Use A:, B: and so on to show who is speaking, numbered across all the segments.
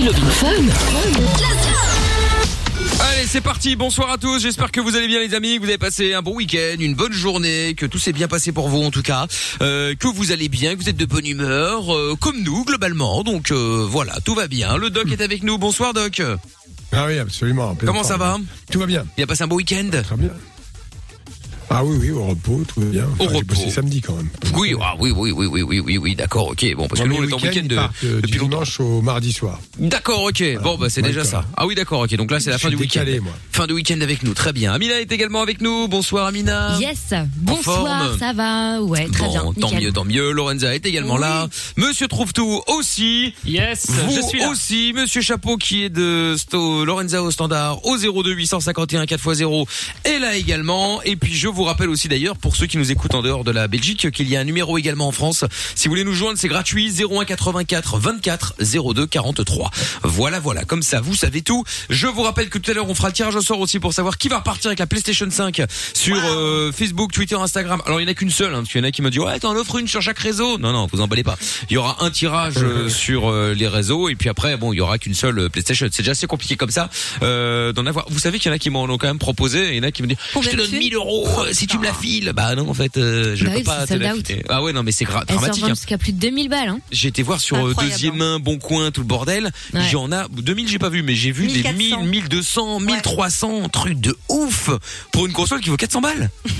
A: C'est Love in Fun.
B: Allez, c'est parti. Bonsoir à tous. J'espère que vous allez bien, les amis, que vous avez passé un bon week-end, une bonne journée, que tout s'est bien passé pour vous en tout cas, euh, que vous allez bien, que vous êtes de bonne humeur, euh, comme nous globalement. Donc euh, voilà, tout va bien. Le doc est avec nous. Bonsoir, doc.
C: Ah oui, absolument.
B: Comment ça va?
C: Tout va bien.
B: Bien passé un beau week-end?
C: Très bien. Ah oui, oui, au repos, tout va bien.
B: Au
C: Enfin, j'ai bossé
B: repos.
C: samedi quand même.
B: Oui, ah, oui, oui, oui, oui, oui, oui, oui, d'accord, ok. Bon, parce que nous on est en week-end de,
C: euh,
B: depuis
C: du
B: longtemps.
C: dimanche au mardi soir.
B: D'accord, ok. Bon, bah c'est déjà ça. Ah oui, d'accord, ok. Donc là, c'est la fin du week-end. Fin de week-end avec nous, très bien. Amina est également avec nous. Bonsoir, Amina.
D: Yes. Bonsoir, ça va Ouais, très
B: bon,
D: bien.
B: tant
D: nickel.
B: mieux, tant mieux. Lorenza est également là. Monsieur trouve tout aussi.
E: Yes,
B: Vous
E: je suis là.
B: aussi, Monsieur Chapeau qui est de Sto Lorenza au standard au 02 851 4x0 est là également. Et puis je vous rappelle aussi d'ailleurs pour ceux qui nous écoutent en dehors de la Belgique qu'il y a un numéro également en France. Si vous voulez nous joindre, c'est gratuit 01 84 24 02 43. Voilà, voilà, comme ça vous savez tout. Je vous rappelle que tout à l'heure on fera le tirage au sort aussi pour savoir qui va repartir avec la PlayStation 5 sur euh, Facebook, Twitter, Instagram. Alors il n'y en a qu'une seule, hein, parce qu'il y en a qui me disent ouais t'en offres une sur chaque réseau. Non non, vous emballez pas. Il y aura un tirage euh, sur euh, les réseaux et puis après bon il y aura qu'une seule PlayStation. C'est déjà assez compliqué comme ça euh, d'en avoir. Vous savez qu'il y en a qui m'en ont quand même proposé, et il y en a qui me disent je te donne
D: thunes
B: 1000 euros si tu me la files. Bah non en fait euh, je
D: Bah
B: peux
D: oui,
B: pas te la
D: out.
B: filer. Ah ouais non mais c'est gra- dramatique. hein.
D: jusqu'à plus de 2000 balles. Hein.
B: J'ai été voir sur euh, deuxième main, bon coin, tout le bordel.
D: Ouais.
B: Il y en a 2000, j'ai pas vu, mais j'ai vu des
F: 1400.
B: 1000, 1200, 1300, trucs de ouf pour une console qui vaut 400 balles.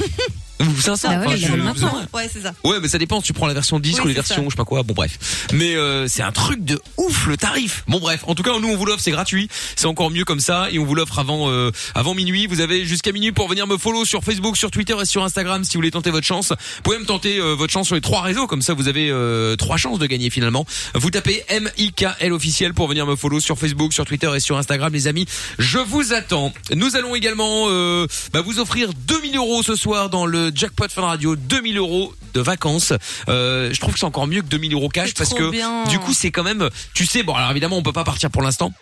B: Ou 500.
D: Bah ouais,
B: enfin,
D: il y a
B: je-
D: maintenant.
F: Ouais, c'est ça.
B: Ouais, mais ça dépend. Tu prends la version disque
F: Oui,
B: ou les versions,
F: ça.
B: je sais pas quoi. Bon, bref. Mais euh, c'est un truc de ouf le tarif. Bon, bref. En tout cas, nous on vous l'offre, c'est gratuit. C'est encore mieux comme ça, et on vous l'offre avant euh, avant minuit. Vous avez jusqu'à minuit pour venir me follow sur Facebook, sur Twitter et sur Instagram si vous voulez tenter votre chance. Vous pouvez me tenter euh, votre chance sur les trois réseaux, comme ça vous avez euh, trois chances de gagner finalement. Vous tapez M I K L officiel pour venir me follow sur Facebook, sur Twitter et sur Instagram, les amis. Je vous attends. Nous allons également euh, bah, vous offrir 2000 euros ce soir dans le jackpot Fun Radio, 2000 euros de vacances. Euh, je trouve que c'est encore mieux que 2000 euros cash parce que
F: bien.
B: du coup c'est quand même, tu sais, bon alors évidemment on peut pas partir pour l'instant.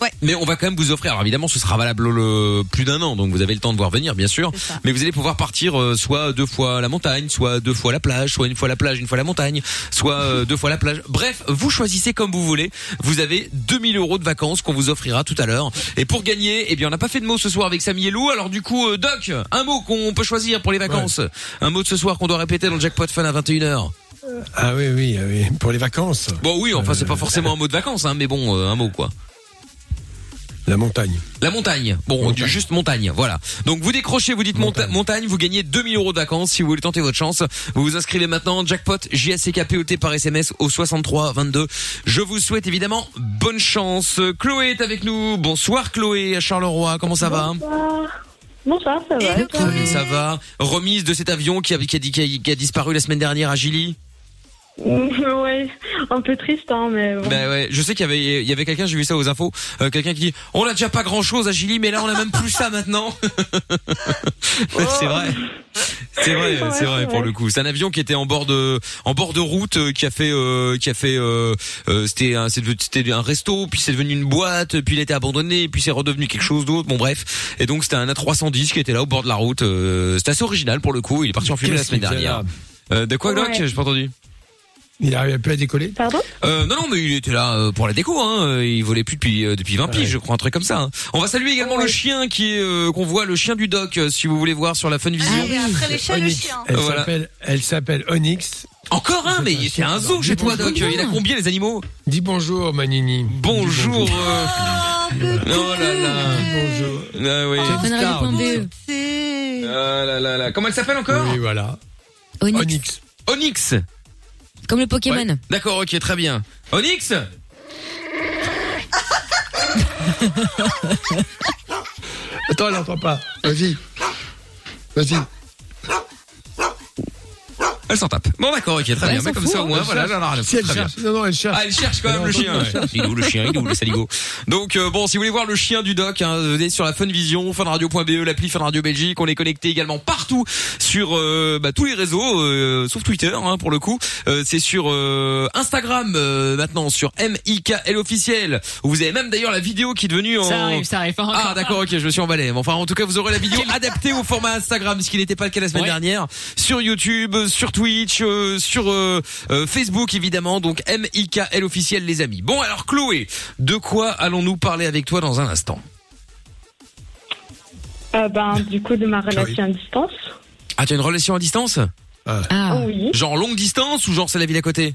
F: Ouais.
B: Mais on va quand même vous offrir. Alors évidemment, ce sera valable le plus d'un an, donc vous avez le temps de voir venir, bien sûr. Mais vous allez pouvoir partir euh, soit deux fois la montagne, soit deux fois la plage, soit une fois la plage, une fois la montagne, soit euh, deux fois la plage. Bref, vous choisissez comme vous voulez. Vous avez 2000 euros de vacances qu'on vous offrira tout à l'heure. Et pour gagner, eh bien, on n'a pas fait de mots ce soir avec Samy et Lou. Alors du coup, euh, Doc, un mot qu'on peut choisir pour les vacances. Un mot de ce soir qu'on doit répéter dans le jackpot fun à 21h.
C: Ah oui, oui, oui. Pour les vacances,
B: Bon oui, enfin c'est pas forcément un mot de vacances, hein, mais bon, euh, un mot quoi.
C: La montagne.
B: La montagne. Bon,
C: Montagne.
B: juste montagne. Voilà. Donc vous décrochez, vous dites monta-
C: Montagne.
B: montagne, vous gagnez 2000 euros de vacances si vous voulez tenter votre chance. Vous vous inscrivez maintenant, jackpot, J-A-C-K-P-O-T par SMS au 63 22. Je vous souhaite évidemment bonne chance. Chloé est avec nous. Bonsoir Chloé à Charleroi. Comment ça va?
G: Bonsoir, ça va.
F: Hello.
B: Ça va. Remise de cet avion qui a, qui a, dit- qui a- qui a disparu la semaine dernière à Gilly?
G: ouais, un peu triste, hein, mais bon.
B: Ben ouais, je sais qu'il y avait il y avait quelqu'un, j'ai vu ça aux infos, euh, quelqu'un qui dit on a déjà pas grand chose à Gilly, mais là on a même plus ça maintenant. c'est vrai, c'est vrai,
G: Ouais,
B: c'est vrai pour
G: vrai.
B: le coup. C'est un avion qui était en bord de en bord de route, euh, qui a fait euh, qui a fait euh, euh, c'était un c'était un resto, puis c'est devenu une boîte, puis il a été abandonné, puis c'est redevenu quelque chose d'autre. Bon bref, et donc c'était un A310 qui était là au bord de la route. euh, c'était assez original pour le coup. Il est parti en filmer la semaine dernière. Euh, de quoi Doc
G: Ouais.
B: J'ai pas entendu.
C: Il arrivait plus à décoller
G: Pardon
B: Euh, non, non, mais il était là euh, pour la déco. Hein. Il volait plus depuis euh, depuis 20 piges,
C: Ouais.
B: je crois, un truc comme ça. hein. On va saluer également le chien qui est euh, qu'on voit, le chien du doc, si vous voulez voir sur la Fun Vision.
F: Et après les chats, le chien.
C: Elle
B: Voilà.
C: s'appelle, elle s'appelle Onyx.
B: Encore un, mais c'est un zoo chez toi, doc. Il a combien les animaux
C: Dis bonjour, Manini.
B: Bonjour.
C: Dis
B: euh, Oh là là.
C: Bonjour.
B: Ah oui. Ah là là là. Comment elle s'appelle encore
C: Oui, voilà.
D: Onyx.
C: Onyx.
D: Comme le Pokémon.
B: Ouais. D'accord, ok, très bien. Onyx.
C: Attends, elle n'entend pas. Vas-y. Vas-y.
B: Elle s'en tape. Bon d'accord, ok, très
D: Ouais,
B: bien. Mais comme
D: fout,
B: ça au
D: hein.
B: moins, voilà,
C: cherche.
B: j'en ai rien à
C: Si elle cherche. Non, non, elle cherche.
B: Ah, elle cherche quand même le chien. Il est où le chien Il est où le saligo Donc euh, bon, si vous voulez voir le chien du doc, hein, venez sur la Funvision, funradio.be, l'appli Fun Radio Belgique. On est connecté également partout sur euh, bah, tous les réseaux, euh, sauf Twitter hein, pour le coup. Euh, c'est sur euh, Instagram euh, maintenant, sur MIKL officiel. Vous avez même d'ailleurs la vidéo qui est devenue en...
E: Ça arrive, ça arrive.
B: Ah d'accord ok je me suis emballé Enfin en tout cas vous aurez la vidéo adaptée au format Instagram Ce qui n'était pas le cas la semaine
E: Ouais.
B: dernière Sur YouTube, sur Twitch, euh, sur euh, euh, Facebook évidemment. Donc MIKL officiel les amis. Bon alors Chloé, de quoi allons-nous parler avec toi dans un instant?
G: Euh, ben, du coup, de ma relation à distance.
B: Ah, tu as une relation à distance?
D: Ah.
G: Oui.
B: Genre longue distance ou genre c'est la ville à côté?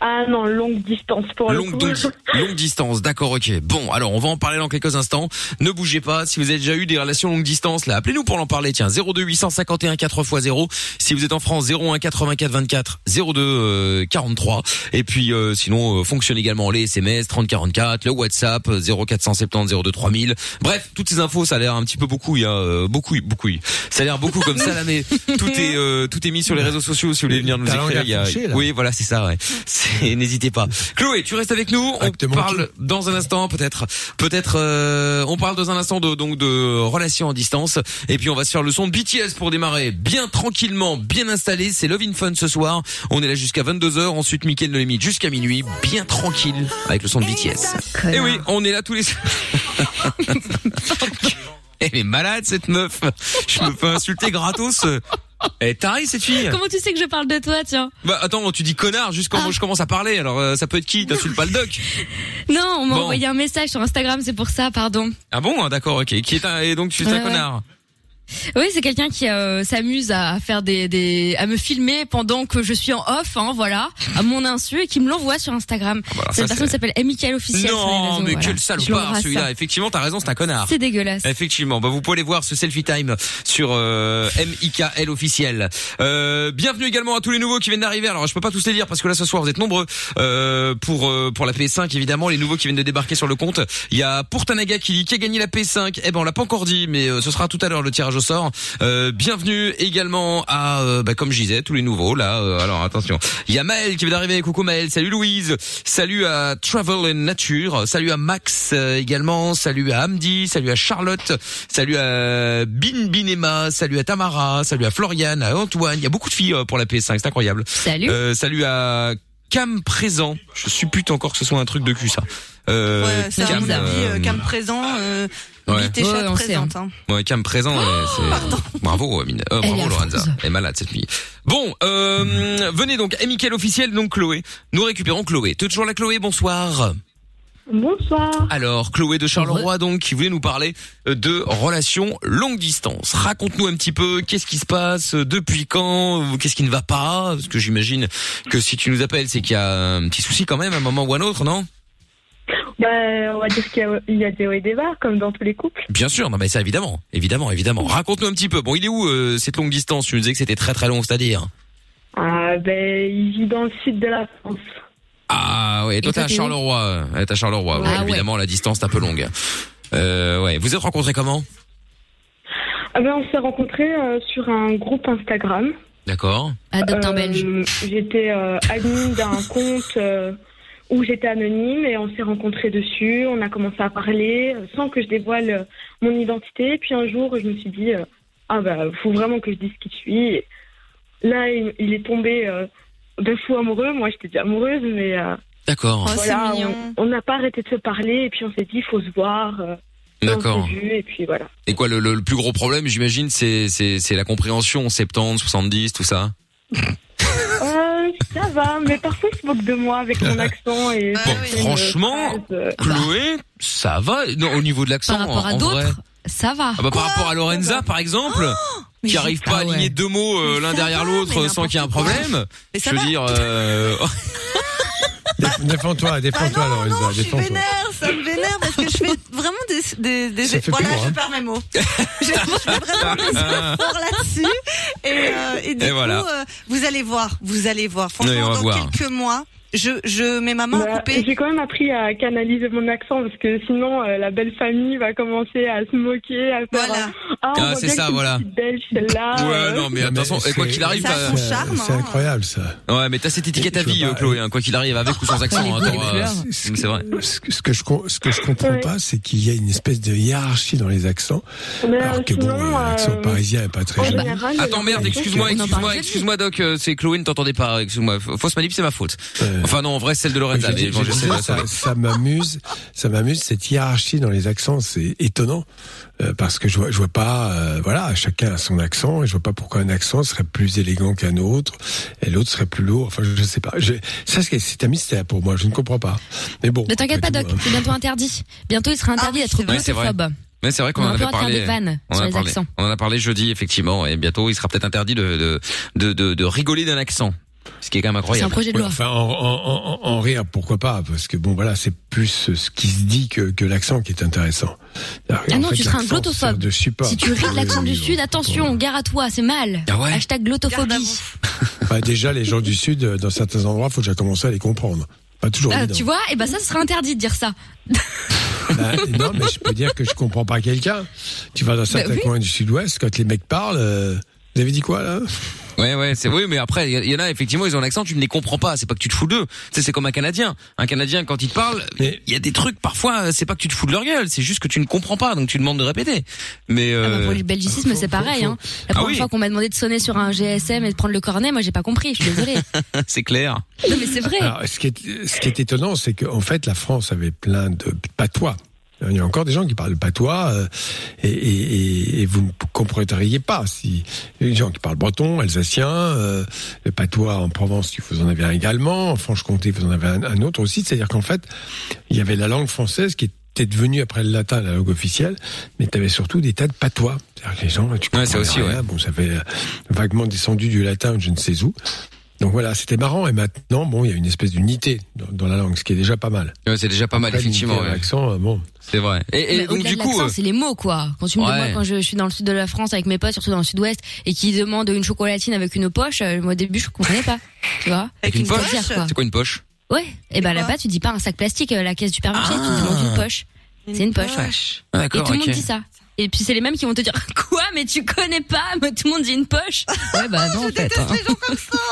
G: Ah non, longue distance pour le
B: Longue,
G: coup.
B: donc, longue distance, d'accord, ok. Bon, alors on va en parler dans quelques instants. Ne bougez pas. Si vous avez déjà eu des relations longue distance, là, appelez-nous pour en parler. Tiens, 02 851 4x0. Si vous êtes en France, 01 84 24 02 euh, 43. Et puis euh, sinon, euh, fonctionne également les SMS 30 44, le WhatsApp euh, 0470 02 3000. Bref, toutes ces infos, ça a l'air un petit peu beaucoup. Il y a euh, beaucoup, beaucoup. Ça a l'air beaucoup comme ça là, mais tout est euh, tout est mis sur les réseaux sociaux. Si vous voulez venir nous écrire, il y a... oui, voilà, c'est ça. Ouais. C'est- N'hésitez pas. Chloé, tu restes avec nous. On parle dans un instant, peut-être, peut-être. euh, on parle dans un instant de donc de relations en distance. Et puis on va se faire le son de BTS pour démarrer bien tranquillement, bien installé. C'est Love in Fun ce soir. On est là jusqu'à 22 h Ensuite, Mickaël ne limite jusqu'à minuit, bien tranquille avec le son de BTS. Et oui, on est là tous les. Elle est malade cette meuf. Je me fais insulter gratos. Elle est tarée cette fille.
D: Comment tu sais que je parle de toi, tiens
B: Bah attends, tu dis connard juste quand
D: Ah.
B: je commence à parler. Alors euh, ça peut être qui? T'insultes pas le doc?
D: Non, on m'a
B: Bon.
D: envoyé un message sur Instagram, c'est pour ça, pardon.
B: Ah bon? Hein, D'accord, ok. Qui est un et donc tu es
D: Ouais,
B: un
D: ouais.
B: connard?
D: Oui, c'est quelqu'un qui euh, s'amuse à faire des, des, à me filmer pendant que je suis en off, hein, voilà, à mon insu et qui me l'envoie sur Instagram.
B: ça,
D: Cette personne s'appelle Michael officiel.
B: Non,
D: réseaux,
B: mais
D: voilà.
B: quel salopard celui-là. Effectivement, t'as raison, c'est un connard.
D: C'est dégueulasse.
B: Effectivement, bah vous pouvez aller voir ce selfie time sur euh, MIKL officiel. Euh, bienvenue également à tous les nouveaux qui viennent d'arriver. Alors je peux pas tous les lire parce que là ce soir vous êtes nombreux euh, pour euh, pour la PS5 évidemment. Les nouveaux qui viennent de débarquer sur le compte. Il y a Pourtanaga qui dit qui a gagné la PS5. Eh ben on l'a pas encore dit, mais euh, ce sera tout à l'heure le tirage au sort. Euh, bienvenue également à euh, bah, comme je disais tous les nouveaux là. euh, alors attention, il y a Maël qui vient d'arriver. Coucou Maël. Salut Louise. Salut à Travel and Nature. Salut à Max euh, également. Salut à Hamdi. Salut à Charlotte. Salut à Bin Binema. Salut à Tamara. Salut à Floriane, à Antoine. Il y a beaucoup de filles pour la PS5. C'est incroyable.
D: Salut.
B: Euh, salut à Cam présent. Je suppute encore que ce soit un truc de cul ça. Euh,
E: Ouais, c'est à
B: Cam,
E: mon avis,
B: euh,
E: euh, Cam présent, euh,
B: Ouais.
D: Ouais,
E: présente. Hein.
B: Ouais, Cam présent, ouais, c'est... bravo. Euh,
D: Elle
B: bravo,
D: est
B: Lorenza. Elle est malade, cette fille. Bon, euh, venez donc, Amical officiel, donc Chloé. Nous récupérons Chloé. T'es toujours la Chloé, bonsoir.
G: Bonsoir.
B: Alors, Chloé de Charleroi, donc, qui voulait nous parler euh, de relations longue distance. Raconte-nous un petit peu, qu'est-ce qui se passe, euh, depuis quand, euh, qu'est-ce qui ne va pas, parce que j'imagine que si tu nous appelles, c'est qu'il y a un petit souci quand même, à un moment ou à un autre, non?
G: Bah, on va dire qu'il y a, il y a des hauts et des bas, comme dans tous les couples.
B: Bien sûr, non mais ça évidemment, évidemment, évidemment. Raconte-nous un petit peu. Bon, il est où euh, cette longue distance? Tu nous disais que c'était très très long, c'est-à-dire?
G: Ah, ben, il vit dans le sud de la France.
B: Ah ouais, toi
D: Et
B: t'es
D: toi,
B: à Charleroi. T'es à Charleroi. ouais,
D: Ah ouais.
B: évidemment, la distance est un peu longue. Euh, ouais. Vous êtes rencontrés comment?
G: Ah ben, on s'est rencontrés euh, sur un groupe Instagram.
B: D'accord.
D: Adopte un
G: Euh,
D: belge.
G: J'étais euh, admin d'un compte euh, où j'étais anonyme et on s'est rencontrés dessus. On a commencé à parler sans que je dévoile mon identité. Puis un jour, je me suis dit, euh, ah bah, faut vraiment que je dise qui je suis. Là, il, il est tombé euh, de fou amoureux. Moi, j'étais déjà amoureuse, mais euh,
B: D'accord.
E: Oh, c'est
G: voilà,
E: mignon.
G: on- n'a pas arrêté de se parler. Et puis on s'est dit, il faut se voir. euh,
B: D'accord.
G: Et puis voilà.
B: Et quoi, le, le, le plus gros problème, j'imagine, c'est c'est c'est la compréhension, 70, 70, tout ça?
G: Euh, ça va, mais parfois il se moque de moi avec mon accent et.
B: Bon, franchement,
G: phrase,
B: Chloé, ça va. Non, au niveau de l'accent,
D: Par rapport
B: en-
D: à
B: en vrai.
D: d'autres, ça va.
B: Ah bah, par rapport à Lorenza, par exemple,
E: mais
B: qui
E: j'ai-
B: arrive pas à
D: Ah ouais.
B: aligner deux mots euh, l'un derrière l'autre sans qu'il y ait un problème.
E: Mais ça
B: Je veux
E: va.
B: dire, euh...
C: Dé- Défends-toi,
E: Ah
C: défends-toi, Lorenza,
E: non, je suis
C: défends-toi.
E: vénère, ça me vénère parce que je fais vraiment des, des, des,
C: Ça fait
E: voilà,
C: peur,
E: je
C: hein.
E: perds mes mots. je, je fais vraiment des efforts là-dessus et, euh, et du
B: Et
E: coup,
B: voilà.
E: euh, vous allez voir, vous allez voir. Franchement,
B: Oui, on va
E: dans
B: voir.
E: quelques mois, je, je mets ma main
G: bah,
E: coupée.
G: J'ai quand même appris à canaliser mon accent parce que sinon euh, la belle famille va commencer à se moquer, à faire.
E: Voilà.
G: euh, ah,
B: Ah, c'est ça, voilà.
G: Belge celle-là.
B: Ouais,
G: euh.
B: non, mais attention, quoi
C: c'est-
B: qu'il arrive,
E: Ça a son
C: C'est-
E: charme,
C: C'est
E: hein.
C: incroyable, ça.
B: ouais, mais t'as cette étiquette à vie,
C: pas-
B: euh, Chloé, hein, quoi qu'il arrive, avec ou sans accent. hein, c'est vrai.
C: Ce que, ce que je, ce que je comprends
G: Ouais.
C: pas, c'est qu'il y a une espèce de hiérarchie dans les accents.
G: Mais
C: Alors que bon,
G: sinon,
C: euh, l'accent
G: euh,
C: parisien est pas très
B: Attends, merde, excuse-moi, excuse-moi, excuse-moi, Doc, euh, c'est Chloé ne t'entendait pas, excuse-moi. Fausse manip, c'est ma faute.
C: Euh,
B: Enfin non, en vrai, celle de Lorenza.
C: Je dis-
B: Mais bon,
C: ça, ça m'amuse, ça m'amuse cette hiérarchie dans les accents, c'est étonnant euh, parce que je vois, je vois pas, euh, voilà, chacun a son accent et je vois pas pourquoi un accent serait plus élégant qu'un autre et l'autre serait plus lourd. Enfin, je, je sais pas. Je, ça, c'est un mystère pour moi. Je ne comprends pas. Mais bon.
D: Ne t'inquiète pas, Doc, c'est bientôt interdit. Bientôt, il sera interdit
E: oui,
D: d'être glottophobe.
B: Mais c'est vrai qu'on
D: On
B: en avait
D: à faire des
B: parlé.
D: vannes
B: On a
D: les
B: parlé.
D: accents.
B: On en a parlé jeudi, effectivement, et bientôt il sera peut-être interdit de de, de de de rigoler d'un accent, ce qui est quand même
D: C'est un
B: incroyable.
D: projet de
C: Ouais,
D: loi.
C: enfin, en, en, en, en rire, pourquoi pas Parce que bon, voilà, c'est plus ce qui se dit que, que l'accent qui est intéressant.
D: Ah non, tu seras un glottophobe.
C: De support.
D: Si tu ris de l'accent du Sud, attention, gare à toi, c'est mal.
B: Ah ouais
D: Hashtag glottophobie.
E: vous.
C: Bah, déjà, les gens du Sud, euh, dans certains endroits, faut déjà commencer à les comprendre. Pas toujours
D: Ah,
C: évident.
D: tu vois, et ben ça, ce sera interdit de dire ça.
C: Bah, non, mais je peux dire que je comprends pas quelqu'un. Tu vas dans certains
D: Bah oui.
C: coins du Sud-Ouest, quand les mecs parlent, euh, vous avez dit quoi là?
B: Ouais, ouais, c'est oui, mais après, il y en a effectivement, ils ont un accent, tu ne les comprends pas. C'est pas que tu te fous d'eux. Tu sais, c'est comme un Canadien. Un Canadien, quand il te parle,
C: Mais-
B: il y a des trucs parfois, c'est pas que tu te fous de leur gueule, c'est juste que tu ne comprends pas, donc tu demandes de répéter. Mais
D: Ah bah,
B: euh,
D: pour le belgicisme, c'est pareil. Hein. La première
B: oui.
D: fois qu'on m'a demandé de sonner sur un GSM et de prendre le cornet, moi j'ai pas compris, je suis désolée.
B: c'est clair.
D: non mais c'est vrai.
C: Alors, ce qui est, ce qui est étonnant, c'est qu'en fait, la France avait plein de patois. Il y a encore des gens qui parlent patois euh, et, et, et, vous ne comprendriez pas si les gens qui parlent breton, alsacien, euh, le patois en Provence, vous en avez un également, en Franche-Comté, vous en avez un, un autre aussi. C'est-à-dire qu'en fait, il y avait la langue française qui était devenue après le latin la langue officielle, mais tu avais surtout des tas de patois. C'est-à-dire que les gens, tu
B: Ouais, ça aussi,
C: rien. Bon, ça avait euh, vaguement descendu du latin, je ne sais où. Donc voilà, c'était marrant. Et maintenant, bon, il y a une espèce d'unité dans, dans la langue, ce qui est déjà pas mal.
B: Ouais, c'est déjà pas mal,
C: Après,
B: effectivement. ouais.
C: L'accent, euh, bon.
B: C'est vrai. Et, donc du coup,
D: l'accent,
B: euh,
D: c'est les mots quoi. Quand tu me
B: Ouais.
D: demandes quand je, je suis dans le sud de la France avec mes potes, surtout dans le sud-ouest, et qui demandent une chocolatine avec une poche, euh, moi au début je comprenais pas. Tu vois
B: Avec une poche c'est quoi une poche
D: Ouais. Et ben
E: quoi
D: là-bas tu dis pas un sac plastique, la caisse du supermarché, tu
B: Ah.
D: demandes une poche. C'est une poche.
B: Ah,
D: Et
B: D'accord,
D: tout le monde dit ça. Et puis c'est les mêmes qui vont te dire quoi mais tu connais pas? Mais tout le monde dit une poche. Ouais bah non en fait. hein.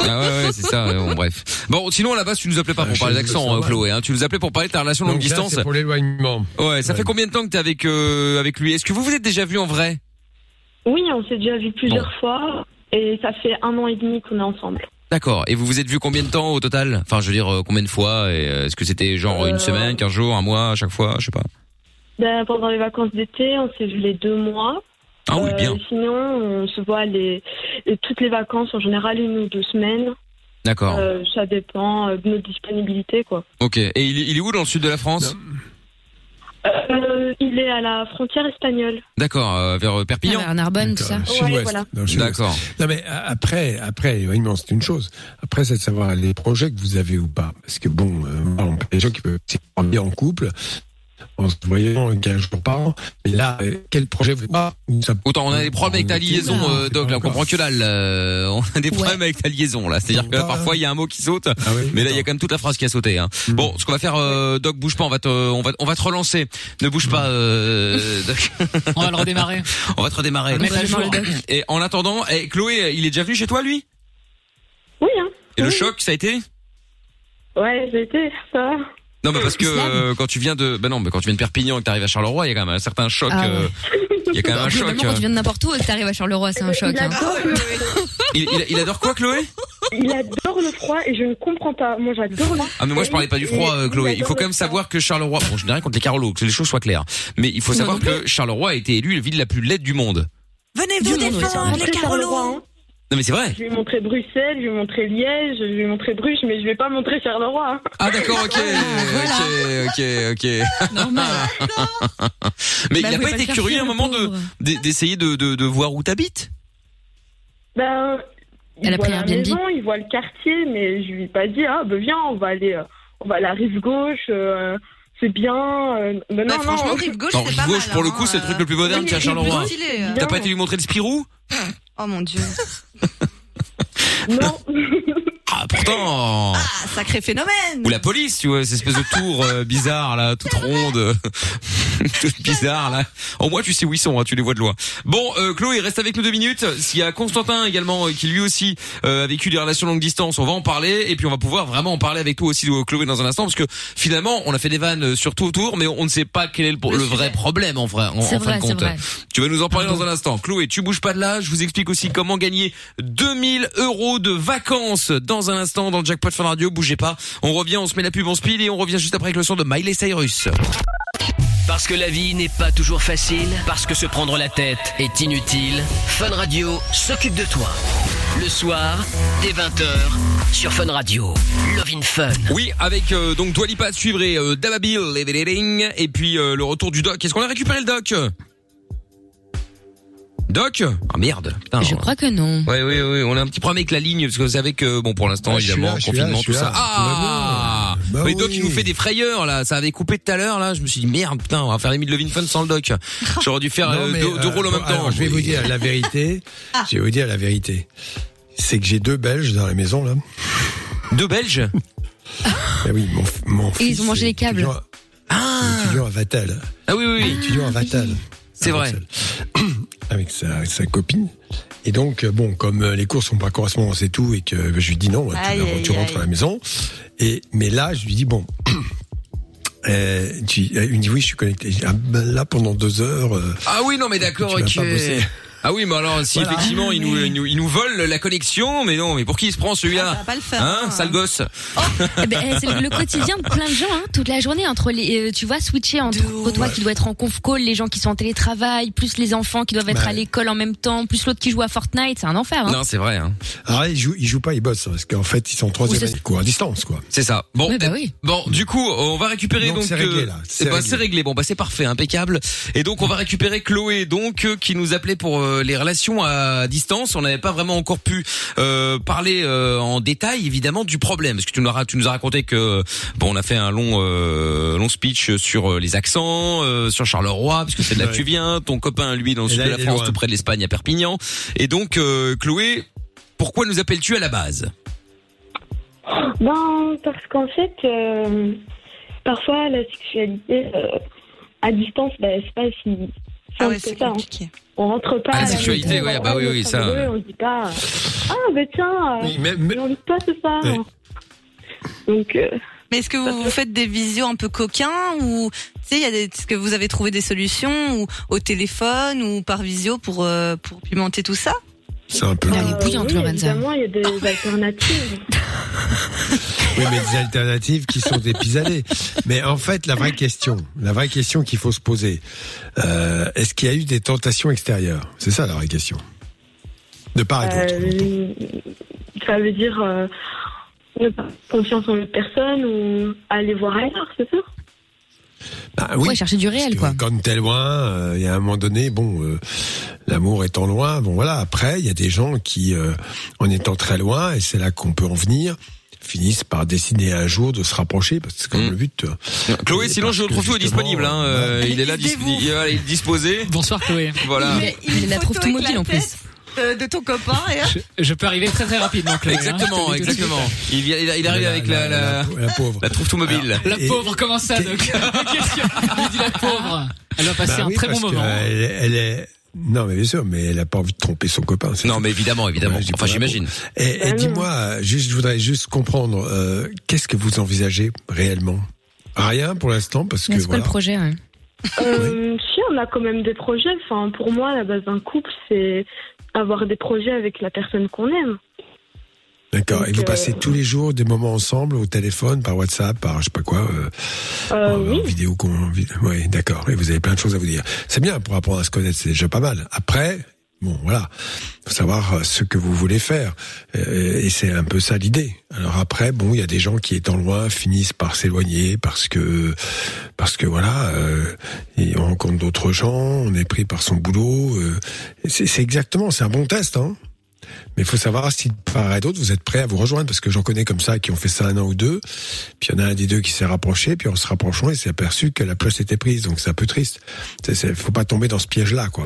B: Ah ouais, ouais, c'est ça. Bon, bref. Bon, sinon à la base, tu nous appelais pas
C: Ah,
B: pour
C: je
B: parler
C: le
B: d'accent,
C: mal.
B: Chloé. Hein. Tu nous appelais pour parler de ta relation longue
C: Donc là,
B: distance.
C: pour l'éloignement.
B: Ouais, ça
C: Ouais.
B: fait combien de temps que t'es avec euh, avec lui? Est-ce que vous vous êtes déjà vu en vrai?
G: Oui, on s'est déjà vu plusieurs fois et ça fait un an et demi qu'on est ensemble.
B: D'accord. Et vous vous êtes vu combien de temps au total? Enfin, je veux dire, euh, combien de fois euh, est-ce que c'était genre une semaine, quinze jours, un mois, à chaque fois? Je sais pas.
G: Ben, pendant les vacances d'été, on s'est vu les deux mois.
B: Ah oui,
G: Euh,
B: bien.
G: Sinon, on se voit les, les- toutes les vacances, en général une ou deux semaines.
B: D'accord.
G: Euh, ça dépend euh, de notre disponibilité, quoi.
B: Ok. Et il, est- il est où dans le sud de la France?
G: Euh, il est à la frontière espagnole.
B: D'accord. euh, vers euh, Perpignan.
D: Vers Narbonne tout ça.
C: D'accord, sud-ouest,
G: voilà.
C: dans le sud-ouest.
B: D'accord.
C: Non mais après, après c'est une chose. Après, c'est de savoir les projets que vous avez ou pas. Parce que bon, euh, voilà, on peut des gens qui peuvent bien en couple, en se voyant 15 jours par an. Mais là, euh, quel projet vous pas ça-
B: Autant on a des problèmes avec ta liaison,
C: Non,
B: euh,
C: c'est
B: Doc. Là, on comprend que dalle. euh, on a des problèmes avec ta liaison là. C'est-à-dire que
C: Bah,
B: parfois il y a un mot qui saute.
C: Ah oui,
B: Mais là, il y a quand même toute la phrase qui a sauté. Hein.
C: Mhm.
B: Bon, ce qu'on va faire, euh, Doc, bouge pas, on va te, on va, on va te relancer. Ne bouge pas, euh, Doc.
F: On va le redémarrer.
B: on va te redémarrer.
F: On va à jour.
B: Et en attendant, eh, Chloé, il est déjà venu chez toi, lui?
G: Oui, hein.
B: Et le choc, ça a été?
G: Ouais, j'ai été, ça va.
B: Non, mais parce que euh, quand tu viens de, ben non, mais quand tu viens de Perpignan et que t'arrives à Charleroi, il y a quand même un certain choc.
D: Ah ouais.
B: euh, Il y a quand même un choc.
D: Globalement, quand tu viens de n'importe où et que t'arrives à Charleroi, c'est un choc.
G: Il
D: Hein.
G: adore, le...
B: Il, il- il adore quoi, Chloé?
G: Il adore le froid et je ne comprends pas. Moi, j'adore le
B: Ah mais moi je parlais pas du froid euh, Chloé. Il faut quand même savoir que Charleroi, bon je n'ai rien contre les Carolos, que les choses soient claires, mais il faut savoir que Charleroi a été élue la ville la plus laide du monde.
E: Venez vous défendre, les Carolos.
B: Non mais c'est vrai.
G: Je vais montrer Bruxelles, je vais montrer Liège, je vais montrer Bruges, mais je vais pas montrer Charleroi. hein.
B: Ah d'accord, ok, ok, ok, ok.
D: Normal.
B: Mais
D: Bah,
B: il a pas été
D: le
B: curieux à un
D: le
B: moment de
D: pauvre.
B: d'e- d'essayer de, de, de voir où t'habites?
G: Ben, il voit la maison, il voit le quartier, mais je lui ai pas dit, ah ben viens, on va aller, euh, on va à la rive gauche, euh, c'est bien. Euh,
E: Bah,
G: non,
E: franchement,
G: non.
E: rive gauche,
B: Non, rive
E: pas
B: gauche
E: mal,
B: pour le
E: hein,
B: coup c'est le truc le plus moderne
G: oui,
B: qu'il y a à Charleroi. T'as pas été lui montrer le Spirou?
E: Oh mon dieu.
G: Non.
B: Pourtant
E: Ah, sacré phénomène.
B: Ou la police, tu vois, cette espèce de tour euh, bizarre là, toute ronde, toute bizarre là. Au moins tu sais où ils sont, hein, tu les vois de loin. Bon, euh, Chloé, reste avec nous deux minutes. S'il y a Constantin également euh, qui lui aussi euh, a vécu des relations longue distance, on va en parler et puis on va pouvoir vraiment en parler avec toi aussi, euh, Chloé, dans un instant, parce que finalement on a fait des vannes sur tout autour, mais on ne sait pas quel est le, le vrai problème en vrai, en,
D: C'est
B: en fin
D: vrai,
B: de
D: c'est
B: compte.
D: vrai.
B: Tu vas nous en parler dans un instant. Chloé, tu bouges pas de là. Je vous explique aussi comment gagner 2000 euros de vacances dans un instant. l'instant dans le Jackpot Fun Radio. Bougez pas. On revient, on se met la pub en speed et on revient juste après avec le son de Miley Cyrus.
F: Parce que la vie n'est pas toujours facile, parce que se prendre la tête est inutile, Fun Radio s'occupe de toi. Le soir, dès 20h, sur Fun Radio. Love in Fun.
B: Oui, avec euh, donc Dua Lipa à suivre et euh, et puis euh, le retour du doc. Est-ce qu'on a récupéré le doc? Doc Ah merde. Putain,
D: Je crois que non.
B: Ouais, oui, oui, on a un petit problème avec la ligne parce que vous savez que bon pour l'instant
C: Ah, je suis
B: évidemment
C: là, je suis là,
B: confinement
C: je suis
B: tout ça.
C: là,
B: Ah.
C: Bah
B: Mais Doc
C: oui.
B: il nous fait des frayeurs là, ça avait coupé tout à l'heure là, je me suis dit merde putain, on va faire de Levin Fun sans le Doc. J'aurais dû faire
C: Non,
B: euh,
C: mais,
B: deux, deux
C: euh,
B: rôles en même temps.
C: alors, je vais vous dire la vérité. Je vais vous dire la vérité. C'est que j'ai deux Belges dans la maison là.
B: Deux Belges
C: Ah oui, mon, f- mon
D: Et ils ont mangé
C: est
D: les câbles.
C: étudiant-
B: Ah
C: étudiant à Vatel.
B: Ah oui oui oui.
C: étudiant à Vatel.
B: C'est vrai.
C: Avec sa, sa copine. Et donc, euh, bon, comme euh, les cours sont pas correspondance et tout, et que euh, je lui dis non, tu,
E: Aïe, aïe,
C: tu rentres
E: aïe.
C: à la maison. Et, mais là, je lui dis bon, euh, tu, il me dit oui, je suis connecté. Ah, ben là, pendant deux heures, euh,
B: Ah oui non mais d'accord ok.
C: pas.
B: Ah oui mais alors si
C: Voilà.
B: effectivement il nous, il nous il nous vole la connexion mais non mais pour qui il se prend
E: Ah, ça
B: celui-là
E: va pas le faire.
B: Hein sale gosse.
D: Eh ben, c'est le quotidien de plein de gens, hein, toute la journée entre les, euh, tu vois, switcher entre
E: De
D: toi qui doit être en conf call, les gens qui sont en télétravail, plus les enfants qui doivent être
C: Bah,
D: à l'école en même temps, plus l'autre qui joue à Fortnite, c'est un enfer. Hein.
B: Non c'est vrai hein.
C: alors il joue, il joue pas, il bosse, parce qu'en fait, ils sont en troisième année cours à distance, quoi.
B: C'est ça. Bon,
D: Oui, bah
B: eh,
D: oui.
B: bon, du coup, on va récupérer
C: Donc,
B: donc.
C: c'est réglé,
B: euh,
C: là.
B: eh
C: C'est
B: ben,
C: réglé.
B: c'est réglé. Bon, bah c'est parfait, impeccable. Et donc, on va récupérer Chloé, donc euh, qui nous appelait pour euh, les relations à distance. On n'avait pas vraiment encore pu euh, parler euh, en détail, évidemment, du problème, parce que tu nous as, tu nous as raconté que bon, on a fait un long, euh, long speech sur euh, les accents, euh, sur Charleroi, parce que c'est de là que tu viens. Ton copain, lui, dans le sud
C: là,
B: de la France,
C: loin.
B: tout près de l'Espagne, à Perpignan. Et donc, euh, Chloé, pourquoi nous appelles-tu à la base?
G: Ben, parce qu'en fait, euh, parfois, la sexualité euh, à distance, ben, c'est pas si
E: Ah ouais,
G: que
E: c'est
G: ça. hein.
E: compliqué.
G: On rentre pas
B: Ah, sexualité, ouais,
G: on
B: bah oui, oui, ça.
G: amoureux, On dit pas, ah, ben tiens, euh,
C: Oui, mais- mais-
G: j'ai envie de toi ce soir.
C: Ouais.
G: Donc, euh,
E: Mais est-ce que vous, vous faites des visios un peu coquins ou tu sais, il y a des, est-ce que vous avez trouvé des solutions ou au téléphone ou par visio pour euh, pour pimenter tout ça?
C: C'est un peu.
D: Elle est
G: euh,
D: bouillante,
G: oui,
D: Lorenza.
G: évidemment, il y a des alternatives.
C: Oui, mais des alternatives qui sont des pis-aller. Mais en fait, la vraie question, la vraie question qu'il faut se poser, euh, est-ce qu'il y a eu des tentations extérieures? C'est ça la vraie question. De part et d'autre.
G: Euh, ça veut dire euh, ne pas avoir confiance en l'autre personne ou aller voir ailleurs, c'est ça?
C: Bah oui.
D: Ouais, chercher du réel, quoi.
C: Quand t'es loin, il y a un moment donné, bon, euh, l'amour étant loin, bon voilà. Après, il y a des gens qui, euh, en étant très loin, et c'est là qu'on peut en venir, finissent par décider un jour de se rapprocher, parce que c'est comme
B: Mm.
C: le but. tu vois.
B: Chloé,
C: Et
B: sinon je le
C: que
B: trouve disponible. Hein. euh,
E: bah,
B: il est là,
E: il
B: il est disposé.
H: Bonsoir Chloé.
B: Voilà.
E: met
D: il la
E: une
D: trouve tout mobile,
E: la
D: en plus.
E: euh, de ton copain et.
H: Je, je peux arriver très très rapidement Chloé. hein,
B: Exactement,
H: suite.
B: exactement. Il, vient, il, il arrive
C: La-
B: avec la, la,
C: la, la pauvre.
B: la trouve tout mobile.
H: La
C: Et-
H: pauvre, comment ça donc lui dit la pauvre? Elle va passer
C: Bah
H: un
C: oui,
H: très bon moment.
C: euh, Elle, elle est. Non, mais bien sûr, mais elle a pas envie de tromper son copain.
B: Non,
C: tout.
B: mais évidemment, évidemment.
C: Ouais,
B: Enfin, j'imagine.
C: Et, et
G: Bah non.
C: dis-moi, euh, juste, je voudrais juste comprendre, euh, qu'est-ce que vous envisagez réellement? Rien pour l'instant, parce que
D: C'est quoi
C: voilà.
D: le projet ouais.
G: Euh, Si, on a quand même des projets. Enfin, pour moi, la base d'un couple, c'est avoir des projets avec la personne qu'on aime.
C: D'accord. Et vous
G: euh,
C: passez tous les jours des moments ensemble au téléphone, par WhatsApp, par je sais pas quoi, euh,
G: Euh,
C: en,
G: oui.
C: en vidéo qu'on. Oui, d'accord. Et vous avez plein de choses à vous dire. C'est bien pour apprendre à se connaître, c'est déjà pas mal. Après. Bon, voilà, faut savoir ce que vous voulez faire, Euh, et c'est un peu ça l'idée. Alors après, bon, il y a des gens qui étant loin finissent par s'éloigner parce que, parce que voilà, euh, et on rencontre d'autres gens, on est pris par son boulot. euh, c'est exactement, c'est un bon test, hein. Mais il faut savoir si de part et d'autre vous êtes prêts à vous rejoindre parce que j'en connais comme ça qui ont fait ça un an ou deux. Puis il y en a un des deux qui s'est rapproché, puis en se rapprochant, il s'est aperçu que la place était prise. Donc c'est un peu triste. C'est- c'est- faut pas tomber dans ce piège-là, quoi.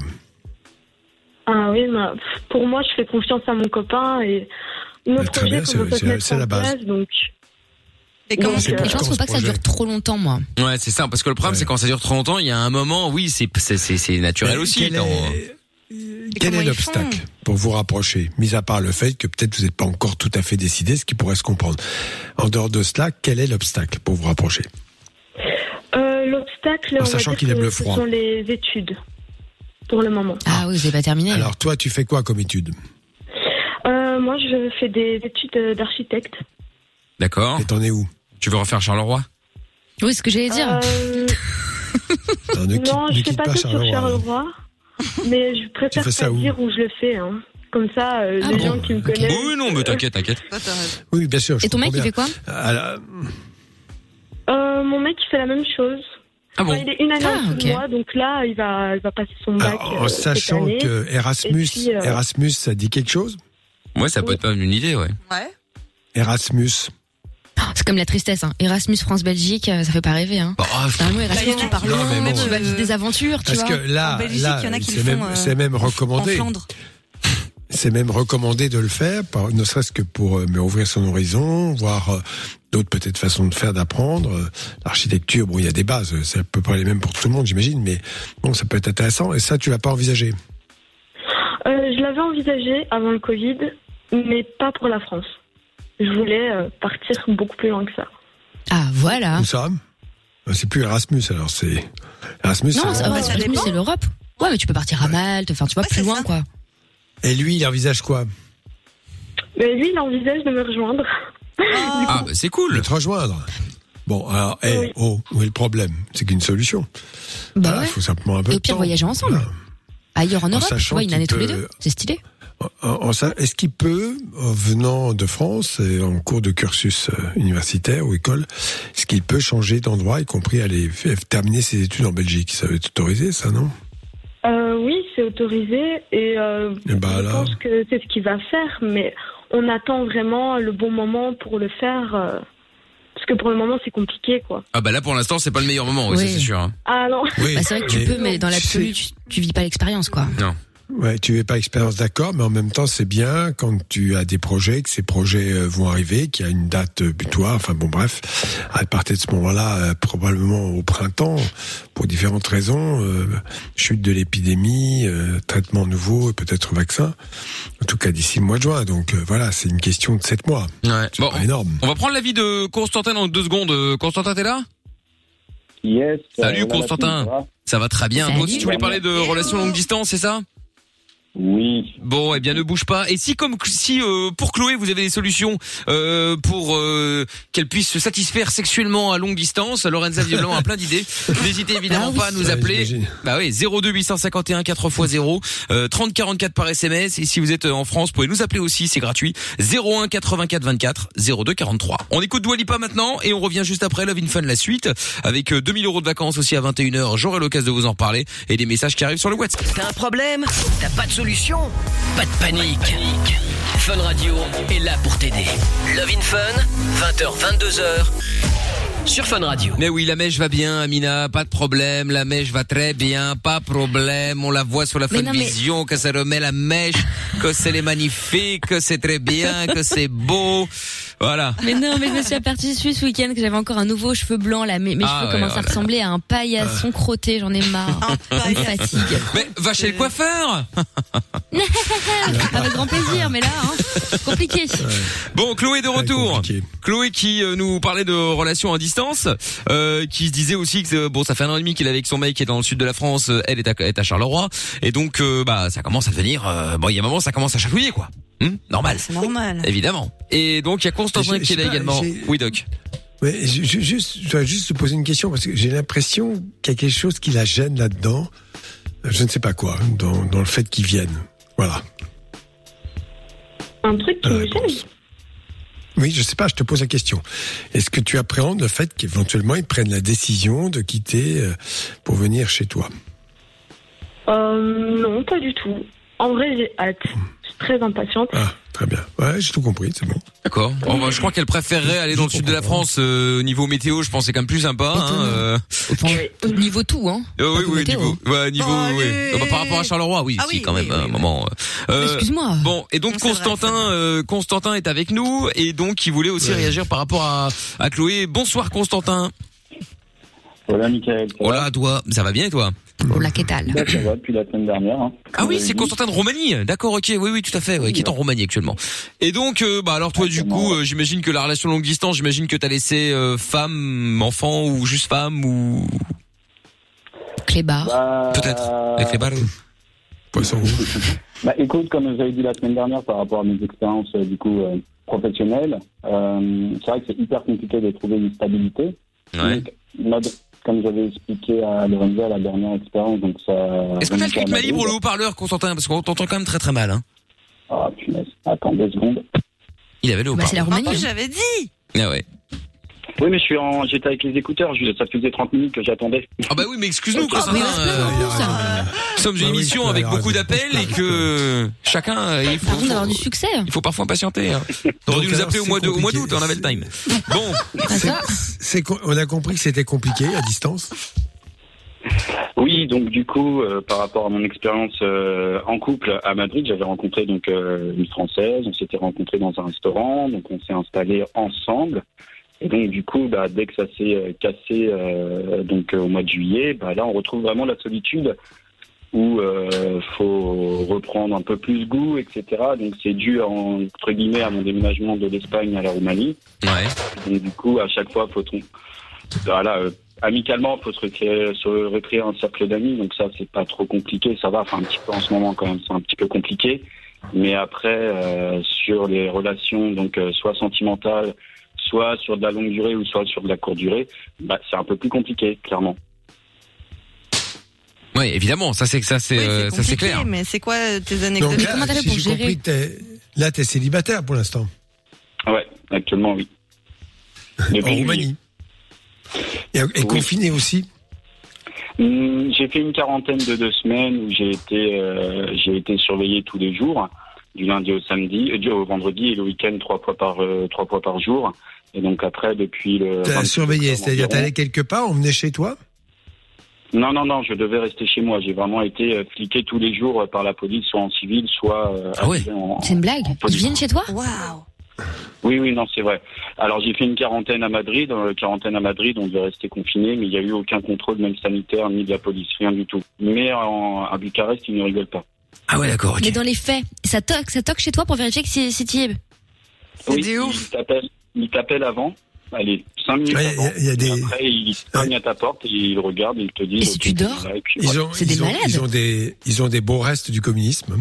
G: Ah oui, mais pour moi, je fais confiance à mon copain et nos
C: très
G: projets
C: bien, c'est- la base.
G: place, donc
E: Et
C: c'est
G: euh,
D: je pense
C: Quand
D: faut pas que ça dure trop longtemps, moi.
B: Ouais, c'est ça. Parce que le problème,
C: Ouais.
B: c'est quand ça dure trop longtemps, il y a un moment, oui, c'est naturel
C: Mais
B: aussi.
C: Quel est, quel est l'obstacle pour vous rapprocher Mis à part le fait que peut-être vous n'êtes pas encore tout à fait décidé, ce qui pourrait se comprendre. En dehors de cela, quel est l'obstacle pour vous rapprocher
G: euh, l'obstacle,
C: En
G: on
C: sachant qu'il aime le
G: ce
C: froid.
G: sont les études pour le moment.
D: Ah oui, vous avez pas terminé.
C: Alors toi, tu fais quoi comme étude
G: Euh, moi, je fais des études euh, d'architecte.
B: D'accord.
C: Et t'en es où
B: Tu veux refaire Charleroi
D: Oui, ce que j'allais dire.
G: Euh,
C: Non, ne
G: non,
C: ne
G: je sais
C: quitte
G: pas
C: pas
G: que sur
C: Charleroi.
G: Mais je préfère
C: ça
G: pas
C: où
G: dire où je le fais. Hein. Comme ça, euh,
D: Ah
G: les
D: bon
G: gens qui me connaissent.
B: Oui, non, mais t'inquiète, t'inquiète.
E: Raison.
C: Oui, bien sûr. je
D: Et ton mec, il fait quoi
C: la-
G: Euh, mon mec, il fait la même chose.
B: Ah bon
G: Enfin, il est une année
D: Ah,
G: en dessous de
D: ok.
G: moi, donc là, il va, il va passer son bac.
C: Alors,
G: euh,
C: en
G: cette
C: sachant
G: année.
C: que Erasmus,
G: puis, euh,
C: Erasmus, ça dit quelque chose
B: Ouais, ça peut être pas une idée, ouais.
E: Ouais.
C: Erasmus.
D: C'est comme la tristesse, hein. Erasmus France-Belgique, euh, ça fait pas rêver, hein.
B: Bah,
D: Vraiment, Erasmus,
E: Bah,
D: tu loin,
C: mais bon.
D: tu vas vivre des aventures, tu
C: Parce
D: vois.
C: que là,
E: En Belgique,
C: là
E: il y en a qui
C: c'est
E: le
C: même,
E: font, euh,
C: c'est même
E: En
C: recommandé.
E: Flandre.
C: C'est même recommandé de le faire, par- ne serait-ce que pour euh, mais ouvrir son horizon, voir euh, d'autres peut-être façons de faire, d'apprendre. Euh, L'architecture, bon, il y a des bases, euh, c'est à peu près les mêmes pour tout le monde, j'imagine, mais bon, ça peut être intéressant. Et ça, tu l'as pas envisagé?
G: Euh, je l'avais envisagé avant le Covid, mais pas pour la France. Je voulais euh, partir beaucoup plus loin que ça.
D: Ah, voilà.
C: Où ça Euh, C'est plus Erasmus, alors c'est Erasmus.
D: Non,
C: c'est
D: c'est ah, c'est l'Europe. Ouais, mais tu peux partir à Malte, enfin, tu vois,
E: Ouais,
D: plus
E: c'est
D: loin,
E: ça.
D: quoi.
C: Et lui, il envisage quoi
G: Mais lui, il envisage de me rejoindre.
B: Ah, bah, c'est
C: De
B: cool.
C: te rejoindre. Bon, alors, eh,
G: Oui.
C: oh, où est le problème C'est qu'une solution.
D: Bah
C: Voilà,
D: ouais.
C: Il faut simplement un peu
D: Et
C: de
D: au pire,
C: temps.
D: voyager ensemble.
C: Voilà.
D: Ailleurs en
C: En
D: Europe, tu
C: sachant
D: vois, une année tous les deux. C'est stylé.
C: Est-ce qu'il peut, en venant de France et en cours de cursus euh, universitaire ou école, est-ce qu'il peut changer d'endroit, y compris aller terminer ses études en Belgique? Ça va être autorisé, ça, non?
G: Euh, oui, c'est autorisé et euh,
C: ben
G: je
C: alors.
G: pense que c'est ce qu'il va faire, mais on attend vraiment le bon moment pour le faire. euh, parce que pour le moment, c'est compliqué, quoi.
B: Ah bah là pour l'instant c'est pas le meilleur moment, oui, c'est sûr. hein.
G: Ah non,
C: Oui.
D: Bah, c'est vrai que tu
C: mais-
D: peux, mais dans
C: tu
D: l'absolu,
C: sais-
D: tu, tu vis pas l'expérience, quoi.
C: Ouais, tu n'es pas expérience d'accord, mais en même temps, c'est bien quand tu as des projets, que ces projets euh, vont arriver, qu'il y a une date butoir. Enfin bon, bref, à partir de ce moment-là, euh, probablement au printemps, pour différentes raisons, euh, chute de l'épidémie, euh, traitement nouveau, et peut-être vaccin. En tout cas, d'ici le mois de juin. Donc euh, voilà, c'est une question de sept mois.
B: Ouais.
C: C'est
B: Bon,
C: pas énorme.
B: on va prendre l'avis de Constantin dans deux secondes. Constantin, t'es là
I: Yes.
B: Salut, Constantin.
I: ça va
B: Ça va très bien.
D: Salut.
B: Toi aussi tu voulais parler de relations longue distance, c'est ça?
I: Oui.
B: Bon, eh bien ne bouge pas. Et si comme si euh, pour Chloé vous avez des solutions euh, pour euh, qu'elle puisse se satisfaire sexuellement à longue distance, Lorenza Violent a plein d'idées. N'hésitez évidemment
D: Ah oui.
B: pas à nous appeler. Bah oui, 02 851 4x0, euh, 30 44 par SMS. Et si vous êtes euh, en France, vous pouvez nous appeler aussi, c'est gratuit. 01 84 24 02 43. On écoute Doualipa maintenant et on revient juste après Love in Fun la suite avec euh, 2000 euros de vacances aussi à 21h. J'aurai l'occasion de vous en reparler et des messages qui arrivent sur le WhatsApp.
F: T'as un problème? T'as pas de solution Pas de panique. Fun Radio est là pour t'aider. Love in Fun, 20h, 22h, sur Fun Radio.
B: Mais oui, la mèche va bien, Amina, pas de problème. La mèche va très bien, pas de problème. On la voit sur la Fun
D: non, mais-
B: Vision, que ça remet la mèche, que c'est les magnifique, que c'est très bien, que c'est beau. Voilà.
D: Mais non, mais je me suis aperçue ce week-end que j'avais encore un nouveau cheveu blanc là. Mes, mes
B: Ah
D: cheveux
B: ouais,
D: commencent
B: oh
D: à
B: là
D: ressembler à un paillasson crotté. J'en ai marre.
E: Un
D: fatigue.
B: Mais va chez le coiffeur.
D: Avec grand plaisir, mais là, hein, compliqué.
B: Bon, Chloé de retour. Chloé qui euh, nous parlait de relations à distance, euh, qui se disait aussi que euh, bon, ça fait un an et demi qu'il est avec son mec qui est dans le sud de la France, euh, elle est à, est à Charleroi, et donc euh, bah ça commence à devenir, euh, bon il y a un moment ça commence à chatouiller quoi, Hum, normal,
E: C'est normal.
B: évidemment. Et donc il y a Constantin qui est là également. Oui Doc.
C: Mais je, je- juste, je dois juste te poser une question parce que j'ai l'impression qu'il y a quelque chose qui la gêne là-dedans. Euh, Je ne sais pas quoi, dans, dans le fait qu'ils viennent. Voilà.
G: un truc qui
C: La
G: me
C: réponse.
G: gêne.
C: Oui, je sais pas, je te pose la question. Est-ce que tu appréhendes le fait qu'éventuellement ils prennent la décision de quitter euh, pour venir chez toi?
G: Euh, non, pas du tout. En vrai, j'ai hâte. Très impatiente.
C: Ah, très bien. Ouais, j'ai tout compris, c'est bon.
B: D'accord. Bon, bah, je crois qu'elle préférerait aller dans le sud de la France euh, au niveau météo. Je pense que c'est quand même plus sympa. Hein, euh.
D: Enfin, niveau tout, hein.
B: Euh, oui, oui,
D: météo.
B: niveau, ouais, niveau, oui. Euh, bah, par rapport à Charleroi, oui,
E: Ah
B: si,
E: oui,
B: quand même, un
E: oui.
B: moment. euh,
D: Excuse-moi.
B: Bon, et donc
E: Non,
B: Constantin, euh, Constantin est avec nous et donc il voulait aussi
C: Ouais.
B: réagir par rapport à, à Chloé. Bonsoir Constantin.
I: Voilà, Michael.
B: Hola toi, ça va bien et toi?
D: Que
I: Bah, ça va depuis la semaine dernière. Hein.
B: Ah oui, c'est Constantin de Roumanie. D'accord, ok, oui, oui, tout à fait, ouais, qui est en Roumanie actuellement. Et donc, euh, bah alors toi, du coup, euh, j'imagine que la relation longue distance, j'imagine que t'as laissé euh, femme, enfant ou juste femme ou
D: Clébar.
I: Bah,
B: peut-être avec les.
C: Poisson rouge.
I: Bah, écoute, comme j'avais dit la semaine dernière par rapport à mes expériences, euh, du coup, euh, professionnel, euh, c'est vrai que c'est hyper compliqué de trouver une stabilité.
B: Ouais.
I: Donc, comme j'avais expliqué à Lorenzo à la dernière expérience, donc ça.
B: Est-ce que t'as le kit Mali pour le haut-parleur, Constantin? Parce qu'on t'entend quand même très très mal. Hein.
I: Ah, punaise. Attends deux secondes.
B: Il avait le
D: Bah, c'est la
B: haut-parleur.
D: Roumanie. Hein.
E: j'avais dit.
B: Ah ouais.
I: Oui, mais je suis en, j'étais avec les écouteurs. Je, ça faisait 30 minutes que j'attendais.
B: Ah bah oui, mais excuse-nous,
I: Ah,
D: plein de
B: euh,
D: ça.
B: Nous sommes une
C: Bah oui,
B: émission avec beaucoup d'appels et que chacun, il faut,
D: d'avoir du succès.
B: il faut parfois patienter. Hein. T'aurais dû nous appeler au mois de- au mois
C: compliqué.
B: d'août, on avait le time. Bon,
C: C'est- on a compris que c'était compliqué à distance.
I: Oui, donc du coup, euh, par rapport à mon expérience euh, en couple à Madrid, j'avais rencontré donc euh, une française. On s'était rencontrés dans un restaurant, donc on s'est installés ensemble. Et donc du coup, bah, dès que ça s'est euh, cassé, euh, donc euh, au mois de juillet, bah, là on retrouve vraiment la solitude où euh, faut reprendre un peu plus goût, etc. Donc c'est dû en- entre guillemets à mon déménagement de l'Espagne à la Roumanie.
B: ouais.
I: Donc du coup, à chaque fois, faut voilà, euh, amicalement, faut se recréer, se recréer un cercle d'amis. Donc ça, c'est pas trop compliqué, ça va. Enfin, un petit peu en ce moment quand même, c'est un petit peu compliqué. Mais après, euh, sur les relations, donc euh, soit sentimentales, soit sur de la longue durée ou soit sur de la courte durée, bah, c'est un peu plus compliqué, clairement.
B: Ouais, évidemment, ça c'est ça c'est
E: Oui,
B: euh, ça c'est clair.
E: Mais c'est quoi tes anecdotes
C: Donc
D: comment t'as fait
C: si
D: pour
C: j'ai
D: gérer
C: compris, là, t'es célibataire pour l'instant.
I: Ouais, actuellement, oui.
C: En. Roumanie. Et, et
I: Oui.
C: confiné aussi.
I: Hum, J'ai fait une quarantaine de deux semaines où j'ai été, euh, j'ai été surveillé tous les jours, du lundi au samedi, euh, du au vendredi et le week-end trois fois par euh, trois fois par jour. Et donc après, depuis le.
C: T'as
I: 26
C: surveillé, c'est-à-dire t'allais quelque part, on venait chez toi?
I: Non, non, non, je devais rester chez moi. J'ai vraiment été euh, fliqué tous les jours euh, par la police, soit en civil, soit euh,
B: Ah ouais.
D: C'est une blague Ils viennent chez toi?
E: Waouh.
I: Oui, oui, non, c'est vrai. Alors j'ai fait une quarantaine à Madrid. Euh, quarantaine à Madrid, on devait rester confiné, mais il n'y a eu aucun contrôle, même sanitaire, ni de la police, rien du tout. Mais en, à Bucarest, ils ne rigolent pas.
B: Ah ouais, d'accord. ok.
D: Mais dans les faits, ça toque, ça toque chez toi pour vérifier que c'est est.
E: C'est
I: Oui,
E: des ouf.
I: Ils t'appellent, il t'appelle avant. Allez, cinq minutes
C: Ouais,
I: avant.
C: il y a- y a des-
I: après, ils cognent à ta porte et ils regardent ils te disent.
D: Et si tu dors
I: là, et puis
C: Ils ont, ils
D: des
C: ont. Ils ont des, ils ont des beaux restes du communisme.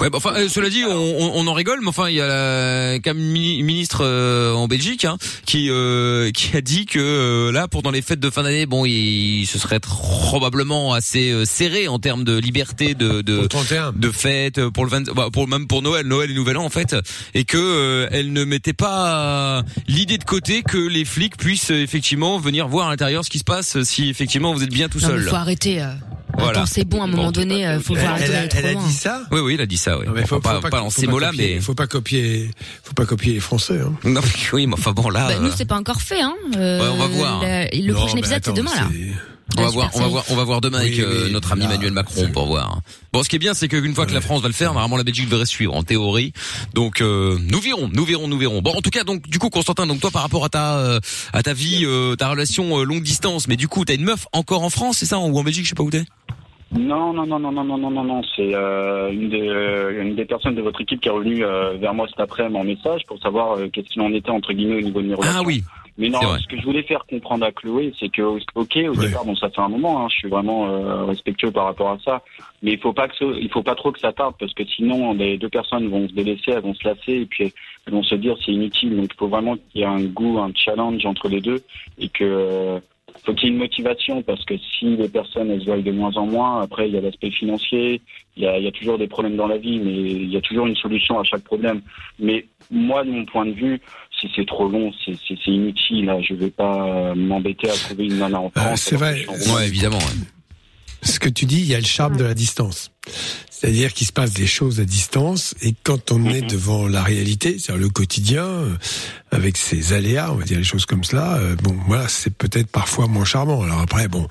B: Ouais, bah, enfin, euh, cela dit, on, on, on en rigole, mais enfin, il y a la quand même ministre euh, en Belgique hein, qui euh, qui a dit que euh, là, pendant les fêtes de fin d'année, bon, il, se serait probablement assez euh, serré en termes de liberté de de,
C: Au 31.
B: de fête euh, pour le 20, bah, pour même pour Noël, Noël et Nouvel An en fait, et que euh, elle ne mettait pas l'idée de côté que les flics puissent euh, effectivement venir voir à l'intérieur ce qui se passe euh, si effectivement vous êtes bien tout
D: Non,
B: seul.
D: faut arrêter. euh.
B: Voilà.
D: Attends, c'est bon, à un moment
I: Bon,
D: donné, euh, faut
C: Elle,
D: voir arrêter
C: elle
D: trop
C: elle a dit ça
B: Oui, oui, il a dit ça. Oui.
C: Non, mais
B: Enfin, pas, pas dans
C: faut
B: ces mots-là, mais
C: faut pas copier, faut pas copier les Français. Hein.
B: non, mais oui, mais enfin bon là.
D: Bah, nous,
B: euh,
D: c'est pas encore fait, hein. Euh,
B: Ouais, on va voir.
D: la- le
C: Non,
D: prochain épisode, c'est
C: attends,
D: demain, là.
B: On va voir, on va voir, on va voir demain
C: Oui,
B: avec euh,
C: oui,
B: notre ami
C: là,
B: Emmanuel Macron pour voir. Bon, ce qui est bien, c'est qu'une fois que la France va le faire, normalement la Belgique devrait suivre en théorie. Donc euh, nous verrons, nous verrons, nous verrons. Bon, en tout cas, donc du coup, Constantin, donc toi par rapport à ta euh, à ta vie, euh, ta relation euh, longue distance, mais du coup, t'as une meuf encore en France, c'est ça, ou en Belgique, je sais pas où t'es?
I: Non, non, non, non, non, non, non, non, non. C'est euh, une, des, euh, une des personnes de votre équipe qui est revenue euh, vers moi cet après-midi en message pour savoir euh, qu'est-ce qu'il en était entre guillemets au niveau de mes relations.
B: Ah oui.
I: Mais non, ce que je voulais faire comprendre à Chloé, c'est que ok, au départ, bon, ça fait un moment, hein, je suis vraiment euh, respectueux par rapport à ça, mais il faut pas que ce- il faut pas trop que ça tarde parce que sinon les deux personnes vont se délaisser, elles vont se lasser et puis elles vont se dire c'est inutile. Donc il faut vraiment qu'il y ait un goût, un challenge entre les deux et que euh, faut qu'il y ait une motivation parce que si les personnes elles se voient de moins en moins, après il y a l'aspect financier, il y a, il y a toujours des problèmes dans la vie, mais il y a toujours une solution à chaque problème. Mais moi, de mon point de vue, si c'est trop long, c'est inutile. Là. Je vais pas euh, m'embêter à trouver une nana en
C: Euh,
I: France.
C: c'est vrai.
B: Ouais, évidemment. ouais.
C: Ce que tu dis, il y a le charme de la distance. C'est-à-dire qu'il se passe des choses à distance et quand on est
I: Mhm.
C: devant la réalité, c'est-à-dire le quotidien, euh, avec ses aléas, on va dire les choses comme cela, euh, bon, voilà, c'est peut-être parfois moins charmant. Alors après, bon,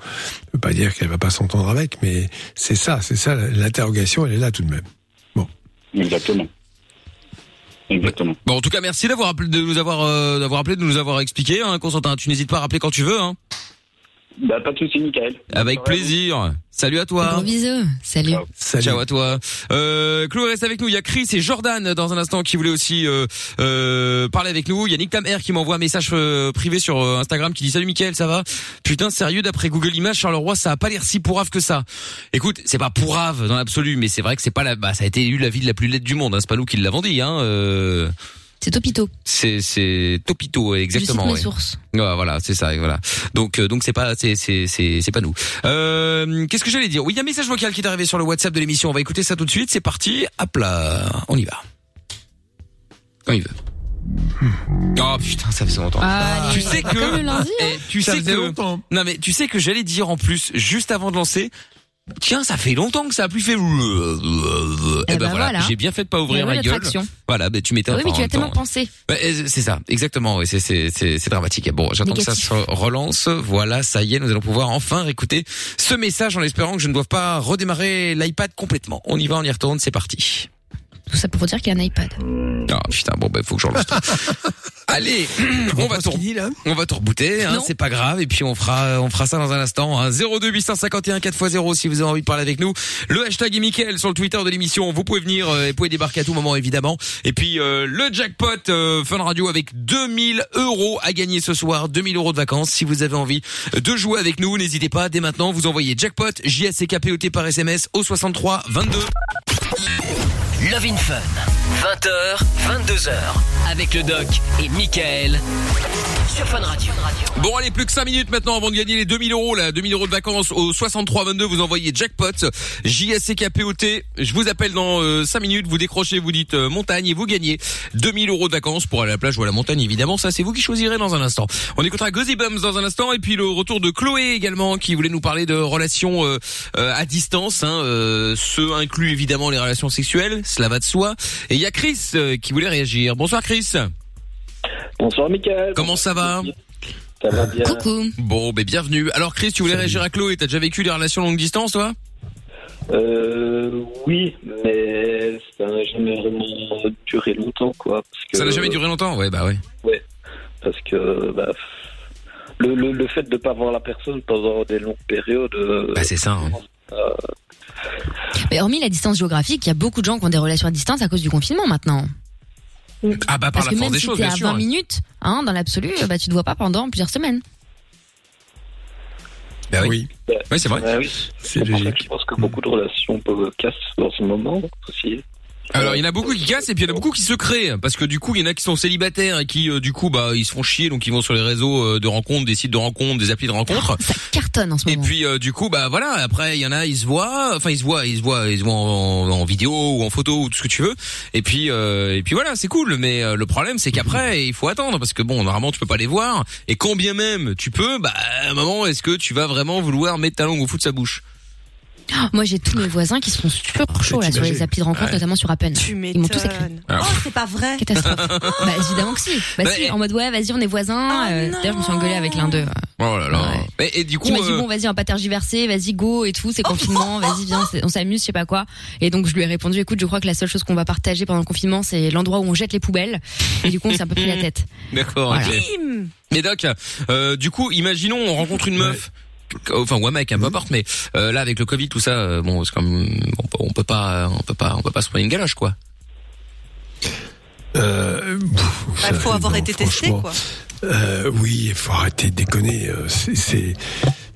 C: je veux pas dire qu'elle va pas s'entendre avec, mais c'est ça, c'est ça, l'interrogation, elle est là tout de même.
I: Exactement. Exactement.
B: Bon, en tout cas, merci d'avoir appelé, de nous avoir, euh, d'avoir appelé, de nous avoir expliqué, hein, Constantin. Tu n'hésites pas à rappeler quand tu veux, hein.
I: Bah, pas de soucis, Michael.
B: Avec plaisir. Salut à toi.
D: Gros bisous. Salut.
I: Ciao.
C: Salut.
B: Ciao à toi. Euh, Chloé reste avec nous. Il y a Chris et Jordan dans un instant qui voulaient aussi euh, euh, parler avec nous. Il y a Nick Tamer qui m'envoie un message euh, privé sur euh, Instagram qui dit salut Mickaël, ça va? Putain sérieux d'après Google Images Charleroi ça a pas l'air si pourrave que ça. Écoute c'est pas pourrave dans l'absolu mais c'est vrai que c'est pas la bah ça a été élu la ville la plus laide du monde. Hein. C'est pas nous qui l'avons dit hein.
D: C'est Topito.
B: C'est c'est Topito exactement.
D: Je cite mes
B: ouais.
D: sources.
B: Ouais, voilà, c'est ça, voilà. Donc euh, donc c'est pas c'est c'est c'est c'est pas nous. Euh, qu'est-ce que j'allais dire? Oui, il y a un message vocal qui est arrivé sur le WhatsApp de l'émission. On va écouter ça tout de suite. C'est parti. Hop là, on y va. On y va. Oh putain, ça fait longtemps.
D: Ah,
B: tu sais que
D: Comme le lundi, hein.
B: Eh, tu
C: Ça
B: sais
C: faisait
B: que
C: longtemps.
B: non mais tu sais que j'allais dire en plus juste avant de lancer. Tiens, ça fait longtemps que ça a plus fait. Eh ben,
D: ben
B: voilà,
D: voilà.
B: j'ai bien fait de pas ouvrir ma gueule. Voilà, ben tu m'étonnes.
D: Oui, mais tu as tellement pensé.
B: Ouais, euh, c'est ça, exactement. Oui, c'est c'est c'est dramatique. Bon, j'attends que ça se relance. Voilà, ça y est, nous allons pouvoir enfin réécouter ce message en espérant que je ne doive pas redémarrer l'iPad complètement. On y va, on y retourne, c'est parti.
D: Tout ça pour dire qu'il y a un iPad.
B: Ah putain, bon ben faut que je relance. tout. Allez, on va tout, on va tout rebooter, hein, c'est pas grave, et puis on fera, on fera ça dans un instant. Hein. 02 851 4x0 si vous avez envie de parler avec nous. Le hashtag est Mickaël sur le Twitter de l'émission. Vous pouvez venir euh, et vous pouvez débarquer à tout moment évidemment. Et puis euh, le jackpot euh, Fun Radio avec 2000 euros à gagner ce soir, 2000 euros de vacances. Si vous avez envie de jouer avec nous, n'hésitez pas dès maintenant. Vous envoyez jackpot J S C K P O T par SMS au 63 22.
F: Love in Fun. 20h, 22h. Avec le doc et Michael. Sur Fun Radio.
B: Bon allez, plus que 5 minutes maintenant avant de gagner les 2000 euros là, 2000 euros de vacances au 63 22. Vous envoyez jackpot J S K P O T. Je vous appelle dans euh, 5 minutes. Vous décrochez, vous dites euh, montagne et vous gagnez 2000 euros de vacances pour aller à la plage ou à la montagne. Évidemment, ça c'est vous qui choisirez dans un instant. On écoutera Gozy Bums dans un instant et puis le retour de Chloé également qui voulait nous parler de relations euh, euh, à distance. Hein, euh, ce inclut évidemment les relations sexuelles, cela va de soi. Et il y a Chris qui voulait réagir. Bonsoir Chris.
J: Bonsoir Michael.
B: Comment ça va
J: Ça va bien.
D: Coucou.
B: Bon, ben bienvenue. Alors Chris, tu voulais réagir à Chloé. T'as déjà vécu des relations longue distance, toi?
J: Euh, oui, mais ça n'a jamais vraiment duré longtemps, quoi. Parce que,
B: Ça n'a jamais duré longtemps? Ouais, bah ouais.
J: Ouais, parce que bah, le, le, le fait de ne pas voir la personne pendant des longues périodes. euh,
B: Bah c'est ça. hein.
J: euh,
D: Mais hormis la distance géographique, il y a beaucoup de gens qui ont des relations à distance à cause du confinement maintenant.
B: Ah bah par
D: Parce
B: la
D: que
B: force
D: même
B: des
D: si
B: choses, bien
D: à
B: sûr.
D: 20 minutes, hein, dans l'absolu, bah tu te vois pas pendant plusieurs semaines.
B: Bah oui.
J: bah,
B: Oui, c'est vrai.
J: bah oui,
C: C'est logique.
J: Je pense que beaucoup de relations peuvent casser dans ce moment aussi.
B: Alors il y en a beaucoup qui cassent et puis il y en a beaucoup qui se créent parce que du coup il y en a qui sont célibataires et qui euh, du coup bah ils se font chier donc ils vont sur les réseaux euh, de rencontres, des sites de rencontres, des applis de rencontres.
D: Ça cartonne en ce
B: Et
D: moment.
B: puis euh, du coup bah voilà après il y en a ils se voient enfin ils se voient ils se voient ils se voient en, en vidéo ou en photo ou tout ce que tu veux et puis euh, et puis voilà c'est cool mais euh, le problème c'est qu'après il faut attendre parce que bon normalement tu peux pas les voir et quand bien même tu peux bah à un moment est-ce que tu vas vraiment vouloir mettre ta langue au fond de sa bouche?
D: Moi, j'ai tous mes voisins qui se font super chauds là sur les applis de rencontre,
B: Ouais.
D: notamment sur Appen.
E: Tu
D: Ils m'ont tous écrit.
B: Alors.
E: Oh, c'est pas vrai.
D: Catastrophe. bah évidemment que si. Bah
B: Bah,
D: si,
B: et-
D: en mode ouais, vas-y, on est voisins.
E: Ah,
D: euh. D'ailleurs, je me suis engueulée avec l'un d'eux.
B: oh là là
D: Ouais.
B: Mais- et du coup
D: Qui m'a dit
B: euh,
D: bon, vas-y, on va pas tergiverser, vas-y, go et tout, c'est confinement, vas-y, viens, on s'amuse, je sais pas quoi. Et donc je lui ai répondu, écoute, je crois que la seule chose qu'on va partager pendant le confinement, c'est l'endroit où on jette les poubelles. Et du coup, on s'est un peu pris la tête.
B: d'accord
D: Voilà.
B: ok.
E: Bim
B: Mais Doc, euh, du coup, imaginons on rencontre une meuf, enfin ou un mec, hein, peu importe, mais euh, là avec le Covid tout ça, euh, bon, c'est comme on peut, on peut pas, on peut pas, on peut pas se prendre une galoche quoi.
C: Euh, pff,
E: Il
C: ça,
E: faut avoir
C: non,
E: été testé, quoi.
C: Euh, oui, il faut arrêter de déconner. euh, c'est-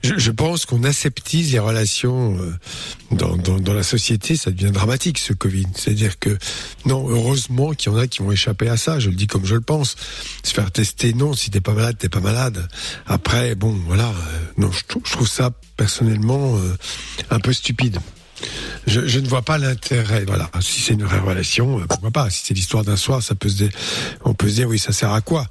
C: je, je pense qu'on aseptise les relations euh, dans, dans, dans la société. Ça devient dramatique ce Covid. C'est-à-dire que non, heureusement qu'il y en a qui vont échapper à ça. Je le dis comme je le pense. Se faire tester, non. Si t'es pas malade, t'es pas malade. Après, bon, voilà. euh, non, je, je trouve ça personnellement euh, un peu stupide. Je, je ne vois pas l'intérêt. Voilà, si c'est une vraie relation, euh, pourquoi pas? Si c'est l'histoire d'un soir, ça peut se on peut se dire oui, ça sert à quoi?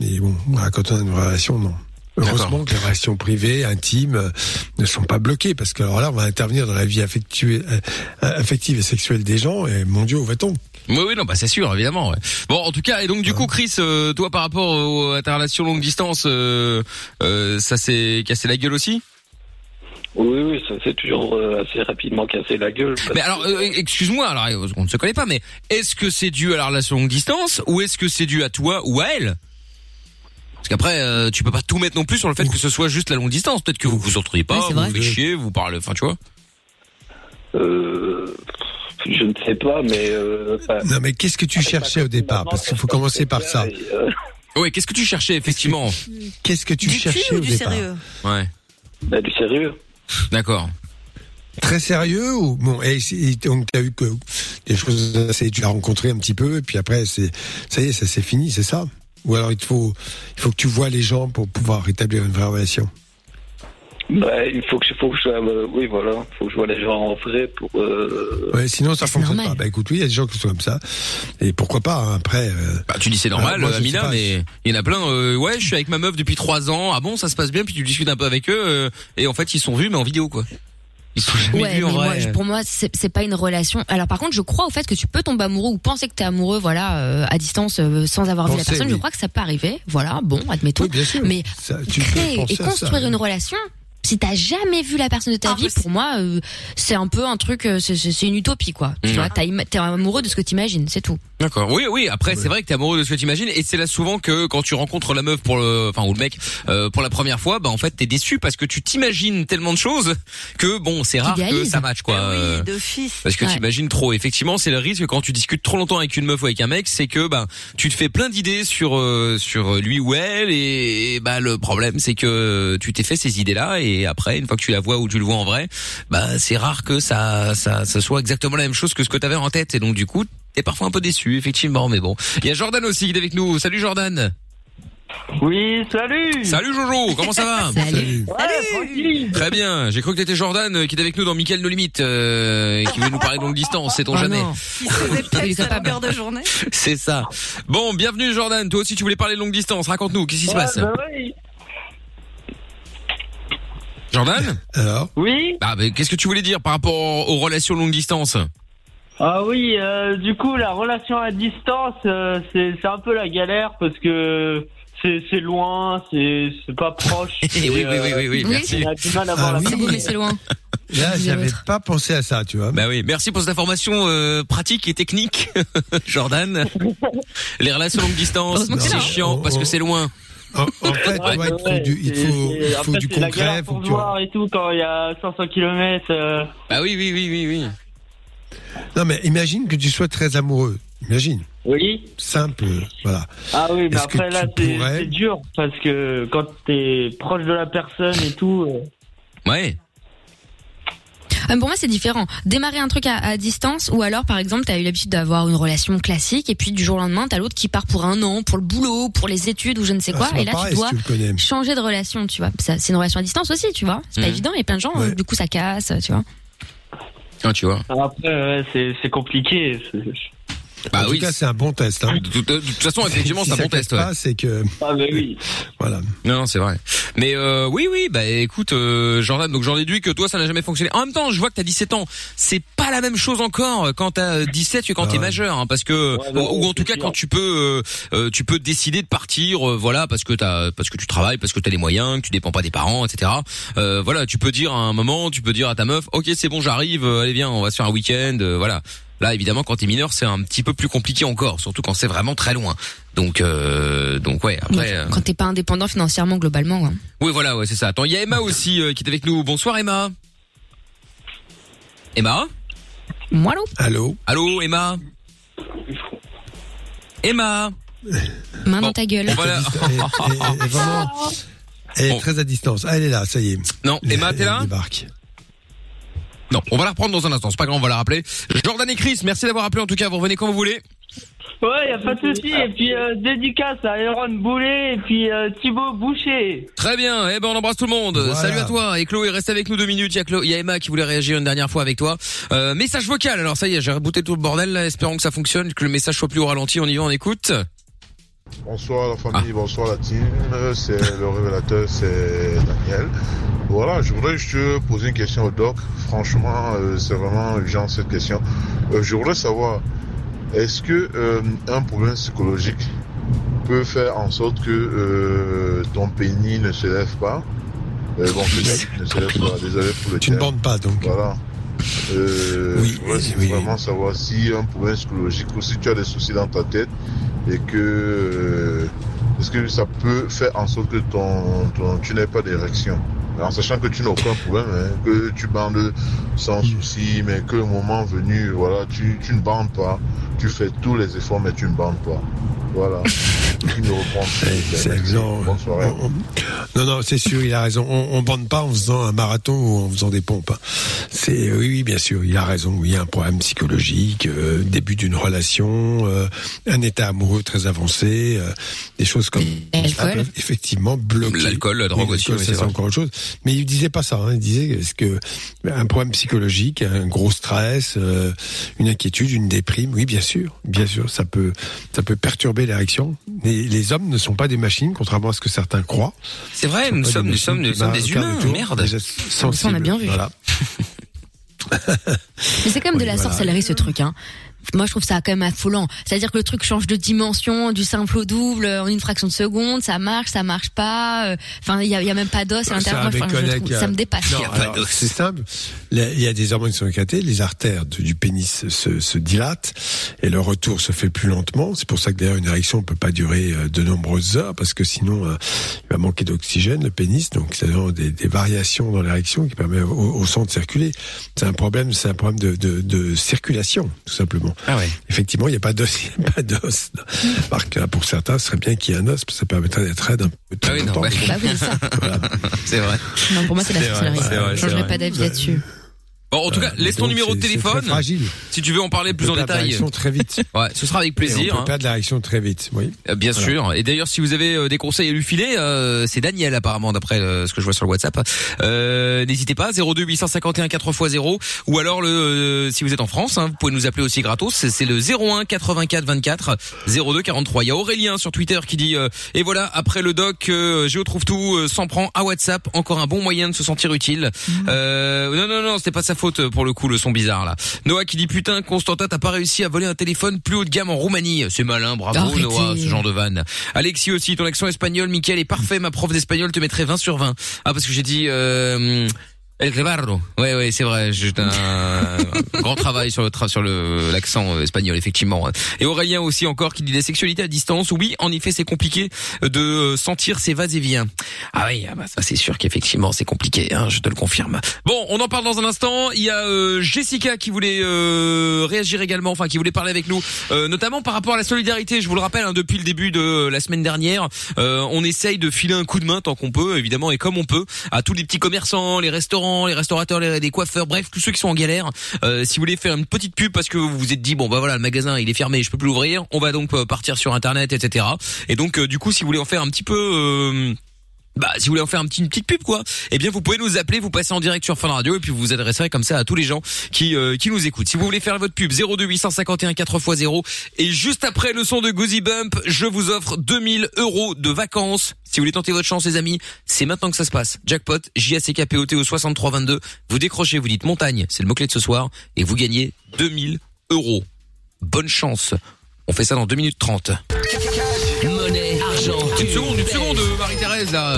C: Mais bon, quand on a une relation, non. Heureusement que les relations privées, intimes, euh, ne sont pas bloquées, parce que alors là, on va intervenir dans la vie affective, euh, affective et sexuelle des gens, et mon Dieu, où va-t-on?
B: Oui, oui, non, bah c'est sûr, évidemment. ouais. Bon, en tout cas, et donc du coup, Chris, euh, toi, par rapport au- à ta relation longue distance, euh, euh, ça s'est cassé la gueule aussi?
J: Oui, oui, ça s'est toujours euh, assez rapidement cassé la gueule.
B: Mais alors, euh, excuse-moi, alors on ne se connaît pas, mais est-ce que c'est dû à la relation longue distance ou est-ce que c'est dû à toi ou à elle? Parce qu'après, euh, tu peux pas tout mettre non plus sur le fait que ce soit juste la longue distance. Peut-être que vous vous entendez pas, vous vous faites chier, vous parlez, enfin tu vois.
J: Euh, je ne sais pas, mais. Euh, enfin,
C: Non, mais qu'est-ce que tu cherchais au départ Parce qu'il faut commencer par ça.
J: Euh,
B: Ouais, qu'est-ce que tu cherchais effectivement?
C: Qu'est-ce que tu
E: Du
C: cherchais
E: cul ou
C: au
E: du
C: départ
E: sérieux?
B: Ouais,
J: bah, du sérieux.
B: d'accord.
C: Très sérieux ou bon et, c'est- et donc t'as eu que des choses assez, tu l'as rencontré un petit peu, et puis après, c'est, ça y est, ça c'est fini, c'est ça? Ou alors il faut, il faut que tu vois les gens pour pouvoir établir une vraie relation.
J: Bah, il faut que, je- faut que je sois, euh, oui, voilà, faut que je vois les gens en vrai pour. Euh...
C: Ouais, sinon ça fonctionne
D: normal.
C: pas. Bah écoute, oui, il y a des gens qui sont comme ça, et pourquoi pas. hein, après, euh,
B: Bah, tu dis c'est normal,
C: Euh, moi,
B: Amina, mais il y en a plein. euh, ouais, je suis avec ma meuf depuis trois ans. Ah bon, ça se passe bien? Puis tu discutes un peu avec eux, euh, et en fait, ils sont vus, mais en vidéo, quoi. Ils sont jamais
D: Ouais,
B: vus en
D: mais moi, pour moi, c'est pas une relation. Alors, par contre, je crois au fait que tu peux tomber amoureux ou penser que t'es amoureux, voilà, euh, à distance, euh, sans avoir vu la personne. Je crois que ça peut arriver. Voilà, bon, admettons.
C: oui, bien sûr.
D: Mais
C: Ça, tu
D: créer et
C: ça,
D: construire
C: oui.
D: une relation. Si t'as jamais vu la personne de ta vie,
E: Impossible.
D: pour moi, euh, c'est un peu un truc, euh, c'est- une utopie, quoi. Tu
B: Mhm.
D: vois, t'es amoureux de ce que t'imagines, c'est tout.
B: D'accord. Oui, oui. Après, c'est vrai que t'es amoureux de ce que t'imagines, et c'est là souvent que quand tu rencontres la meuf pour le, enfin ou le mec euh, pour la première fois, bah en fait t'es déçu parce que tu t'imagines tellement de choses que bon, c'est rare que ça match quoi.
E: Ah
B: Euh,
E: oui, d'office.
B: Parce que
D: Ouais.
B: t'imagines trop. Effectivement, c'est le risque quand tu discutes trop longtemps avec une meuf ou avec un mec, c'est que bah tu te fais plein d'idées sur euh, sur lui ou elle et, et, bah le problème c'est que tu t'es fait ces idées-là et après une fois que tu la vois ou tu le vois en vrai, bah c'est rare que ça ça ça soit exactement la même chose que ce que t'avais en tête et donc du coup t'es parfois un peu déçu effectivement mais bon. Il y a Jordan aussi qui est avec nous. Salut Jordan.
K: Oui, salut
B: Salut Jojo, comment ça va?
D: Salut.
K: Ouais, tranquille
B: Très bien. J'ai cru que t'étais Jordan euh, qui est avec nous dans Michael No Limite euh, et qui veut nous parler de longue distance. C'est ton
D: Oh
B: jamais.
E: Il se longueur de journée.
B: C'est ça. Bon, bienvenue Jordan. Toi aussi, tu voulais parler de longue distance. Raconte-nous, qu'est-ce qui se
K: Ouais,
B: passe?
K: bah oui.
B: Jordan
C: Alors,
K: Oui
B: Ah, mais qu'est-ce que tu voulais dire par rapport aux relations longue distance
K: Ah oui, euh, du coup, la relation à distance, euh, c'est c'est un peu la galère parce que c'est c'est loin, c'est c'est pas proche.
B: oui, oui, oui, oui, oui,
D: Oui.
B: merci.
K: On a du mal à voir
C: Ah
K: la
C: oui.
D: C'est beau, mais c'est loin.
C: là, j'avais pas pensé à ça, tu vois.
B: Bah oui, merci pour cette information euh, pratique et technique, Jordan. Les relations longue distance,
D: Heureusement que
B: c'est
D: c'est là.
B: chiant parce que c'est loin.
C: En, en fait,
K: Ouais,
C: ouais, il faut du, il faut, il faut du
K: la
C: concret,
K: galère pour
C: que
K: se
C: tu.
K: voir et tout quand il y a 500 km. euh,
B: Bah oui, oui, oui, oui, oui.
C: Non, mais imagine que tu sois très amoureux. Imagine.
K: Oui.
C: Simple, voilà.
K: Ah oui, mais après là,
C: tu
K: c'est
C: pourrais-
K: c'est dur parce que quand t'es proche de la personne et tout. euh,
B: Ouais.
D: Euh, Pour moi, c'est différent. Démarrer un truc à, à distance, ou alors, par exemple, t'as eu l'habitude d'avoir une relation classique, et puis du jour au lendemain, t'as l'autre qui part pour un an, pour le boulot, pour les études, ou je ne sais
C: Ah,
D: quoi, et là,
C: pareil
D: tu dois
C: si tu
D: changer de relation, tu vois. Ça, C'est une relation à distance aussi, tu vois. C'est pas
B: Mhm.
D: évident, a plein de gens,
C: Ouais.
D: euh, du coup, ça casse, tu vois.
B: Ah, tu vois.
K: Après, ouais, c'est compliqué.
B: Bah
C: en tout
B: oui.
C: cas, c'est un bon test. Hein.
B: De toute, de toute façon, effectivement,
C: Si
B: c'est un bon test. ouais.
C: pas, c'est que
K: Ah mais oui.
C: voilà.
B: Non, non, c'est vrai. Mais euh, oui, oui, bah écoute, euh, Jordan, donc j'en déduis que toi, ça n'a jamais fonctionné. En même temps, je vois que t'as 17 ans. C'est pas la même chose encore quand t'as euh, 17 que quand
C: Ah
B: t'es majeur, hein, parce que
K: Ouais,
B: ou, ou en tout cas quand tu peux, euh, euh, tu peux décider de partir, euh, voilà, parce que t'as, parce que tu travailles, parce que t'as les moyens, que tu dépends pas des parents, etc. Euh, voilà, tu peux dire à un moment, tu peux dire à ta meuf, ok, c'est bon, j'arrive, euh, allez viens, on va se faire un week-end, euh, voilà. Là, évidemment, quand t'es mineur, c'est un petit peu plus compliqué encore, surtout quand c'est vraiment très loin. Donc, euh, donc ouais. Après, euh,
D: Quand t'es pas indépendant financièrement, globalement. hein.
B: oui, voilà, ouais, c'est ça. Attends, il y a Emma aussi euh, qui est avec nous. Bonsoir Emma. Emma
D: Moi, l'eau,
C: Allô.
B: Allô Emma Emma
D: main
B: Bon,
D: dans ta gueule.
B: on va la-
C: Elle, elle- elle- elle- vraiment, elle est très à distance. Ah, elle est là, ça y est.
B: Non, Emma, t'es
C: Elle
B: là
C: débarque.
B: Non, on va la reprendre dans un instant. C'est pas grave, on va la rappeler. Jordan et Chris, merci d'avoir appelé en tout cas. Vous revenez quand vous voulez.
K: Ouais, y a pas de souci. Et puis euh, dédicace à Aaron Boulet et puis euh, Thibaut Boucher.
B: Très bien. Eh ben, on embrasse tout le monde.
C: Voilà.
B: Salut à toi. Et Chloé, reste avec nous deux minutes. Il y a, y a Emma qui voulait réagir une dernière fois avec toi. Euh, message vocal. Alors ça y est, j'ai rebooté tout le bordel. Là. Espérons que ça fonctionne, que le message soit plus au ralenti. On y va, on écoute.
L: Bonsoir la famille, bonsoir la team, c'est le révélateur, c'est Daniel. Voilà, je voudrais juste poser une question au doc. Franchement, euh, c'est vraiment urgent cette question. Euh, je voudrais savoir, est-ce que euh, un problème psychologique peut faire en sorte que ton pénis ne se lève pas Bon, ne se lève pas, désolé pour le
C: Tu ne bandes pas donc.
L: Voilà. Euh,
C: Oui,
L: vraiment savoir si un problème psychologique ou si tu as des soucis dans ta tête et que euh, est-ce que ça peut faire en sorte que ton, ton tu n'aies pas d'érection en sachant que tu n'as aucun problème hein, que tu bandes sans souci mais que le moment venu voilà tu, tu ne bandes pas tu fais tous les efforts mais tu ne bandes pas voilà.
C: C'est- non, on- on- non, non, c'est sûr, il a raison. On, on bande pas en faisant un marathon ou en faisant des pompes. hein. C'est oui, oui, bien sûr, il a raison. Oui, il y a un problème psychologique, euh, début d'une relation, euh, un état amoureux très avancé, euh, des choses comme ça effectivement bloquer.
B: L'alcool, la drogue
C: Oui,
B: aussi, c'est
C: encore autre chose. Mais il disait pas ça. Hein. Il disait est-ce que un problème psychologique, un gros stress, euh, une inquiétude, une déprime, oui, bien sûr, bien sûr, ça peut, ça peut perturber l'érection. Les, les hommes ne sont pas des machines, contrairement à ce que certains croient.
B: C'est vrai, nous sommes,
C: des
B: nous sommes, nous
C: machines.
B: sommes des humains.
C: tour,
B: Merde.
D: on a bien vu.
C: Voilà.
D: Mais c'est quand même de la
C: voilà.
D: sorcellerie ce truc. Hein. Moi, je trouve ça quand même affolant. C'est-à-dire que le truc change de dimension, du simple au double, en une fraction de seconde, ça marche, ça marche pas. euh, Enfin, il y a, il y a même pas d'os à l'intérieur. Moi,
C: Ça
D: me dépasse.
C: C'est simple. Il y a des hormones qui sont éclatées, les artères de- du pénis se, se dilatent et le retour se fait plus lentement. C'est pour ça que d'ailleurs une érection ne peut pas durer euh, de nombreuses heures parce que sinon euh, il va manquer d'oxygène le pénis. Donc c'est vraiment des, des variations dans l'érection qui permet au, au sang de circuler. C'est un problème, c'est un problème de, de, de circulation tout simplement.
B: Ah ouais.
C: Effectivement, il n'y a pas d'os, il n'y a pas d'os. Alors que là, pour certains, ce serait bien qu'il y ait un os, parce que ça permettrait d'être raide un peu
B: Ah oui, non, bah,
D: Bah oui, ça.
B: C'est vrai.
D: Non, pour moi, c'est la
B: C'est
D: sorcellerie.
B: c'est
D: Je
B: c'est
D: changerai pas d'avis là-dessus.
B: Bon, en tout cas,
C: Euh,
B: laisse ton
C: donc,
B: numéro de téléphone.
C: très fragile.
B: Si tu veux en parler plus
C: peut
B: en détail.
C: l'érection très vite.
B: Ouais, ce sera avec
C: Et
B: plaisir.
C: on peut
B: hein.
C: perdre l'érection très vite, oui.
B: Euh, Bien
C: Voilà.
B: sûr. Et d'ailleurs, si vous avez euh, des conseils à lui filer, euh, c'est Daniel apparemment d'après euh, ce que je vois sur le WhatsApp. Euh, N'hésitez pas 02 851 4x0 ou alors le euh, si vous êtes en France, hein, vous pouvez nous appeler aussi gratos. C'est le 01 84 24 02 43. Il y a Aurélien sur Twitter qui dit euh, et voilà après le doc, euh, Géo trouve tout euh, s'en prend à WhatsApp. Encore un bon moyen de se sentir utile. Euh, non non non, c'était pas sa faute pour le coup le son bizarre là. Noah qui dit putain Constantin t'as pas réussi à voler un téléphone plus haut de gamme en Roumanie. C'est malin, bravo
D: Arrêtez.
B: Noah, ce genre de vanne. Alexis aussi, ton accent espagnol, Mickaël est parfait. Ma prof d'espagnol te mettrait 20 sur 20. Ah parce que j'ai dit euh, El Rebarro. Ouais ouais, c'est vrai, j'ai un grand travail sur le tra- sur le l'accent euh, espagnol effectivement. Et Aurélien aussi encore qui dit la sexualité à distance. Oui, en effet, c'est compliqué de euh, sentir ses vas-et-vient. Ah oui, ah bah ça c'est sûr qu'effectivement c'est compliqué, hein, je te le confirme. Bon, on en parle dans un instant. Il y a euh, Jessica qui voulait euh, réagir également, enfin qui voulait parler avec nous, euh, notamment par rapport à la solidarité. Je vous le rappelle, hein, depuis le début de la semaine dernière, euh, on essaye de filer un coup de main tant qu'on peut, évidemment, et comme on peut, à tous les petits commerçants, les restaurants, les restaurateurs, les, coiffeurs, bref, tous ceux qui sont en galère. Euh, si vous voulez faire une petite pub parce que vous vous êtes dit bon bah voilà le magasin il est fermé, je peux plus l'ouvrir, on va donc euh, partir sur internet, etc. Et donc euh, du coup si vous voulez en faire un petit peu bah, si vous voulez en faire un petit, une petite pub, quoi, eh bien, vous pouvez nous appeler, vous passez en direct sur Fun Radio et puis vous vous adresserez comme ça à tous les gens qui, euh, qui nous écoutent. Si vous voulez faire votre pub, 02 851 4x0 et juste après le son de Goosey Bump, je vous offre 2000 euros de vacances. Si vous voulez tenter votre chance, les amis, c'est maintenant que ça se passe. Jackpot, J-A-C-K-P-O-T au 6322. Vous décrochez, vous dites montagne, c'est le mot-clé de ce soir et vous gagnez 2000 euros. Bonne chance. On fait ça dans 2 minutes 30. Une seconde, une seconde, Marie-Thérèse, là.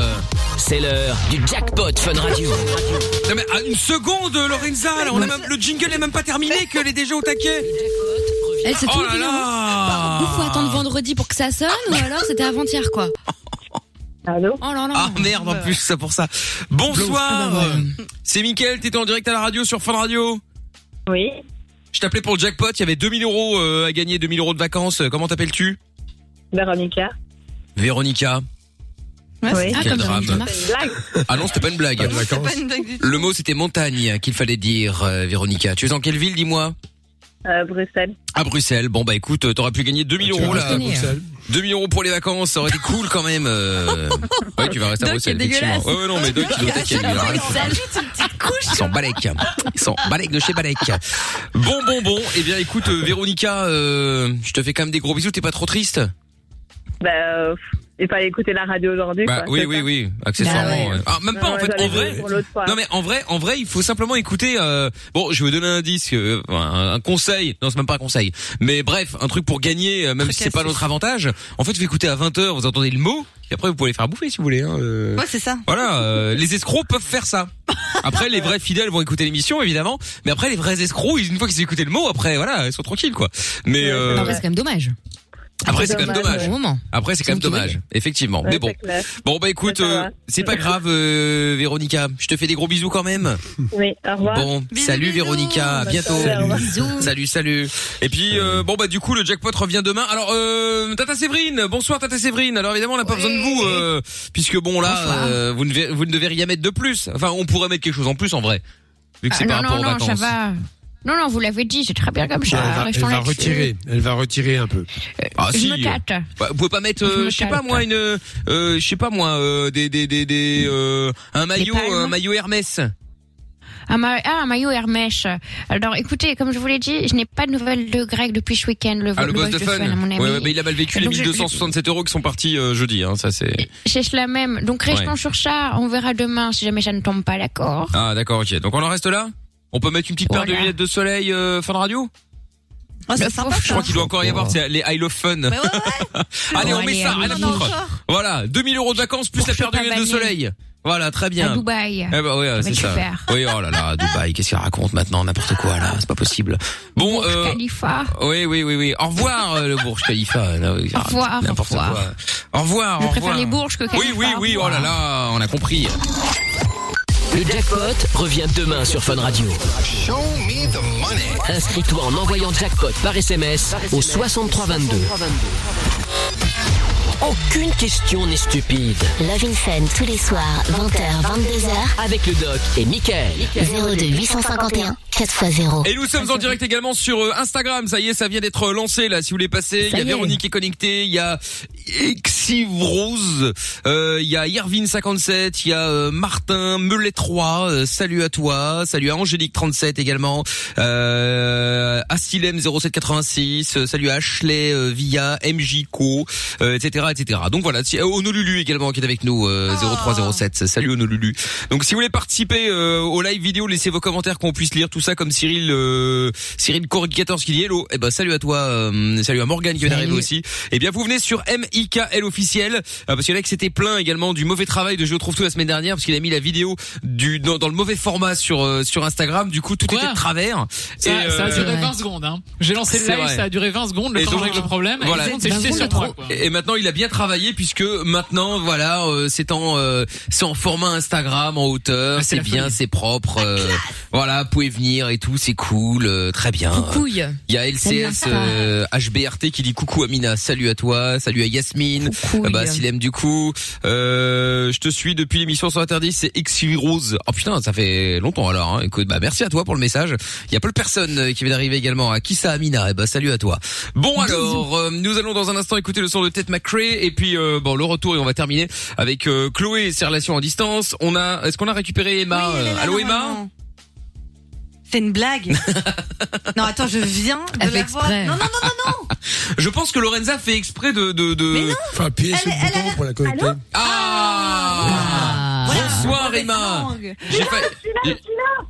F: C'est l'heure du jackpot Fun Radio.
B: Non mais ah, une seconde, Lorenza, là, on a même, le jingle n'est même pas terminé, qu'elle est déjà au taquet.
D: Elle, c'est
B: Oh là là.
D: Bah, faut attendre vendredi pour que ça sonne, ou alors c'était avant-hier, quoi.
G: Allô
D: Oh là là.
B: Ah merde, en plus, c'est pour ça. Bonsoir. C'est Mickaël, t'étais en direct à la radio sur Fun Radio.
G: Oui,
B: Je t'appelais pour le jackpot, il y avait 2000 euros euh, à gagner, 2000 euros de vacances. Comment t'appelles-tu?
G: Véronica.
B: Véronica.
G: oui.
D: Ah,
B: Quel drame.
G: Blague.
B: Ah non, c'était pas une blague.
E: C'est pas une blague du tout.
B: Le mot c'était montagne qu'il fallait dire, euh, Véronica. Tu es dans quelle ville, dis-moi?
G: Euh, Bruxelles.
B: À Bruxelles. Bon bah écoute, euh, t'aurais pu gagner 2000
C: Tu vas
B: euros là. 2000 euros pour les vacances, ça aurait été cool quand même. euh. Ouais, tu vas rester à
D: Doc
B: Bruxelles, effectivement.
D: dégueulasse.
B: Ouais, ouais, non, mais Doc, il doit être calme, il a rien. Ils sont balèques. Ils sont balèques de chez balèques. Bon, bon, bon. Eh bien, écoute, euh, Véronica, euh, je te fais quand même des gros bisous. T'es pas trop triste?
G: Bah, euh, il fallait écouter la radio aujourd'hui.
B: Bah
G: quoi,
B: oui, oui,
G: ça.
B: oui, accessoirement.
D: Bah ouais.
B: ouais. Ah, même pas
G: Non,
B: en
G: ouais,
B: fait. En vrai, non mais en vrai, en vrai, il faut simplement écouter. Euh, bon, je vais vous donner un indice, euh, un, un conseil. Non, c'est même pas un conseil. Mais bref, un truc pour gagner, euh, même si c'est pas notre avantage. En fait, vous écoutez à 20 h vous entendez le mot, et après vous pouvez les faire bouffer si vous voulez. Hein, euh.
E: Ouais, c'est ça.
B: Voilà, euh, les escrocs peuvent faire ça. Après, les vrais fidèles vont écouter l'émission, évidemment. Mais après, les vrais escrocs, une fois qu'ils ont écouté le mot, après, voilà, ils sont tranquilles, quoi. Mais euh,
D: Après, c'est quand même dommage.
B: Après, c'est quand même dommage. Après, c'est quand même dommage, effectivement.
G: Ouais,
B: Mais bon. Bon, bah écoute, euh, c'est pas grave, euh, Véronica. Je te fais des gros bisous quand même.
G: Oui, au revoir.
B: Bon, salut Véronica, à bientôt.
G: Salut.
B: Salut, salut. Et puis euh, bon bah du coup le jackpot revient demain. Alors euh, Tata Séverine, bonsoir Tata Séverine. Alors évidemment on n'a pas besoin de vous euh, puisque bon là euh, vous ne vous ne devez rien mettre de plus. Enfin on pourrait mettre quelque chose en plus en vrai vu que c'est
D: Ah,
B: par
D: non,
B: rapport
D: non,
B: aux
D: non,
B: vacances.
D: ça va. Non, non, vous l'avez dit, c'est très bien comme ça.
C: elle va, elle retirer. Elle va retirer un peu.
B: Ah
D: Je
B: si.
D: me tâte.
B: Bah, vous pouvez pas mettre,
D: Je
B: euh, je sais pas moi une, euh, je sais pas moi euh, des des des des euh, un maillot un maillot Hermès.
D: Un, ma- ah, un maillot Hermès. Alors, écoutez, comme je vous l'ai dit, je n'ai pas de nouvelles de Greg depuis ce week-end. Le,
B: Ah le boss de fun.
D: à mon ami.
B: Ouais, ouais, bah, il a mal vécu les
D: Donc, je-
B: 1267 euros qui sont partis euh, jeudi. Hein, ça c'est.
D: C'est cela même. Donc, restons
B: Ouais.
D: sur ça. On verra demain si jamais ça ne tombe pas, d'accord
B: Ah d'accord ok. Donc on en reste là? On peut mettre une petite paire de lunettes de soleil euh, fin de radio?
E: Oh, c'est sympa.
B: Je crois qu'il doit encore y avoir c'est les I Love Fun.
E: Mais ouais, ouais.
B: allez, on met
D: allez,
B: ça, à
D: allez.
B: foutre. Voilà, 2000 euros de vacances plus
D: Pour
B: la paire de lunettes de soleil. Voilà, très
D: À
B: bien.
D: Dubaï.
B: Eh ben ouais,
D: va
B: c'est ça.
D: super.
B: Oui, oh là là, Dubaï, qu'est-ce qu'il raconte maintenant N'importe quoi là, c'est pas possible. Bon,
D: Burj
B: euh,
D: Khalifa.
B: oui, oui, oui, oui. Au revoir euh, le Burj Khalifa. Là, oui,
D: Au revoir, au
B: n'importe
D: revoir.
B: quoi. Au revoir.
D: Je
B: au
D: préfère les bourges que
B: Oui,
D: Khalifa,
B: oui,
D: au
B: oui. Oh
D: revoir.
B: là là, on a compris.
F: Le jackpot revient demain sur Fun Radio. Inscris-toi en envoyant jackpot par SMS au 6322. Aucune question n'est stupide.
M: Love in Fun tous les soirs, 20h, 22h,
F: Avec le doc et Mickaël.
M: 02 851 4x0.
B: Et nous sommes en direct également sur euh, Instagram. Ça y est, ça vient d'être lancé là. Si vous voulez passer, il y a. Véronique qui est connectée, il y a Exivrose, euh, il y a Yervin 57, il y a euh, Martin Melet 3. euh, salut à toi, salut à Angélique 37 également, euh, Asilem 0786, euh, salut à Ashley euh, Via MJ Co, euh, etc., etc. Donc voilà, si, euh, Honolulu également qui est avec nous euh, 0307. Salut Honolulu. Donc si vous voulez participer euh, au live vidéo, laissez vos commentaires qu'on puisse lire tout ça comme Cyril euh, Cyril Corric 14 qui dit hello. Eh ben salut à toi, euh, salut à Morgane qui vient d'arriver aussi. Eh bien vous venez sur MIKL officiel euh, parce qu'il y en a qui s'était plaint également du mauvais travail de Je trouve tout la semaine dernière parce qu'il a mis la vidéo du dans, dans le mauvais format sur euh, sur Instagram. Du coup tout
H: Quoi
B: était de travers.
H: Ça,
B: Et,
H: ça a duré
D: Ouais.
H: 20 secondes. Hein. J'ai lancé le live,
B: vrai.
H: ça a duré 20 secondes. Le
B: Et
H: temps
B: donc,
H: régler le problème.
B: voilà.
H: et tout le monde s'est jeté
D: 20
H: sur
D: secondes,
H: moi. quoi.
B: Et maintenant, il a bien travaillé puisque maintenant, voilà, euh, c'est en euh, c'est en format Instagram en hauteur,
H: Ah, c'est
B: bien, c'est propre. euh, voilà, vous pouvez venir et tout, c'est cool, euh, très bien.
D: Coucouille.
B: Il y a LCS euh, HBRT qui dit coucou Amina, salut à toi, salut à Yasmine,
D: Coucouille.
B: euh, bah Silem du coup, euh, je te suis depuis l'émission sur interdit, c'est X Rose. Oh putain, ça fait longtemps alors. Hein. Écoute, bah merci à toi pour le message. Il y a plein de personnes euh, qui viennent d'arriver également. À qui ça Amina? Eh bah salut à toi. Bon alors, euh, nous allons dans un instant écouter le son de Ted McRae et puis euh, bon le retour et on va terminer avec euh, Chloé et ses relations à distance. On a, est-ce qu'on a récupéré Emma
E: Oui,
B: euh, Allô Emma?
E: C'est une blague. non, attends, je viens de la voir. Non, non, non, non, non.
B: Je pense que Lorenza fait exprès de de, de...
C: Faut appuyer sur le bouton pour la connecter.
B: Ah,
D: Voilà.
B: Bonsoir Emma. J'ai failli,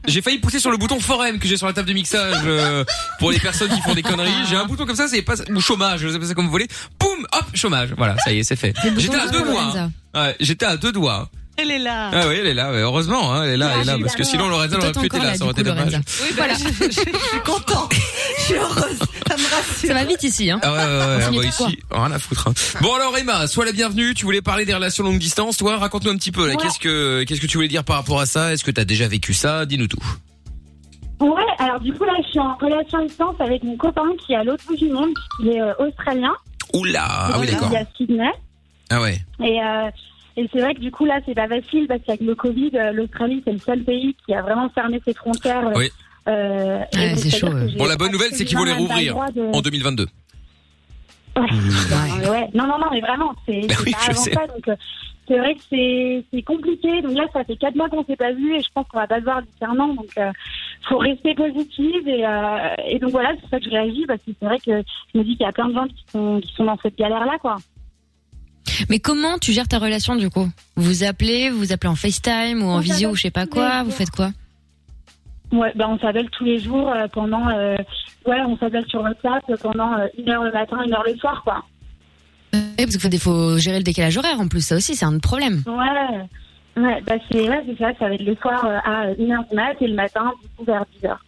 B: j'ai- failli pousser sur le bouton forum que j'ai sur la table de mixage euh, pour les personnes qui font des conneries. J'ai un bouton comme ça, c'est pas ou chômage, je sais pas ça comme vous voulez. Poum, hop, chômage. Voilà, ça y est, c'est fait. J'étais à deux doigts. Ouais, j'étais à deux doigts.
E: Elle est là.
B: Ah oui, elle est là. ouais, heureusement, hein, elle est là, elle est là, parce que sinon Lorenza aurait pu être là, ça aurait été dommage.
E: Oui, bah, je, je- je suis contente. Je suis heureuse. Ça me rassure.
D: Ça va vite ici, hein.
B: Ah ouais, ouais, ouais,
D: On
B: ah bah ici, rien à foutre. hein. Bon alors Emma, sois la bienvenue. Tu voulais parler des relations longue distance, toi Raconte-nous un petit peu.
G: Ouais.
B: Qu'est-ce que qu'est-ce que tu voulais dire par rapport à ça Est-ce que t'as déjà vécu ça Dis-nous tout.
G: Ouais, alors du coup là, je suis en relation à distance avec mon copain qui est à l'autre bout du monde, puisqu'il est euh, australien.
B: Oula, ah oui
G: Il
B: d'accord.
G: est à Sydney.
B: Ah ouais.
G: Et, euh, et c'est vrai que du coup là, c'est pas facile parce qu'avec le Covid, euh, l'Australie c'est le seul pays qui a vraiment fermé ses frontières. euh,
B: Oui.
G: euh,
D: Ouais, c'est chaud,
B: Bon la bonne nouvelle c'est qu'ils vont les rouvrir
G: de-
B: en 2022.
G: Ouais. Non, non, non, mais vraiment, c'est
B: Bah
G: c'est
B: oui,
G: avant
B: sais.
G: ça. Donc, euh, c'est vrai que c'est compliqué. Donc là, ça fait quatre mois qu'on s'est pas vu et je pense qu'on va pas se voir d'ici un an. Donc, euh, faut rester positive et, euh, et donc voilà, c'est pour ça que je réagis parce que c'est vrai que je me dis qu'il y a plein de gens qui sont qui sont dans cette galère-là, quoi.
D: Mais comment tu gères ta relation du coup? Vous appelez, vous appelez en FaceTime ou en
G: On
D: visio ou je sais pas quoi Vous faites quoi?
G: Ouais, ben on s'appelle tous les jours euh, pendant. Euh, ouais, on s'appelle sur WhatsApp pendant euh, une heure le matin, une heure le soir, quoi.
D: Eh, Parce qu'il faut, gérer le décalage horaire en plus, ça aussi c'est un problème.
G: Ouais. Ouais, bah c'est ouais, ça. Ça va être le soir euh, à une heure du mat et le matin du coup vers 10 heures.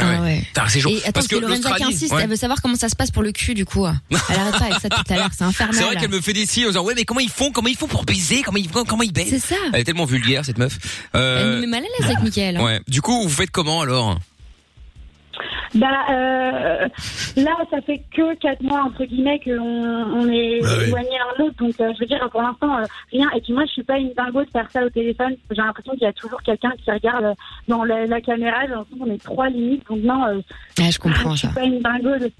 D: Ah ouais.
B: Putain, c'est chaud.
D: Et attends,
B: Parce
D: que,
B: que
D: Lorenza qui insiste,
B: ouais.
D: elle veut savoir comment ça se passe pour le cul, du coup. Elle arrête pas avec ça tout à l'heure, c'est infernal.
B: C'est vrai qu'elle me fait des signes en disant ouais mais comment ils font comment ils font pour baiser comment ils comment ils baisent?
D: C'est ça.
B: elle est tellement vulgaire cette meuf Euh,
D: Elle nous met mal à l'aise avec Mickaël.
B: ouais du coup vous faites comment alors?
G: Bah, euh, là, ça fait que quatre mois, entre guillemets, qu'on on est
C: Ah oui.
G: éloignés l'un de l'autre. Donc, euh, je veux dire, pour l'instant, euh, rien. Et puis moi, je suis pas une dingo de faire ça au téléphone. J'ai l'impression qu'il y a toujours quelqu'un qui regarde dans la, la caméra. J'ai l'impression qu'on est trois limites. Donc, non, euh,
D: Ouais, je comprends
G: je suis
D: ça.
G: pas une dingo. De...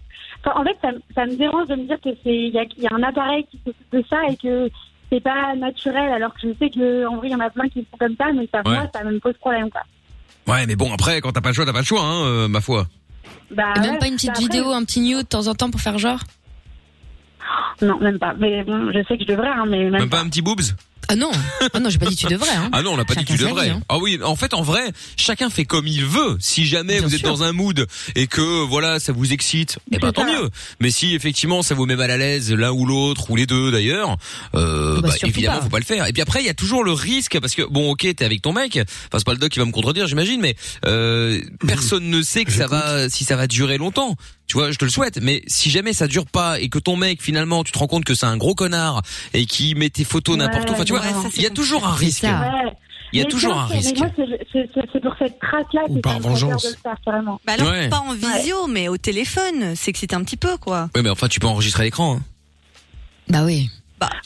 G: Enfin, en fait, ça, me- ça me dérange de me dire que c'est il y a, il y a un appareil qui s'occupe de ça et que c'est pas naturel. Alors que je sais que en vrai, il y en a plein qui font comme ça, mais ça,
B: Ouais.
G: moi, ça me pose problème. Quoi.
B: Ouais mais bon après quand t'as pas le choix t'as pas le choix hein euh, ma foi.
G: Bah,
D: Et même
G: ouais,
D: pas une petite
G: bah, après-
D: vidéo, un petit nude de temps en temps pour faire genre?
G: Non, même pas. Mais bon, je sais que je devrais, hein, mais même,
B: même pas un petit boobs?
D: Ah non, ah non, j'ai pas dit tu devrais. Hein.
B: Ah non, on n'a pas dit
D: Chacun
B: que tu devrais.
D: vie, hein.
B: Ah oui, en fait, en vrai, chacun fait comme il veut. Si jamais
D: Bien
B: vous êtes
D: sûr.
B: dans un mood et que voilà, ça vous excite, eh ben tant mieux. Mais si effectivement ça vous met mal à l'aise l'un ou l'autre ou les deux d'ailleurs, euh,
D: Bah,
B: bah,
D: surtout
B: évidemment
D: pas.
B: faut pas le faire. Et puis après il y a toujours le risque parce que bon ok t'es avec ton mec, enfin c'est pas le doc qui va me contredire j'imagine, mais euh, personne ne sait que ça va si ça va durer longtemps. Tu vois, je te le souhaite, mais si jamais ça dure pas et que ton mec finalement tu te rends compte que c'est un gros connard et qui met tes photos
G: Ouais,
B: n'importe où, enfin tu vois, il y a toujours un risque. Il y a
G: Mais
B: toujours
G: ça,
B: un risque.
G: Mais moi, c'est- pour cette trace-là que
C: par vengeance.
G: de le faire, carrément.
E: Bah alors,
B: Ouais.
E: pas en visio, mais au téléphone. C'est que c'était un petit peu, quoi.
B: Ouais, mais enfin, tu peux enregistrer l'écran. Hein.
D: Bah oui.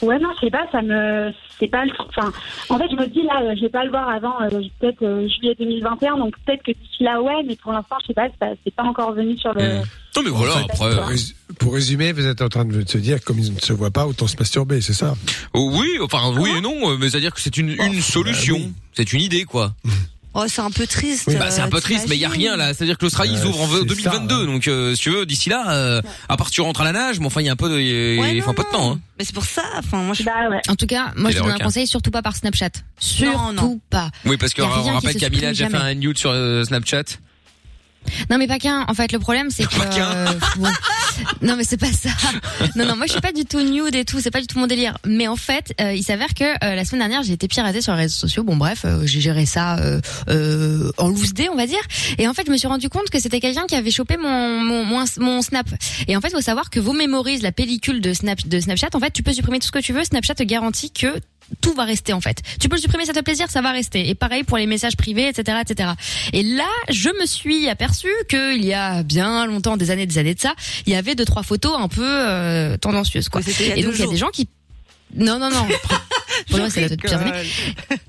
G: Ouais, non, je sais pas, ça me. C'est pas le. Enfin, en fait, je me dis, là, euh, je vais pas le voir avant euh, peut-être euh, juillet 2021, donc peut-être que d'ici là, ouais, mais pour l'instant, je sais pas, ça- c'est pas encore venu sur le.
B: Mm. Non, mais voilà,
C: En fait,
B: après.
C: Pour, rés- pour résumer, vous êtes en train de se dire, comme ils ne se voient pas, autant se masturber, c'est ça?
B: Oh, oui, enfin, oui et non, euh, mais c'est-à-dire que c'est une, une solution.
C: oui.
B: C'est une idée, quoi.
E: Oh, c'est un peu triste.
B: Bah, c'est un peu
E: euh,
B: triste, mais il y a rien là. C'est-à-dire que l'Australie, ils
C: Euh,
B: ouvrent en
C: c'est
B: 2022,
C: ça, hein.
B: donc euh, si tu veux, d'ici là, euh, à part tu rentres à la nage, mais enfin, il y a un peu de, il
E: Ouais,
B: faut
E: non,
B: un peu de temps. Hein.
E: Mais c'est pour ça. Enfin, moi, je.
G: Bah ouais.
D: En tout cas, moi je donne un conseil, surtout pas par Snapchat. Surtout
E: Non, non.
D: pas.
B: Oui, parce
D: Y
B: qu'on rappelle Camilla a déjà fait un nude sur euh, Snapchat.
D: Non mais pas qu'un. En fait, le problème c'est que. Euh, bon. Non mais c'est pas ça. Non non, moi je suis pas du tout nude et tout. C'est pas du tout mon délire. Mais en fait, euh, il s'avère que euh, la semaine dernière j'ai été piratée sur les réseaux sociaux. Bon bref, euh, j'ai géré ça euh, euh, en loose day on va dire. Et en fait, je me suis rendu compte que c'était quelqu'un qui avait chopé mon mon, mon mon snap. Et en fait, faut savoir que vos mémorises, la pellicule de Snap de Snapchat, en fait, tu peux supprimer tout ce que tu veux. Snapchat te garantit que tout va rester en fait. Tu peux le supprimer, ça te plaisir, ça va rester. Et pareil pour les messages privés, etc., etc. Et là, je me suis aperçu qu'il y a bien longtemps, des années, des années de ça, il y avait deux trois photos un peu euh, tendancieuses quoi.
E: Il
D: Et donc il y a des gens qui non non non. Pour moi,
E: Je
D: c'est la pire
E: rigole.
D: année.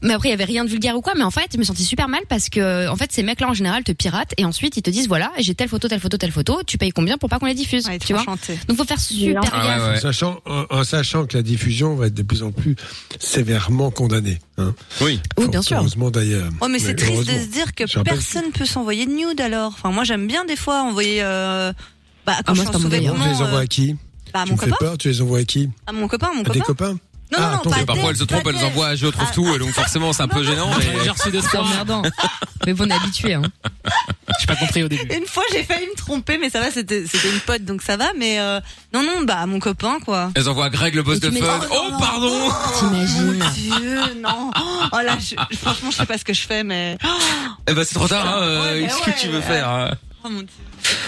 D: Mais après, il y avait rien de vulgaire ou quoi. Mais en fait, je me sentis super mal parce que, en fait, ces mecs-là, en général, te piratent et ensuite, ils te disent, voilà, j'ai telle photo, telle photo, telle photo. Tu payes combien pour pas qu'on les diffuse,
E: Ouais,
D: tu vois? Donc, faut faire super
B: Ah ouais, ouais.
C: En, sachant, en, en sachant que la diffusion va être de plus en plus sévèrement condamnée. Hein.
B: Oui.
D: Oui, bien sûr.
C: Heureusement d'ailleurs.
E: Oh, mais c'est triste de se dire que personne peut s'envoyer de nude alors. Enfin, moi, j'aime bien des fois envoyer. Euh... Bah, quand
D: Ah, moi,
E: je
C: les envoies
E: euh,
C: à qui?
E: Bah, à
C: Tu
E: mon
C: me fais
E: copain.
C: peur Tu les envoies à qui
E: À mon copain, mon
C: À
E: copain.
C: copains
E: Non,
C: Ah,
E: non,
C: ton
E: non, pas.
B: Parfois, elles se trompent, elles envoient à je trouve tout, et donc forcément, c'est un peu gênant. mais-
H: J'ai reçu fois.
D: emmerdant. Mais bon, on est habitué, hein.
H: J'ai pas compris au début.
E: Une fois, j'ai failli me tromper, mais ça va, c'était une pote, donc ça va. Mais euh, non, non, bah à mon copain, quoi.
B: Elles envoient à Greg, le boss de fun.
E: Oh,
B: Oh, pardon
D: T'imagines?
E: Mon Dieu, non. Oh là, je- franchement, je sais pas ce que je fais, mais.
B: Eh ben, c'est trop tard, hein. euh, Qu'est-ce que tu veux faire hein
E: Oh mon Dieu.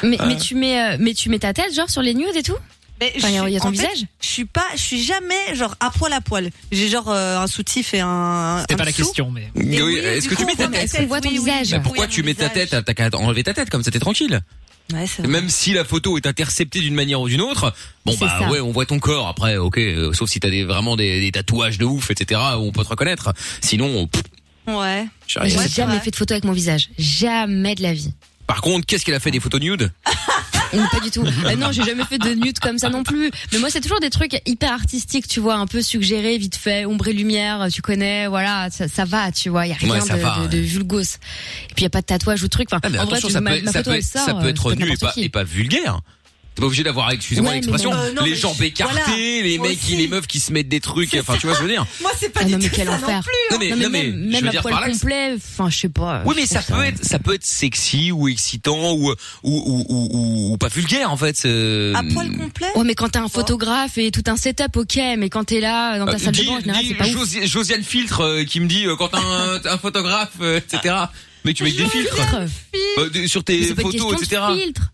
D: Mais, mais tu mets, euh, mais tu mets ta tête, genre, sur les nudes et tout?
E: Mais
D: Enfin, il y a-
E: je-
D: il y a ton
E: fait,
D: visage
E: Je suis pas, je suis jamais genre à poil à poil. J'ai genre euh, un soutif et un.
H: C'était
E: un
H: pas la question, mais.
B: Oui,
E: oui,
B: Est-ce que
E: coup,
B: tu mets
E: on
B: ta tête
D: Est-ce qu'on voit ton
E: Oui,
D: visage?
B: Mais pourquoi
E: Oui,
B: tu mets ta tête T'as qu'à enlever ta tête, comme ça t'es tranquille.
E: Ouais, c'est vrai.
B: Même si la photo est interceptée d'une manière ou d'une autre, bon
D: C'est
B: bah
D: ça.
B: ouais, on voit ton corps. Après, ok, euh, sauf si t'as des, vraiment des, des tatouages de ouf, etc. où on peut te reconnaître. Sinon, pff,
E: Ouais.
B: j'ai
E: c'est
D: jamais fait de photo avec mon visage. Jamais de la vie.
B: Par contre, qu'est-ce qu'elle a fait des photos nudes?
D: Et pas du tout. Euh, non, j'ai jamais fait de nude comme ça non plus. Mais moi, c'est toujours des trucs hyper artistiques, tu vois, un peu suggérés, vite fait, ombre et lumière, tu connais, voilà, ça, ça va, tu vois, il y a rien
B: Ouais,
D: de,
B: va,
D: de, de
B: ouais.
D: vulgos. Et puis il y a pas de tatouage ou de truc. Enfin,
B: Ah
D: en vrai, tu-
B: ça
D: ma,
B: peut,
D: ma
B: ça
D: photo
B: peut,
D: elle sort,
B: ça peut être nu et pas, et pas vulgaire. T'es pas obligé d'avoir, excusez-moi
D: Ouais,
B: l'expression.
E: Euh, non,
B: les jambes
E: je-
B: écartées,
E: voilà.
B: les
E: Moi
B: mecs,
E: aussi.
B: les meufs qui se mettent des trucs, enfin tu vois ce que je veux dire
E: Moi, c'est pas
D: Ah
E: du
D: non, mais
E: tout
D: quel
E: ça
D: enfer.
E: non plus.
B: Non mais,
D: Non, mais
B: non, mais
D: même,
B: je
D: même
B: veux
D: à
B: dire
D: poil
B: par là. que-
D: complet, enfin, je sais pas.
B: Oui,
D: je
B: mais ça peut être, ça peut être sexy ou excitant ou ou ou ou, ou- ou pas vulgaire en fait.
E: À poil complet.
D: Ouais, mais quand t'as un photographe et tout un setup, ok, mais quand t'es là, dans ta
B: Euh,
D: salle de bain, en général, c'est pas
B: Josiane Filtre euh, qui me dit euh, quand t'as un, photographe, etc. Mais tu mets que des filtres. Euh, des- sur tes photos, etc.
D: filtre.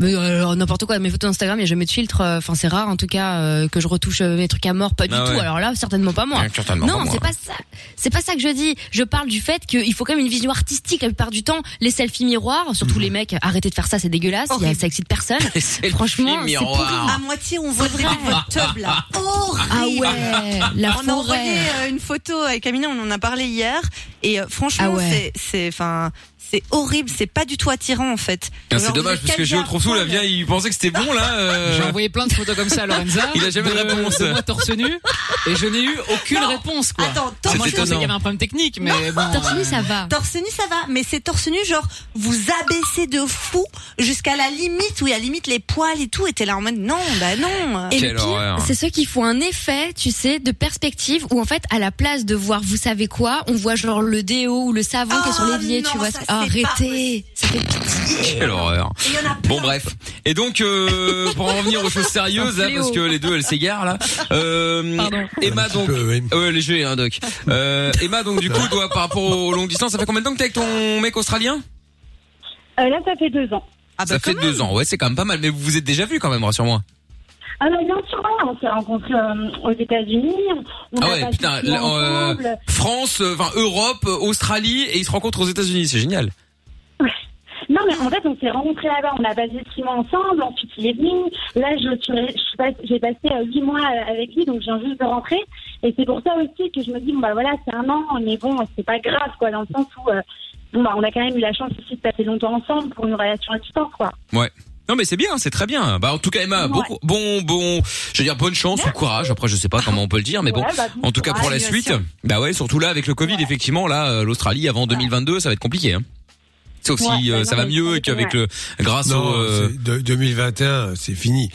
D: Mais euh, alors n'importe quoi, mes photos Instagram, il y a jamais de filtre. euh, Enfin, c'est rare en tout cas euh, que je retouche mes trucs à mort, pas du
B: Ah
D: tout. Alors là, certainement pas moi.
B: Certainement
D: non,
B: pas moi.
D: c'est pas ça. C'est pas ça que je dis. Je parle du fait qu'il faut quand même une vision artistique la plupart du temps. Les selfies miroirs, surtout
B: Mhm.
D: les mecs, arrêtez de faire ça, c'est dégueulasse. A- ça excite personne. Franchement, c'est
E: À moitié, on voit vraiment votre tub là. Horrible.
D: Ah ouais, la
E: on a envoyé euh, une photo avec Amina, on en a parlé hier, et euh, franchement,
D: Ah ouais.
E: c'est, enfin, c'est horrible, c'est pas du tout attirant en fait.
B: Ah, c'est dommage parce que Géo là
E: poil.
B: vient, il pensait que c'était bon là. euh.
H: J'ai envoyé plein de photos comme ça à Lorenza.
B: Il a jamais de réponse.
H: De moi torse nu. Et je n'ai eu aucune réponse, quoi.
E: Attends,
B: C'est
H: moi, je pensais qu'il y avait un problème technique, mais
E: Non,
H: bon.
D: Torse nu,
H: euh,
D: ça va.
E: Torse nu, ça va, mais c'est torse nu, genre, vous abaissez de fou jusqu'à la limite où il y a limite les poils et tout, et t'es là en mode non, bah non.
D: Et
B: Quelle
D: le pire,
B: horreur.
D: c'est ceux qui font un effet, tu sais, de perspective où en fait, à la place de voir, vous savez quoi, on voit genre le déo ou le savon qui est sur
E: Oh
D: l'évier, tu vois.
E: ça,
D: c'est Arrêtez, ça fait pitié.
B: Quelle horreur. Bon bref. Et donc euh, pour en revenir aux choses sérieuses là, parce que les deux elles s'égarent là. Euh,
D: Pardon.
B: Emma donc.
C: oui.
B: Ouais léger hein Doc. Euh, Emma donc du coup toi par rapport aux longues distances, ça fait combien de temps que t'es avec ton mec australien?
N: Euh, là, ça fait deux ans.
E: Ah bah,
B: Ça fait deux ans. Ouais c'est quand même pas mal. Mais vous vous êtes déjà vu quand même rassure-moi.
N: Alors, bien sûr, on s'est rencontrés euh, aux États-Unis. On
B: Ah ouais putain. euh. France, euh, enfin Europe, Australie et ils se rencontrent aux États-Unis. C'est génial.
N: Non, mais en fait, on s'est rencontrés là-bas. On a passé six mois ensemble. Ensuite, il est venu. Là, je, je j'ai passé euh, huit mois euh, avec lui, donc je viens juste de rentrer. Et c'est pour ça aussi que je me dis, bon, bah voilà, c'est un an, mais bon, c'est pas grave, quoi, dans le sens où, bon, bah, on a quand même eu la chance aussi de passer longtemps ensemble pour une relation à distance, quoi.
B: Ouais. Non mais c'est bien, c'est très bien. Bah en tout cas Emma,
N: Ouais.
B: beaucoup, bon bon, je veux dire bonne chance ou courage. Après je sais pas comment on peut le dire, mais bon.
N: Bah,
B: En tout cas pour la suite, bah ouais, surtout là avec le Covid, effectivement là, euh, l'Australie avant 2022, ça va être compliqué. Hein. Sauf
N: Ouais,
B: si euh, ça va mieux et qu'avec le, grâce
C: Non,
B: au. euh,
C: c'est de- 2021, c'est fini.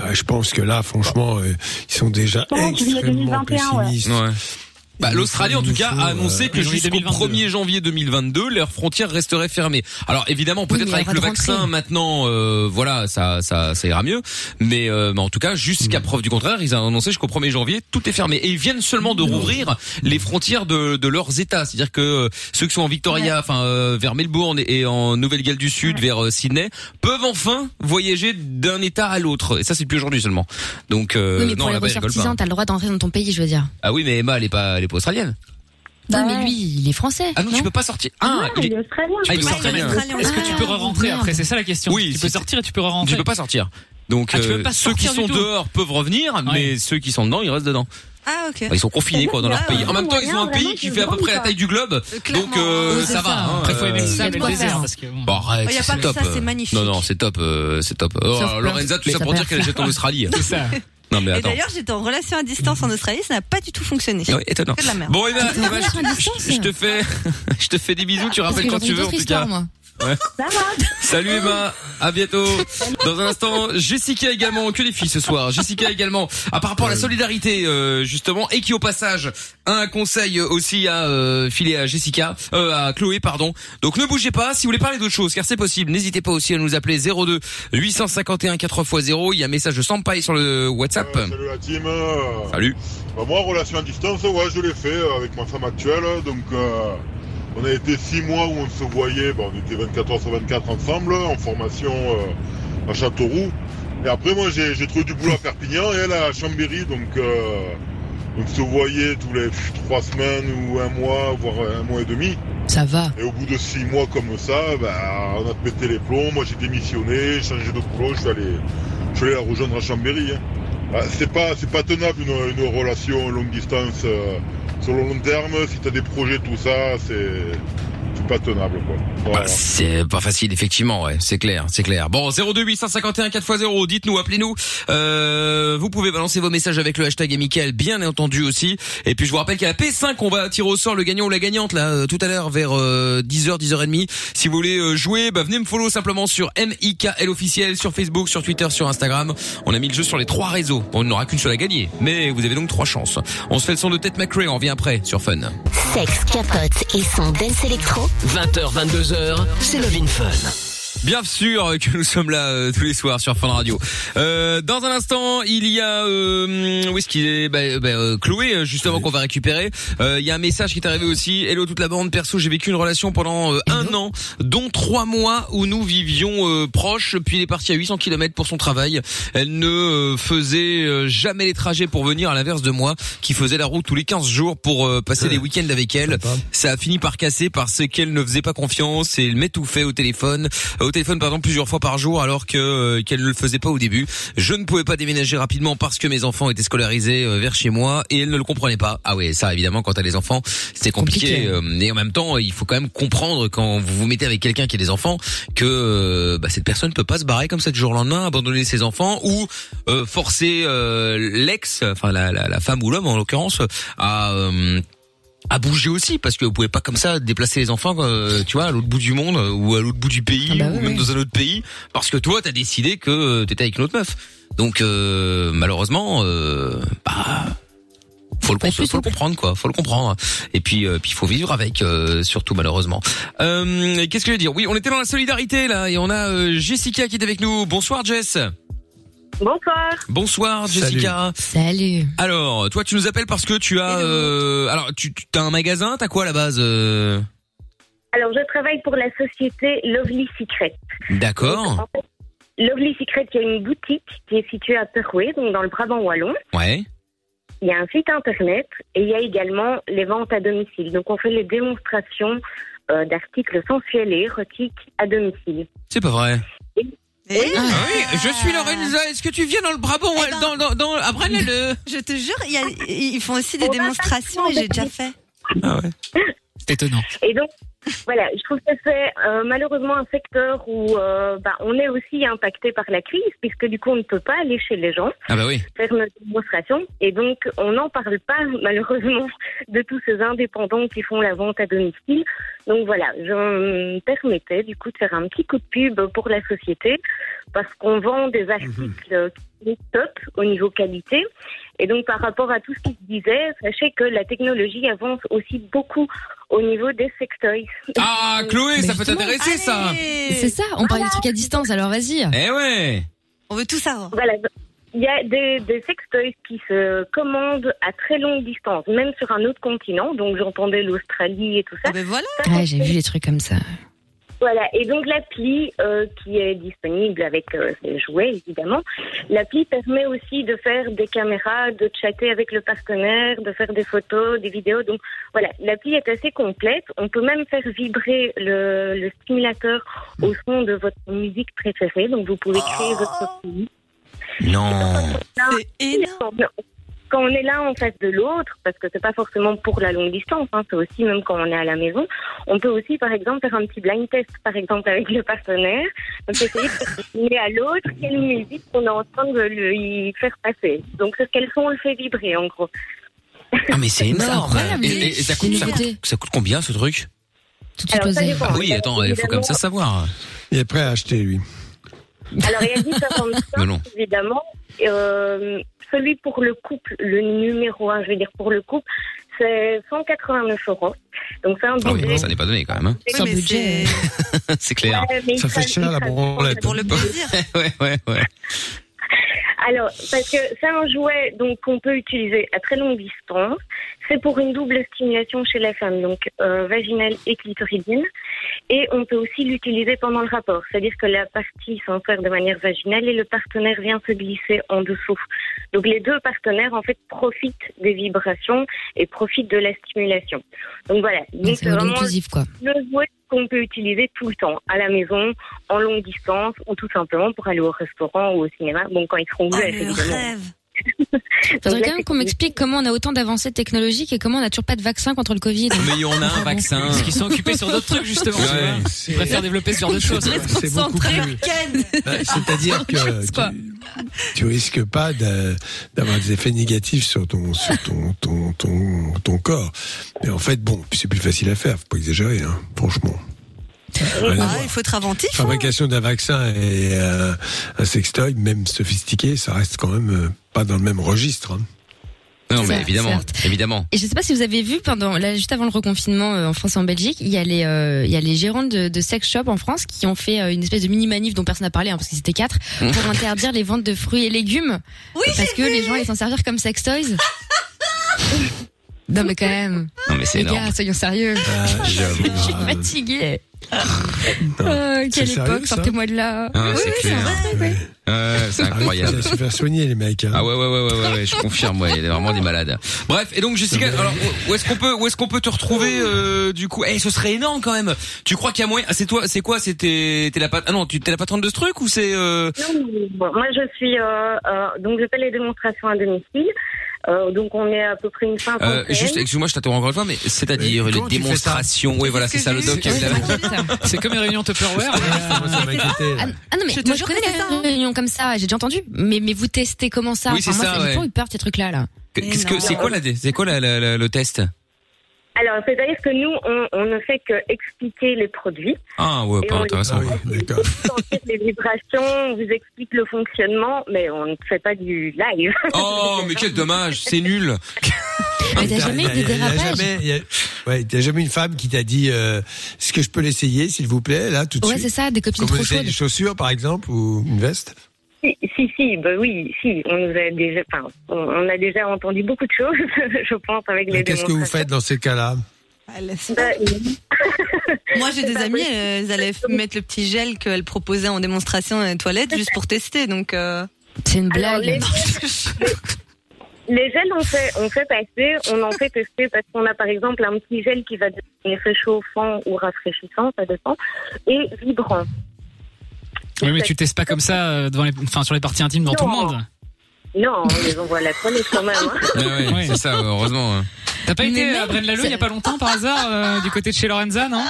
C: Euh, je pense que là, franchement, euh, ils sont déjà extrêmement
N: 2021, ouais.
C: pessimistes.
B: Bah, l'Australie, en tout cas, a annoncé
C: euh,
B: que
H: janvier
B: jusqu'au
H: 2022.
B: 1er janvier 2022, leurs frontières resteraient fermées. Alors évidemment, peut-être avec le vaccin maintenant, euh, voilà, ça, ça, ça ira mieux. Mais, euh, mais en tout cas, jusqu'à preuve du contraire, ils ont annoncé jusqu'au 1er janvier, tout est fermé. Et ils viennent seulement de rouvrir les frontières de, de leurs États. C'est-à-dire que euh, ceux qui sont en Victoria, enfin euh, vers Melbourne et, et en Nouvelle-Galles du Sud, vers Sydney, peuvent enfin voyager d'un État à l'autre. Et ça, c'est depuis aujourd'hui seulement. Donc euh,
D: oui, mais
B: non,
D: pour les ressortissants, t'as le droit d'entrer dans ton pays, je veux dire.
B: Ah oui, mais Emma, elle est pas, elle est pas australienne.
D: Non,
N: Bah
D: mais lui, il est français.
B: Ah non, tu peux pas sortir. Ah,
N: Ah,
B: il
N: il
B: est-
N: est australien.
B: Ah, il
H: peux
B: est
H: sortir,
B: australien.
H: Est-ce que tu peux
D: Ah,
H: re-rentrer
D: merde.
H: après C'est ça la question.
B: Oui,
H: tu peux sortir et tu peux re-rentrer.
B: Tu peux pas sortir. Donc
H: Ah,
B: euh,
H: pas
B: ceux qui sont dehors peuvent revenir, mais ceux qui sont dedans, ils restent dedans.
E: Ah ok.
B: Bah, ils sont confinés quoi dans leur pays.
E: ouais.
B: En même temps, ils ont un pays qui fait à peu près la taille du globe,
E: clairement.
B: donc euh, ça va.
D: ça.
B: hein,
H: Après, faut aimer
B: euh,
H: le désert parce que. bon.
B: Bon, arrête,
E: Il y a
B: c'est
E: pas que
B: top.
E: ça, c'est magnifique.
B: Non, non, c'est top, euh, c'est top. Lorenza, tout ça pour
D: Ça
B: dire qu'elle jette en Australie.
H: C'est ça.
B: Non mais
E: Et d'ailleurs, j'étais en relation à distance en Australie, ça n'a pas du tout fonctionné.
B: Oui, étonnant.
E: Que de la merde.
B: Bon, Emma,
D: T'es en
B: Emma,
D: relation à
B: je-
D: distance
B: je, je te fais, je te fais des bisous. Tu rappelles quand tu veux, en tout cas.
D: Moi.
N: Ça va.
B: Salut Emma, à bientôt. Dans un instant, Jessica également, que les filles ce soir. Jessica également, à par rapport à la solidarité euh, justement, et qui au passage a un conseil aussi à euh, filer à Jessica, euh, à Chloé pardon. Donc ne bougez pas, si vous voulez parler d'autre chose, car c'est possible, n'hésitez pas aussi à nous appeler 02 851 4x0. Il y a un message de Sampaï sur le WhatsApp.
O: Euh, salut la team.
B: Salut.
O: bah, moi, relation à distance, ouais, je l'ai fait euh, avec ma femme actuelle. Donc, euh, on a été six mois où on se voyait. Bah, on était 24 heures sur 24 ensemble, en formation euh, à Châteauroux. Et après, moi, j'ai trouvé du boulot à Perpignan et elle à Chambéry. Donc, euh, on se voyait tous les pff, trois semaines ou un mois, voire un mois et demi.
D: Ça va.
O: Et au bout de six mois comme ça, bah, on a pété les plombs. Moi, j'ai démissionné, changé de boulot. Je suis allé, je suis allé la rejoindre à Chambéry. hein. Bah, c'est pas, c'est pas tenable une, une relation longue distance euh, sur le long terme. Si t'as des projets, tout ça, c'est, c'est pas tenable, quoi. Voilà.
B: Bah, c'est pas facile, effectivement, ouais, c'est clair, c'est clair. Bon, 02 851 4x0, dites-nous, appelez-nous. Euh, vous pouvez balancer vos messages avec le hashtag et Mickaël, bien entendu aussi. Et puis je vous rappelle qu'à la P5, on va tirer au sort le gagnant ou la gagnante là euh, tout à l'heure vers euh, 10h, 10h30. Si vous voulez euh, jouer, bah, venez me follow simplement sur MIKL officiel, sur Facebook, sur Twitter, sur Instagram. On a mis le jeu sur les trois réseaux. Bon, il n'y en aura qu'une seule à gagner, mais vous avez donc trois chances. On se fait le son de Tête McRae, on revient après sur Fun.
M: Sexe, capote et son dance électro.
F: 20h, 22h, c'est Love in Fun.
B: Bien sûr que nous sommes là euh, tous les soirs sur Fun Radio. Euh, dans un instant, il y a euh, où est-ce qu'il est, bah, bah, euh, Chloé euh, justement qu'on va récupérer. Euh, Il y a un message qui est arrivé aussi. Hello toute la bande. Perso, j'ai vécu une relation pendant euh, un an, dont trois mois où nous vivions euh, proches. Puis il est parti à 800 km pour son travail. Elle ne euh, faisait euh, jamais les trajets pour venir, à l'inverse de moi, qui faisait la route tous les 15 jours pour euh, passer des week-ends avec elle. Ça a fini par casser parce qu'elle ne faisait pas confiance et elle m'étouffait au téléphone, euh, au téléphone pardon plusieurs fois par jour alors que euh, qu'elle ne le faisait pas au début. Je ne pouvais pas déménager rapidement parce que mes enfants étaient scolarisés euh, vers chez moi et elle ne le comprenait pas. Ah ouais, ça évidemment quand t'as les enfants, c'est compliqué.
P: Compliqué.
B: euh, et en même temps, il faut quand même comprendre quand vous vous mettez avec quelqu'un qui a des enfants que bah, cette personne peut pas se barrer comme ça du jour au lendemain, abandonner ses enfants ou euh, forcer euh, l'ex, enfin la, la, la femme ou l'homme en l'occurrence, à euh, à bouger aussi parce que vous pouvez pas comme ça déplacer les enfants euh, tu vois à l'autre bout du monde euh, ou à l'autre bout du pays
D: Ah bah
B: ou même
D: oui.
B: dans un autre pays parce que toi t'as décidé que euh, t'étais avec une autre meuf. Donc euh, malheureusement euh, bah faut le, faut le comprendre quoi. Faut le comprendre. Et puis euh, puis il faut vivre avec euh, surtout malheureusement. Euh, qu'est-ce que je veux dire? Oui on était dans la solidarité là et on a euh, Jessica qui est avec nous. Bonsoir Jess
Q: Bonsoir.
B: bonsoir Jessica
D: Salut.
B: alors toi tu nous appelles parce que tu as euh, alors tu as un magasin t'as quoi à la base euh
Q: Alors, je travaille pour la société Lovely Secret.
B: D'accord.
Q: Lovely Secret, il y a une boutique qui est située à Perrouet, donc dans le Brabant Wallon.
B: Ouais.
Q: Il y a un site internet et il y a également les ventes à domicile. Donc, on fait les démonstrations euh, d'articles sensuels et érotiques à domicile.
B: C'est pas vrai.
E: Eh
B: Ah oui, je suis Lorenza. Est-ce que tu viens dans le Brabant
E: Eh ben,
B: dans, dans, dans, à Braine-l'Alleud?
E: Je te jure, il y a- ils font aussi des démonstrations et j'ai déjà fait.
B: Ah ouais.
H: C'est étonnant.
Q: Et donc, voilà, je trouve que c'est euh, malheureusement un secteur où euh, bah, on est aussi impacté par la crise, puisque du coup, on ne peut pas aller chez les gens.
B: Ah bah oui.
Q: faire notre démonstration. Et donc, on n'en parle pas, malheureusement, de tous ces indépendants qui font la vente à domicile. Donc voilà, je me permettais du coup de faire un petit coup de pub pour la société parce qu'on vend des articles qui sont top au niveau qualité. Et donc, par rapport à tout ce qui se disait, sachez que la technologie avance aussi beaucoup au niveau des sextoys.
B: Ah, Chloé, ça peut t'intéresser, ça.
D: C'est ça, on parle des trucs à distance, alors vas-y.
B: Eh ouais.
E: On veut tout savoir.
Q: Voilà. Il y a des, des sextoys qui se commandent à très longue distance, même sur un autre continent. Donc j'entendais l'Australie et tout ça.
E: Ben voilà.
D: Ouais, j'ai vu les trucs comme ça.
Q: Voilà. Et donc l'appli euh, qui est disponible avec euh, ses jouets, évidemment, l'appli permet aussi de faire des caméras, de chatter avec le partenaire, de faire des photos, des vidéos. Donc voilà, l'appli est assez complète. On peut même faire vibrer le, le stimulateur au son de votre musique préférée. Donc vous pouvez créer votre playlist.
B: Non.
Q: C'est énorme. Quand on est là en face de l'autre, parce que c'est pas forcément pour la longue distance, hein, c'est aussi même quand on est à la maison, on peut aussi, par exemple, faire un petit blind test, par exemple, avec le partenaire. Donc, essayer de à l'autre quelle musique on est en train de lui faire passer. Donc, c'est quel son on le fait vibrer, en gros.
B: Ah mais c'est énorme. Et, et- et ça, coûte, ça, coûte, ça coûte combien ce truc?
D: Tout de
Q: Alors,
D: suite
Q: ça dépend.
B: Ah oui, attends, il faut comme ça savoir.
C: Il est prêt à acheter, lui.
Q: Alors, il y a différentes sortes, évidemment. Euh, celui pour le couple, le numéro un, je veux dire pour le couple, c'est 189 euros. Donc, c'est un
B: Ah oui,
Q: budget.
B: ça n'est pas donné quand même. hein.
D: C'est un budget.
B: C'est clair.
Q: Ouais,
C: Ça fait cher, la branlette.
E: Pour le plaisir.
B: ouais, ouais, ouais.
Q: Alors, parce que c'est un jouet donc qu'on peut utiliser à très longue distance. C'est pour une double stimulation chez la femme, donc euh, vaginale et clitoridienne. Et on peut aussi l'utiliser pendant le rapport, c'est-à-dire que la partie s'insère de manière vaginale et le partenaire vient se glisser en dessous. Donc les deux partenaires en fait profitent des vibrations et profitent de la stimulation. Donc voilà. Donc
D: C'est
Q: vraiment
D: inclusif, quoi.
Q: le jouet qu'on peut utiliser tout le temps, à la maison, en longue distance, ou tout simplement pour aller au restaurant ou au cinéma. Bon, quand ils seront
E: Oh,
Q: ouverts,
E: le
Q: évidemment.
E: rêve.
D: Faudrait quand même qu'on m'explique comment on a autant d'avancées technologiques et comment on n'a toujours pas de vaccin contre le Covid.
B: Mais on a un vaccin.
H: Parce qu'ils sont occupés sur d'autres trucs, justement.
B: Ouais.
H: Ils préfèrent développer ce genre de choses.
C: C'est beaucoup plus. C'est-à-dire que tu, tu risques pas d'avoir des effets négatifs sur ton sur ton ton ton, ton corps. Mais en fait, bon, c'est plus facile à faire. Faut pas exagérer, hein, franchement.
E: Ah, il faut être inventif. hein.
C: Fabrication d'un vaccin et euh, un sextoy, même sophistiqué, ça reste quand même euh, pas dans le même registre. hein.
B: Non, mais évidemment,
D: certes.
B: évidemment.
D: Et je sais pas si vous avez vu pendant là juste avant le reconfinement euh, en France et en Belgique, il y a les euh, il y a les gérants de, de sex shop en France qui ont fait euh, une espèce de mini manif dont personne n'a parlé hein, parce qu'ils étaient quatre pour interdire les ventes de fruits et légumes parce que les gens allaient s'en servir comme sex toys. non mais quand même.
B: Non, mais c'est
D: les
B: énorme.
D: gars, soyons sérieux.
B: j'avoue.
D: je suis fatiguée. Euh, quelle
C: sérieux,
D: époque,
C: ça
D: sortez-moi de là.
B: Ah,
D: Oui,
B: c'est
D: oui.
B: Ouais, c'est
C: oui,
B: incroyable.
C: faut se faire soigner les mecs. hein.
B: Ah ouais ouais ouais ouais ouais, ouais, je confirme ouais il y a vraiment des malades. Bref et donc Jessica alors où est-ce qu'on peut où est-ce qu'on peut te retrouver euh, du coup? Eh ce serait énorme quand même. Tu crois qu'il y a moyen ah, c'est toi c'est quoi? C'était t'es la pat- ah non tu t'es la patronne de ce truc ou c'est euh...
Q: Non, bon, moi je suis euh, euh, donc je fais les démonstrations à domicile. Euh, donc on est à peu près une cinquantaine.
B: euh, juste excuse-moi je t'interromps encore une fois mais c'est-à-dire les démonstrations oui voilà c'est ça le doc
H: C'est comme les réunions Tupperware.
D: Ah, ah non mais moi je connais les
E: ça, hein.
D: réunions comme ça, j'ai déjà entendu. Mais mais vous testez comment ça?
B: Oui, c'est
D: moi,
B: ça,
D: J'ai
B: ouais.
D: toujours eu peur de ces trucs là là.
B: Qu'est-ce que c'est quoi la c'est quoi la, la- la- le test?
Q: Alors c'est-à-dire que nous on, on ne fait que expliquer les produits,
B: Ah ouais pas intéressant.
C: Ah oui,
Q: les vibrations, on vous explique le fonctionnement, mais on ne fait pas du live.
B: Oh mais quel dommage c'est nul.
D: Mais t'as jamais eu
C: Il y a-
D: des dérapages
C: jamais- il y a- Ouais, t'as jamais une femme qui t'a dit euh, est-ce que je peux l'essayer s'il vous plaît là tout de
D: Ouais
C: suite
D: c'est ça, des copines
C: Comme
D: trop chaudes.
C: des chaussures par exemple ou une veste
Q: Si, si, si, bah oui, si, on nous a déjà, enfin, on, a déjà entendu beaucoup de choses, je pense, avec les
C: Qu'est-ce que vous faites dans ces cas-là
E: Ah,
Q: Bah,
E: Moi, j'ai des amis, elles allaient f- mettre le petit gel qu'elles proposaient en démonstration dans les toilettes juste pour tester. Donc, euh,
D: C'est une
Q: Alors,
D: blague.
Q: les, les gels, on fait, on fait passer, on en fait tester parce qu'on a par exemple un petit gel qui va devenir réchauffant ou rafraîchissant, ça dépend, et vibrant.
H: Oui, mais tu testes pas comme ça euh, devant les, enfin, sur les parties intimes devant tout le monde.
Q: Non, on les envoie à la toilette quand même. hein.
B: Ouais, Ouais. c'est ça heureusement. hein.
H: T'as pas
D: Mais
H: été
D: même,
H: à Braine-l'Alleud il y a pas longtemps par hasard euh, du côté de chez Lorenza, non?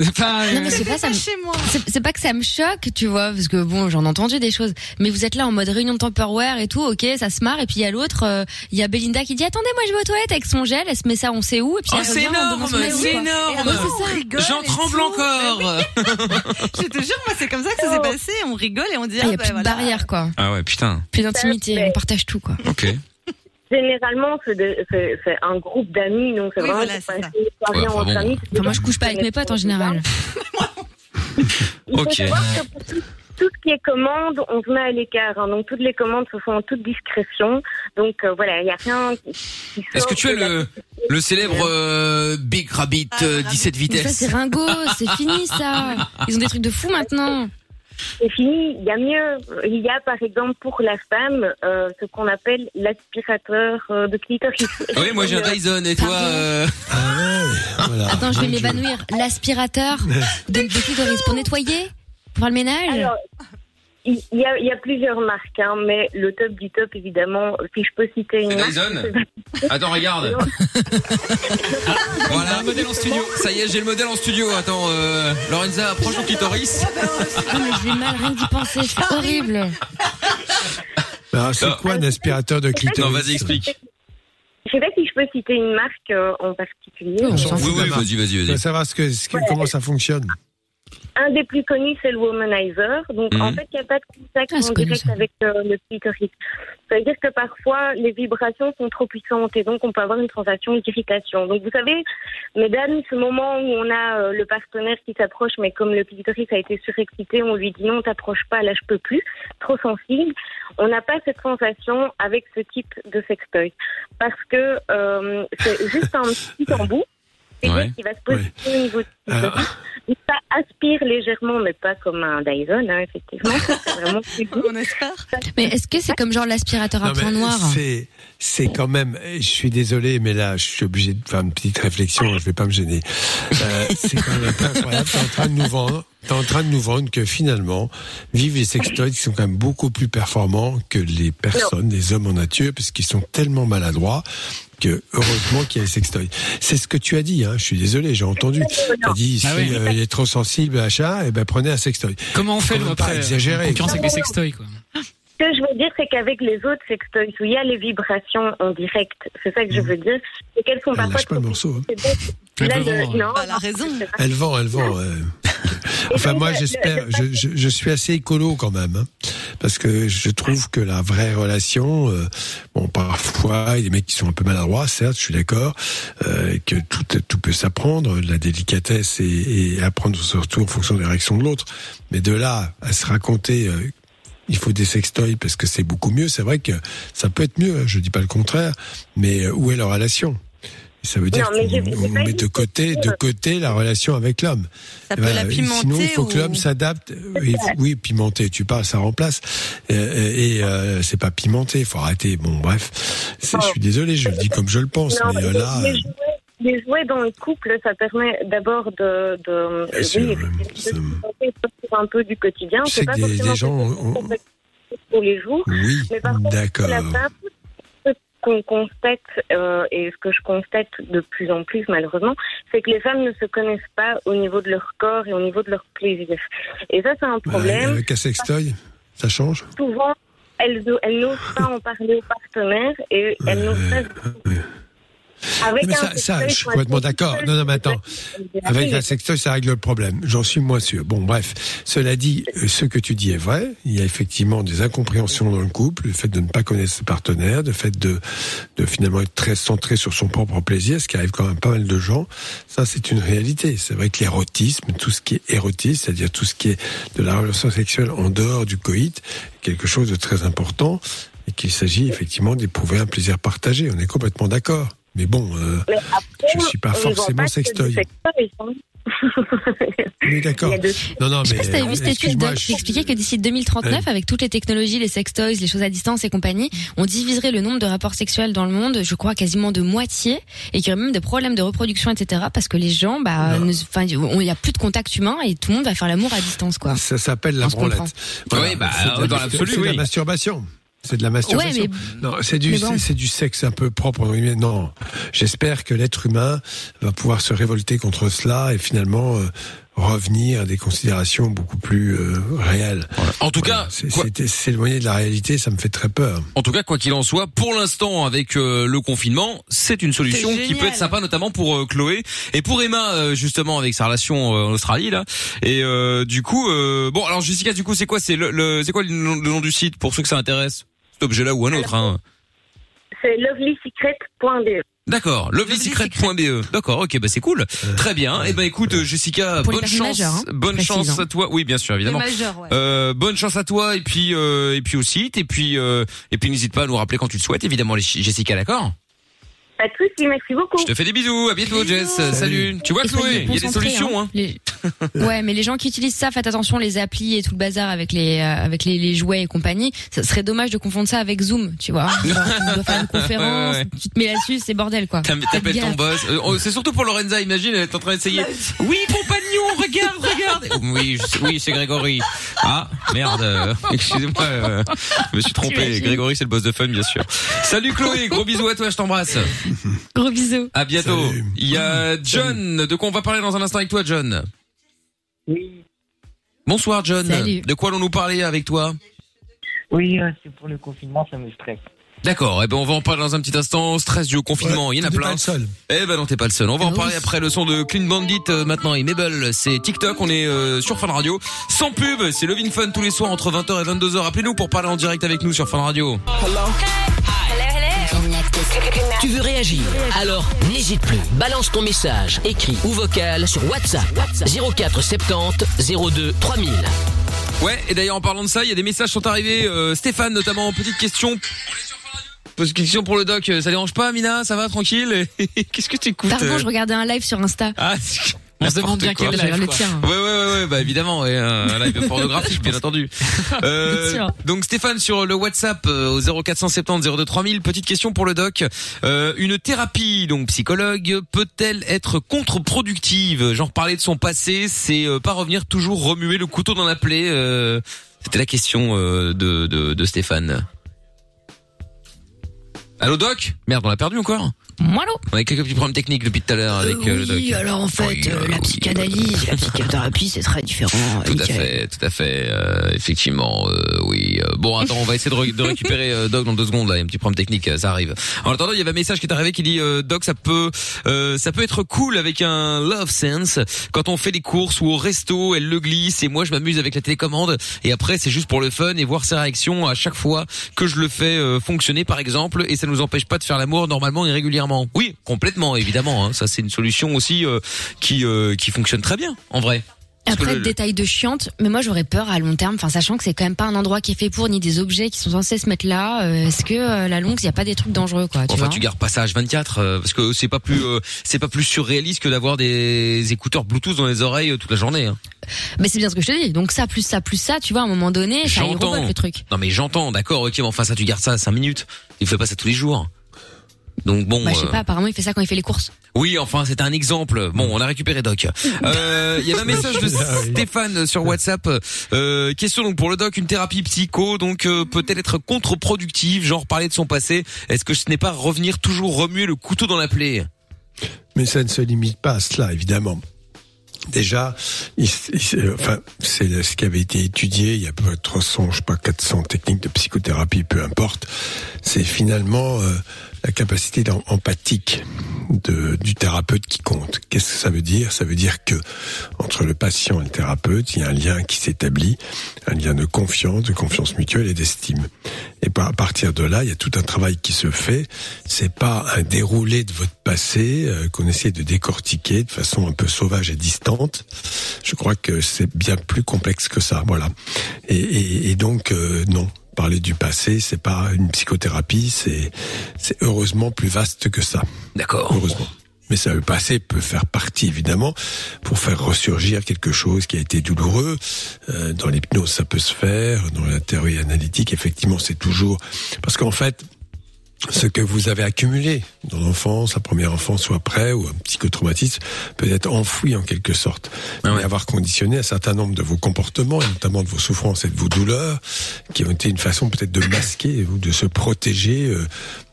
H: Enfin,
D: Non mais
H: euh,
D: c'est pas ça. me-
E: chez moi.
D: C'est c'est pas que ça me choque, tu vois, parce que bon, j'en ai entendu des choses. Mais vous êtes là en mode réunion de Tupperware et tout, ok, ça se marre. Et puis il y a l'autre, euh, il y a Belinda qui dit attendez, moi je vais aux toilettes avec son gel, elle se met ça, on sait où. Et puis
B: Oh
D: elle
B: c'est
D: revient en
B: énorme
D: donnant son avis,
B: c'est
D: quoi.
B: énorme.
D: Ouais, c'est ça.
E: rigole
B: J'en tremble
E: tout.
B: encore.
E: Je te jure, moi, c'est comme ça que ça s'est passé. On rigole et on dit,
D: Ah, Il y
E: ah,
D: a
E: bah,
D: plus de
E: voilà.
D: barrière, quoi.
B: Ah ouais putain.
D: Plus d'intimité, on partage tout, quoi.
B: Ok.
Q: Généralement, c'est de- c'est c'est un groupe d'amis, donc c'est
E: Oui,
Q: vraiment
E: voilà,
Q: pour
E: c'est
Q: passer une soirée
B: Ouais, enfin
Q: entre
B: bon.
Q: amis.
D: Enfin, moi je couche pas avec mes potes en général.
Q: Il faut
B: Ok.
Q: savoir que pour tout, tout ce qui est commande, on se met à l'écart. hein. Donc toutes les commandes se font en toute discrétion. Donc euh, voilà, il n'y a rien qui qui
B: Est-ce que tu as
Q: de la-
B: le le célèbre euh, Big Rabbit euh, 17
D: Mais ça
B: vitesses?
D: c'est Ringo, c'est fini ça. Ils ont des trucs de fou maintenant.
Q: C'est fini, il y a mieux. Il y a par exemple pour la femme euh, ce qu'on appelle l'aspirateur euh, de clitoris.
B: Oui, moi j'ai un Dyson et toi euh...
C: Ah ouais, voilà.
D: Attends, je vais m'évanouir. L'aspirateur de, de clitoris pour nettoyer, pour faire le ménage?
Q: Alors, il y a, il y a plusieurs marques, hein, mais le top du top, évidemment, si je peux citer une marque.
B: Dyson Attends, regarde. voilà, modèle en studio. Ça y est, j'ai le modèle en studio. Attends, euh, Lorenza, approche ton clitoris.
D: Ah, mais j'ai mal rien d'y penser, c'est horrible.
C: Alors, c'est
B: Non.
C: quoi un aspirateur de clitoris
B: Non, vas-y, explique.
Q: Je sais pas si je peux citer une marque euh, en particulier.
C: On s'en
B: Oui, oui, vas-y, vas-y,
C: Je veux
B: vas-y.
C: savoir ce que, ce que- comment ça fonctionne?
Q: Un des plus connus, c'est le womanizer. Donc,
B: Mhm.
Q: en fait, il n'y a pas de contact
D: Ah,
Q: en direct
D: ça.
Q: avec euh, le clitoris. Ça veut dire que parfois, les vibrations sont trop puissantes et donc on peut avoir une sensation d'irritation. Donc, vous savez, mesdames, ce moment où on a euh, le partenaire qui s'approche, mais comme le clitoris a été surexcité, on lui dit non, t'approches pas, là, je peux plus, trop sensible. On n'a pas cette sensation avec ce type de sextoy. Parce que euh, c'est juste un petit embout.
B: Ouais.
Q: qu'il va se positionner au niveau du clitoris. Ça aspire légèrement, mais pas comme un Dyson, hein, effectivement. C'est vraiment.
E: On espère.
D: Mais est-ce que c'est comme genre l'aspirateur à point noir
C: C'est, c'est quand même. Je suis désolé, mais là, je suis obligé de faire une petite réflexion. Je vais pas me gêner. Euh, c'est quand même incroyable. T'es en train de nous vendre. T'es en train de nous vendre que finalement, vivent les sextoys qui sont quand même beaucoup plus performants que les personnes, les hommes en nature, parce qu'ils sont tellement maladroits que heureusement qu'il y a les sextoys. C'est ce que tu as dit. Hein. Je suis désolé, j'ai entendu. T'as dit
H: Ah
C: si
H: oui.
C: euh, il est trop sensible, achat, et ben prenez un sextoy.
H: Comment on fait
C: même pas
H: après
C: exagérer,
H: en concurrence avec les sextoys quoi.
Q: Ce que je veux dire, c'est qu'avec les autres sextoys où il y a les vibrations en direct, c'est ça que je veux dire, c'est qu'elles sont
C: Elle
Q: parfois
C: lâche pas le morceau. hein.
Q: puissantes.
H: Elle
Q: le-
E: Elle
C: Elle vend, elle vend. euh. Enfin, moi,
Q: le-
C: j'espère.
Q: le-
C: Je, je, je suis assez écolo quand même, hein, parce que je trouve que la vraie relation, euh, bon, parfois, il y a des mecs qui sont un peu maladroits, certes, je suis d'accord, euh, que tout, tout peut s'apprendre, la délicatesse et, et apprendre surtout en fonction des réactions de l'autre. Mais de là à se raconter euh, il faut des sextoys parce que c'est beaucoup mieux. C'est vrai que ça peut être mieux, hein, je dis pas le contraire, mais euh, où est la relation? Ça veut dire qu'on met
Q: dit
C: de côté, de côté la relation avec l'homme.
E: Ça
C: Eh
E: peut
C: ben,
E: l'apimenter
C: Sinon, il faut que l'homme s'adapte. Oui, oui, pimenter, tu parles, ça remplace. Euh, et euh, c'est pas pimenté, il faut arrêter. Bon, bref, je suis désolé, je le dis comme je le pense,
Q: Non,
C: mais euh,
Q: les-
C: là,
Q: les, jouets, les jouets dans le couple, ça permet d'abord de, de oui, de- un peu du quotidien. C'est pas
C: que des-
Q: forcément
C: des gens ont-
Q: tous les jours.
C: oui,
Q: Mais par contre, la qu'on constate, euh, et ce que je constate de plus en plus malheureusement, c'est que les femmes ne se connaissent pas au niveau de leur corps et au niveau de leur plaisir. Et ça, c'est un
C: Ouais,
Q: problème.
C: avec un sextoy, ça change.
Q: Souvent, elles, elles n'osent pas en parler au partenaire et elles n'osent pas. Avec
C: Mais
Q: un
C: ça, ça, je suis complètement d'accord. Non, non, mais attends. Avec la sextoy, ça règle le problème. J'en suis moins sûr. Bon, bref. Cela dit, ce que tu dis est vrai. Il y a effectivement des incompréhensions dans le couple, le fait de ne pas connaître ses partenaires, le fait de, de finalement être très centré sur son propre plaisir, ce qui arrive quand même pas mal de gens. Ça, c'est une réalité. C'est vrai que l'érotisme, tout ce qui est érotisme, c'est-à-dire tout ce qui est de la relation sexuelle en dehors du coït, quelque chose de très important et qu'il s'agit effectivement d'éprouver un plaisir partagé. On est complètement d'accord. Mais bon, euh,
Q: Mais après,
C: je suis pas
Q: ne
C: forcément sextoy. Oui, d'accord. Non, non,
D: Je sais
C: mais
D: pas si t'avais vu cette étude
C: je-
D: qui expliquait que d'ici 2039,
C: Ouais.
D: avec toutes les technologies, les sextoys, les choses à distance et compagnie, on diviserait le nombre de rapports sexuels dans le monde, je crois quasiment de moitié, et qu'il y aurait même des problèmes de reproduction, etc. Parce que les gens, bah, ne- enfin, il y a plus de contact humain et tout le monde va faire l'amour à distance, quoi.
C: Ça s'appelle la branlette.
B: Oui, bah, dans
C: la-
B: l'absolu,
C: c'est de la
B: oui.
C: masturbation. C'est de la masturbation.
D: Ouais,
C: non, c'est du,
D: bon.
C: du sexe un peu propre. Non, j'espère que l'être humain va pouvoir se révolter contre cela et finalement euh, revenir à des considérations beaucoup plus euh, réelles.
B: En tout cas,
C: c'est
B: quoi-
C: c'est- s'éloigner de la réalité, ça me fait très peur.
B: En tout cas, quoi qu'il en soit, pour l'instant, avec euh, le confinement, c'est une solution qui peut être sympa, notamment pour euh, Chloé et pour Emma, euh, justement, avec sa relation euh, en Australie là. Et euh, du coup, euh, bon, alors Jessica, du coup, c'est quoi, c'est le, le- c'est quoi le nom, le nom du site pour ceux que ça intéresse? Cet objet-là ou un autre, hein
Q: C'est lovelysecret.be.
B: D'accord, lovelysecret.be. D'accord, ok, bah c'est cool. Très bien. Et ben écoute, euh, Jessica,
D: Pour les
B: bonne
D: personnes
B: chance,
D: majeures, hein,
B: bonne
D: précise,
B: chance
D: hein.
B: à toi. Oui, bien sûr, évidemment.
E: Les majeurs, ouais.
B: Euh, bonne chance à toi et puis euh, et puis au site et puis euh, et puis n'hésite pas à nous rappeler quand tu le souhaites, évidemment, les- Jessica, d'accord?
Q: Pas de soucis, merci beaucoup.
B: Je te fais des bisous. À bientôt, Jess. Salut. Tu vois, Chloé, il y a des solutions. Hein.
D: Les- Ouais, mais les gens qui utilisent ça, faites attention, les applis et tout le bazar avec les euh, avec les, les jouets et compagnie. Ça serait dommage de confondre ça avec Zoom, tu vois. Tu dois faire une conférence,
B: Ouais, ouais.
D: tu te mets là-dessus, c'est bordel quoi.
B: T'appelles ton boss. Euh, c'est surtout pour Lorenza, imagine, elle est en train d'essayer. Oui, compagnon, regarde, regarde. Oui, je- oui, c'est Grégory. Ah, merde. euh, Excusez-moi, euh, je me suis trompé. Grégory, c'est le boss de fun, bien sûr. Salut Chloé, gros bisous à toi, je t'embrasse.
D: Gros bisous.
B: À bientôt.
C: Salut.
B: Il y a John. De quoi on va parler dans un instant avec toi, John
P: Oui,
B: Bonsoir, John.
D: Salut.
B: De quoi allons-nous parler avec toi?
P: Oui, euh, c'est pour le confinement, ça me stresse.
B: D'accord, eh ben on va en parler dans un petit instant. Stress dû au confinement, il y en a
C: T'es
B: plein.
C: pas le seul.
B: Eh ben non, t'es pas le seul. On va en
D: Ah
B: parler
D: oui.
B: après le son de Clean Bandit euh, maintenant et Mabel. C'est TikTok, on est euh, sur Fun Radio. Sans pub, c'est Loving Fun tous les soirs entre 20h et 22h. Appelez-nous pour parler en direct avec nous sur Fun Radio.
F: Tu veux réagir? Alors n'hésite plus. Balance ton message, écrit ou vocal sur WhatsApp 04 70 02 3000.
B: Ouais, et d'ailleurs en parlant de ça, il y a des messages qui sont arrivés. Euh, Stéphane notamment, petite question. Petite question pour le doc, ça dérange pas Mina? Ça va tranquille? Qu'est-ce que tu écoutes
D: Pardon, je regardais un live sur Insta.
B: Ah,
H: On se demande bien quel live,
D: le tien.
B: Ouais, ouais, ouais, ouais, bah évidemment, ouais, un live pornographique, bien entendu. Euh, donc Stéphane sur le WhatsApp euh, au 0470 02 3000, petite question pour le doc. Euh, une thérapie, donc psychologue, peut-elle être contre-productive? Genre parler de son passé, c'est euh, pas revenir toujours remuer le couteau dans la plaie. euh, C'était la question euh, de, de, de Stéphane. Allô doc? Merde, on l'a perdu encore
D: Moilo.
B: On a quelques petits problèmes techniques depuis tout à l'heure avec euh, le doc.
D: Oui, alors en fait, euh, la psychanalyse, la psychothérapie, c'est très différent.
B: Tout à
D: Michael.
B: fait, tout à fait. euh, effectivement, euh, oui. euh, bon, attends, on va essayer de, re- de récupérer euh, Doc dans deux secondes. Là, il y a un petit problème technique, euh, ça arrive. En attendant, il y avait un message qui est arrivé qui dit euh, Doc, ça peut, euh, ça peut être cool avec un Love Sense quand on fait les courses ou au resto. Elle le glisse et moi je m'amuse avec la télécommande. Et après, c'est juste pour le fun et voir ses réactions à chaque fois que je le fais euh, fonctionner, par exemple. Et ça nous empêche pas de faire l'amour normalement et régulièrement. Oui, complètement, évidemment. hein. ça, c'est une solution aussi euh, qui euh, qui fonctionne très bien, en vrai. Parce
D: Après,
B: le-
D: détail de chiante, mais moi j'aurais peur à long terme, enfin sachant que c'est quand même pas un endroit qui est fait pour, ni des objets qui sont censés se mettre là. euh, Est-ce que euh, la longue, il y a pas des trucs dangereux, quoi tu
B: Enfin,
D: vois
B: tu gardes pas ça H24 euh, parce que c'est pas plus euh, c'est pas plus surréaliste que d'avoir des écouteurs Bluetooth dans les oreilles euh, toute la journée. Hein.
D: Mais c'est bien ce que je te dis. Donc ça, plus ça, plus ça, tu vois, à un moment donné, ça
B: J'entends.
D: robote le truc.
B: Non mais j'entends, d'accord, ok, mais enfin ça tu gardes ça 5 minutes. Il fait pas ça tous les jours. Donc bon.
D: Bah, je sais
B: euh,
D: pas, apparemment il fait ça quand il fait les courses.
B: Oui, enfin, c'est un exemple. Bon, on a récupéré Doc. Euh, Il y avait un message de Stéphane sur WhatsApp. Euh, question donc pour le Doc, une thérapie psycho, donc euh, peut-elle être contre-productive, genre parler de son passé. Est-ce que ce n'est pas revenir toujours remuer le couteau dans la plaie?
C: Mais ça ne se limite pas à cela, évidemment. Déjà, il- il- enfin, c'est ce qui avait été étudié. Il y a peu 300, je sais pas, 400 techniques de psychothérapie, peu importe. C'est finalement euh, la capacité empathique de, du thérapeute qui compte. Qu'est-ce que ça veut dire? Ça veut dire que entre le patient et le thérapeute, il y a un lien qui s'établit, un lien de confiance, de confiance mutuelle et d'estime. Et à partir de là, il y a tout un travail qui se fait. C'est pas un déroulé de votre passé euh, qu'on essaie de décortiquer de façon un peu sauvage et distante. Je crois que c'est bien plus complexe que ça. Voilà. Et, et- et donc euh, non. Parler du passé, c'est pas une psychothérapie, c'est c'est heureusement plus vaste que ça.
B: D'accord.
C: Heureusement. Mais ça, le passé peut faire partie, évidemment, pour faire ressurgir quelque chose qui a été douloureux. Euh, dans l'hypnose, ça peut se faire. Dans la théorie analytique, effectivement, c'est toujours... Parce qu'en fait, ce que vous avez accumulé dans l'enfance, la première enfance ou après, ou un psychotraumatisme, peut être enfoui en quelque sorte.
B: Ah
C: Et avoir conditionné un certain nombre de vos comportements, et notamment de vos souffrances et de vos douleurs, qui ont été une façon peut-être de masquer ou de se protéger euh,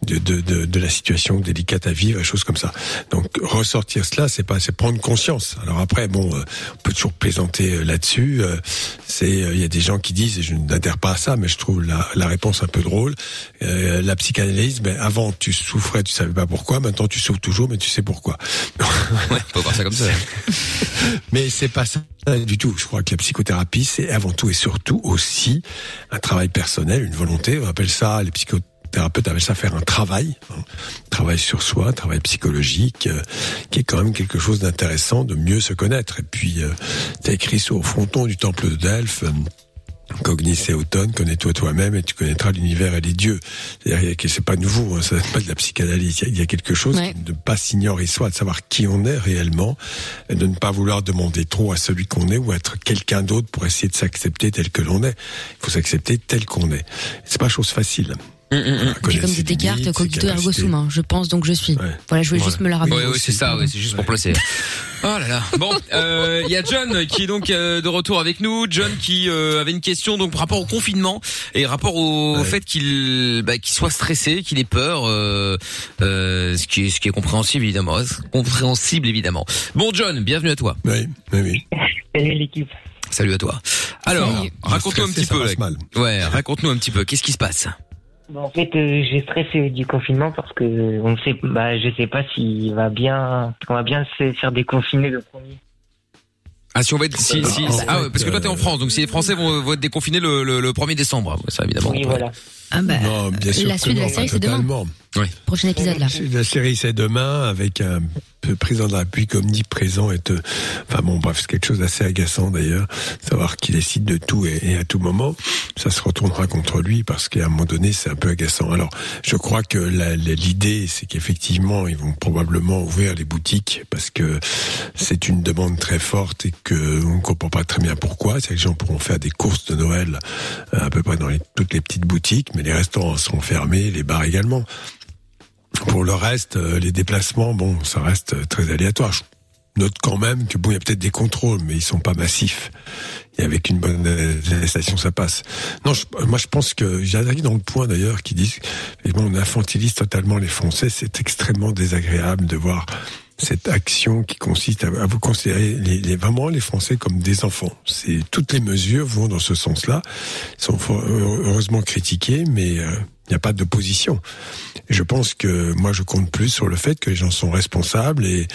C: de, de, de, de la situation délicate à vivre, et choses comme ça. Donc ressortir cela, c'est pas, c'est prendre conscience. Alors après, bon, euh, on peut toujours plaisanter euh, là-dessus. c'est, il y a des gens qui disent, et je n'adhère pas à ça, mais je trouve la, la réponse un peu drôle. la psychanalyse, ben avant tu souffrais, tu savais pas pourquoi. Maintenant tu souffres toujours, mais tu sais pourquoi.
B: Ouais, on peut voir ça comme ça.
C: Mais c'est pas ça du tout. Je crois que la psychothérapie, c'est avant tout et surtout aussi un travail personnel, une volonté. On appelle ça, les psychothérapeutes appellent ça faire un travail, hein. travail sur soi, un travail psychologique, euh, qui est quand même quelque chose d'intéressant, de mieux se connaître. Et puis, euh, t'as écrit sur au fronton du temple de Delphes. euh, Cognis et automne, connais-toi toi-même et tu connaîtras l'univers et les dieux. C'est pas nouveau, hein, ça n'est pas de la psychanalyse. Il y a- il y a quelque chose
D: Ouais.
C: de ne pas s'ignorer soi, de savoir qui on est réellement, et de ne pas vouloir demander trop à celui qu'on est ou être quelqu'un d'autre pour essayer de s'accepter tel que l'on est. Il faut s'accepter tel qu'on est. C'est pas chose facile. Voilà,
D: J'ai
C: connaître
D: comme
C: ses
D: dit Descartes, cogito ergo sum. Je pense donc je suis. Voilà, je voulais juste me le rappeler.
B: Oui, oui, c'est ça, c'est juste pour placer. Oh là là. Bon, euh, il y a John qui est donc euh, de retour avec nous. John qui euh, avait une question donc par rapport au confinement et rapport au, fait qu'il bah, qu'il soit stressé, qu'il ait peur, euh, euh, ce qui est ce qui est compréhensible évidemment, compréhensible évidemment. Bon John, bienvenue à toi.
C: Oui, oui, oui.
P: Salut l'équipe.
B: Salut à toi. Alors, raconte-nous un petit peu. là. Ouais, raconte-nous un petit peu. Qu'est-ce qui se passe?
P: En fait, euh, j'ai stressé du confinement parce que on ne sait, bah, je sais pas s'il va bien, on va bien se faire déconfiner le premier.
B: Ah si on va être si, si,
C: En
B: ah ouais, parce que toi t'es en
C: euh,
B: France donc si les Français vont, vont être déconfinés le, le, le 1er décembre ça évidemment.
P: Oui, voilà.
D: Ah bah,
C: Non, bien sûr
D: la
C: que
D: suite de la série, c'est demain.
B: Oui.
D: Prochain épisode là.
C: La série c'est demain avec un président de la République omniprésent et te... enfin bon bref c'est quelque chose d'assez agaçant d'ailleurs savoir qu'il décide de tout et, et à tout moment ça se retournera contre lui parce qu'à un moment donné c'est un peu agaçant alors je crois que la- la- l'idée c'est qu'effectivement ils vont probablement ouvrir les boutiques parce que c'est une demande très forte et que on comprend pas très bien pourquoi c'est que les gens pourront faire des courses de Noël euh, à peu près dans les- toutes les petites boutiques mais les restaurants seront fermés les bars également pour le reste, euh, les déplacements, bon, ça reste euh, très aléatoire. Je note quand même que bon, il y a peut-être des contrôles, mais ils sont pas massifs. et avec une bonne euh, législation, ça passe. Non, moi je pense que j'ai arrivé dans le point d'ailleurs qui et bon, on infantilise totalement les Français. C'est extrêmement désagréable de voir cette action qui consiste à, vous considérer les, les- vraiment les Français comme des enfants. C'est toutes les mesures vont dans ce sens-là. Sont heureusement critiquées, mais euh, il n'y a pas d'opposition. Je pense que moi je compte plus sur le fait que les gens sont responsables et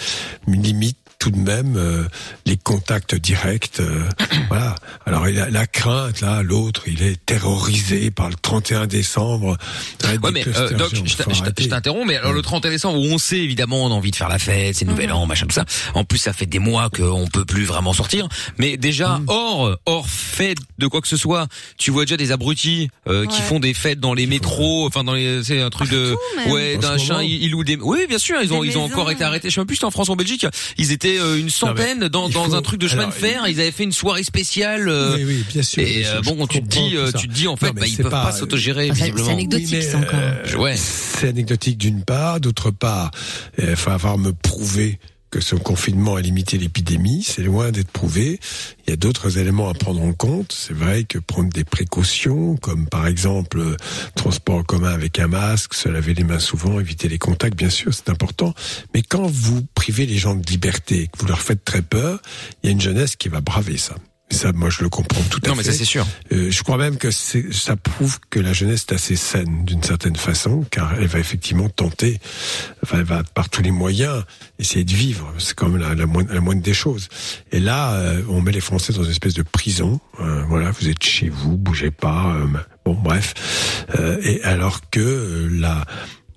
C: limitent tout de même euh, les contacts directs. euh, voilà. Alors la crainte là, l'autre il est terrorisé par le 31 décembre.
B: Ouais, mais euh, Doc, je t'interromps, mais alors le 31 décembre, où on sait évidemment on a envie de faire la fête, c'est nouvel an, machin tout ça. En plus, ça fait des mois qu'on peut plus vraiment sortir. Mais déjà, hors hors fête de quoi que ce soit, tu vois déjà des abrutis euh, qui
E: Ouais.
B: font des fêtes dans les métros, enfin dans les, c'est un truc de,
E: même.
B: ouais, d'un chien, ils, ils louent des, oui, bien sûr, ils ont
E: Des
B: ils ont
E: maisons.
B: encore été arrêtés. Je sais même plus, si c'était en France ou en Belgique. Ils étaient euh, une centaine dans dans
C: faut-
B: un truc de chemin
C: alors,
B: de fer. Ils avaient fait une soirée spéciale. euh,
C: Oui, oui, bien sûr.
B: et
C: bien
B: euh,
C: sûr,
B: bon,
C: je
B: tu te dis, euh, tu te dis en fait,
C: Non,
B: bah, ils peuvent pas,
C: pas,
B: s'autogérer
D: c'est-
B: visiblement.
D: c'est anecdotique,
C: Oui, mais,
D: ça encore.
C: euh,
B: Ouais.
C: C'est anecdotique d'une part, d'autre part, il faut avoir me prouver que ce confinement a limité l'épidémie, c'est loin d'être prouvé. Il y a d'autres éléments à prendre en compte. C'est vrai que prendre des précautions, comme par exemple euh, transport en commun avec un masque, se laver les mains souvent, éviter les contacts, bien sûr, c'est important. Mais quand vous privez les gens de liberté, que vous leur faites très peur, il y a une jeunesse qui va braver ça. Ça, moi, je le comprends tout à
B: Non,
C: fait.
B: mais ça c'est sûr.
C: Euh, je crois même que ça prouve que la jeunesse est assez saine d'une certaine façon, car elle va effectivement tenter, enfin, elle va par tous les moyens essayer de vivre. C'est quand même la, la, moindre, la moindre des choses. Et là, euh, on met les Français dans une espèce de prison. Euh, voilà, vous êtes chez vous, bougez pas. euh, bon, bref. Euh, et alors que euh, la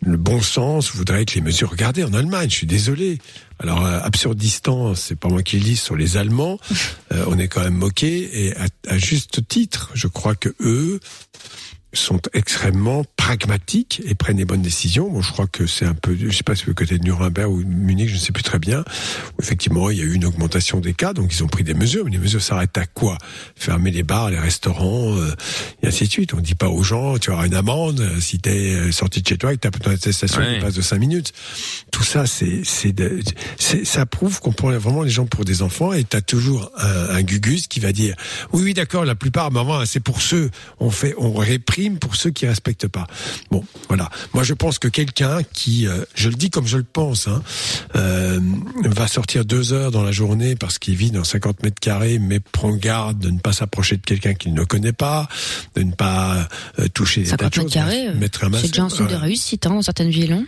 C: le bon sens voudrait que les mesures. Regardez en Allemagne, je suis désolé. Alors euh, absurdistan, c'est pas moi qui le dis, sur les Allemands, euh, on est quand même moqué et à, à juste titre, je crois que eux sont extrêmement pragmatiques et prennent les bonnes décisions. Bon, je crois que c'est un peu, je sais pas si c'est le côté de Nuremberg ou Munich, je ne sais plus très bien. Où effectivement, il y a eu une augmentation des cas, donc ils ont pris des mesures. Mais les mesures s'arrêtent à quoi? Fermer les bars, les restaurants, euh, et ainsi de suite. On dit pas aux gens, tu auras une amende euh, si t'es euh, sorti de chez toi et que t'as ton attestation
B: Ouais.
C: qui passe de 5 minutes. Tout ça, c'est, c'est, ça prouve qu'on prend vraiment les gens pour des enfants et t'as toujours un, un gugus qui va dire, oui, oui, d'accord, la plupart, maman, c'est pour ceux, on fait, on réprime pour ceux qui respectent pas. Bon, voilà. Moi, je pense que quelqu'un qui, euh, je le dis comme je le pense, hein, euh, va sortir deux heures dans la journée parce qu'il vit dans 50 mètres carrés, mais prend garde de ne pas s'approcher de quelqu'un qu'il ne connaît pas, de ne pas euh, toucher des tas
D: 50
C: de choses,
D: mètres carrés,
C: mettre un masque.
D: c'est déjà un signe de réussite hein, dans certaines villes.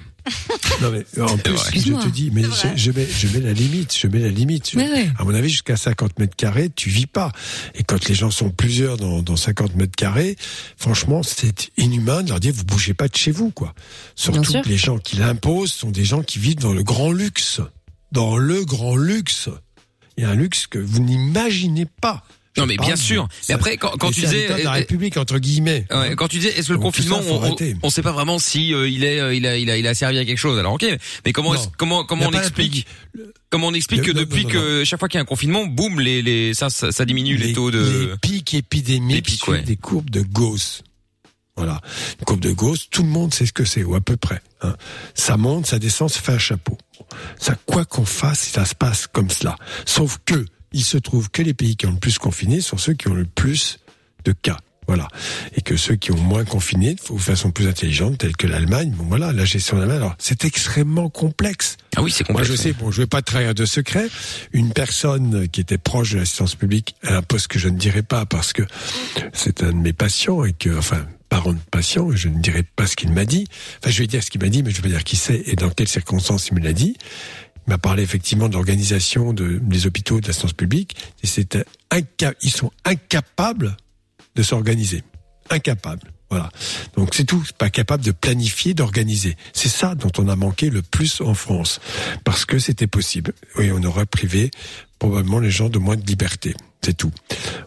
C: Non mais en plus, je te dis, mais je, je mets, je mets la limite, je mets la limite. Je-
D: Ouais, ouais.
C: À mon avis, jusqu'à 50 mètres carrés, tu vis pas. Et quand les gens sont plusieurs dans, dans 50 mètres carrés, franchement, c'est inhumain de leur dire vous bougez pas de chez vous, quoi. Surtout que les gens qui l'imposent sont des gens qui vivent dans le grand luxe, dans le grand luxe. Il y a un luxe que vous n'imaginez pas.
B: Non, mais bien sûr. Mais après, quand- quand tu disais,
C: la
B: euh,
C: République entre guillemets.
B: Ouais, quand tu disais est-ce que le confinement
C: ça,
B: on, on, sait pas vraiment si euh, il est euh, il a il a il a servi à quelque chose. Alors OK, mais comment comment comment on explique comment on explique
C: Le-
B: que depuis
C: non, non,
B: que chaque fois qu'il y a un confinement, boum les les ça ça, ça diminue les, taux de
C: les pics épidémiques
B: Les pics, ouais.
C: des courbes de Gauss. Voilà, une courbe de Gauss, tout le monde sait ce que c'est, ou à peu près. hein. Ça monte, ça descend, ça fait un chapeau. Ça, quoi qu'on fasse, ça se passe comme cela. Sauf que, il se trouve que les pays qui ont le plus confiné sont ceux qui ont le plus de cas. Voilà. Et que ceux qui ont moins confiné, de façon plus intelligente, telle que l'Allemagne, bon voilà, la gestion de l'Allemagne, alors c'est extrêmement complexe.
B: Ah oui, c'est
C: Moi,
B: complexe.
C: je sais, bon, je vais pas trahir de secret. Une personne qui était proche de l'assistance publique à un poste que je ne dirai pas parce que c'est un de mes patients et que, enfin, parent de patient, je ne dirai pas ce qu'il m'a dit. Enfin, je vais dire ce qu'il m'a dit, mais je vais pas dire qui c'est et dans quelles circonstances il me l'a dit. M'a parlé effectivement de l'organisation de, des hôpitaux de l'assistance publique et c'était inca- ils sont incapables de s'organiser. Incapables. Voilà. Donc c'est tout. C'est Pas capable de planifier, d'organiser. C'est ça dont on a manqué le plus en France. Parce que c'était possible. Oui, on aurait privé probablement les gens de moins de liberté. C'est tout.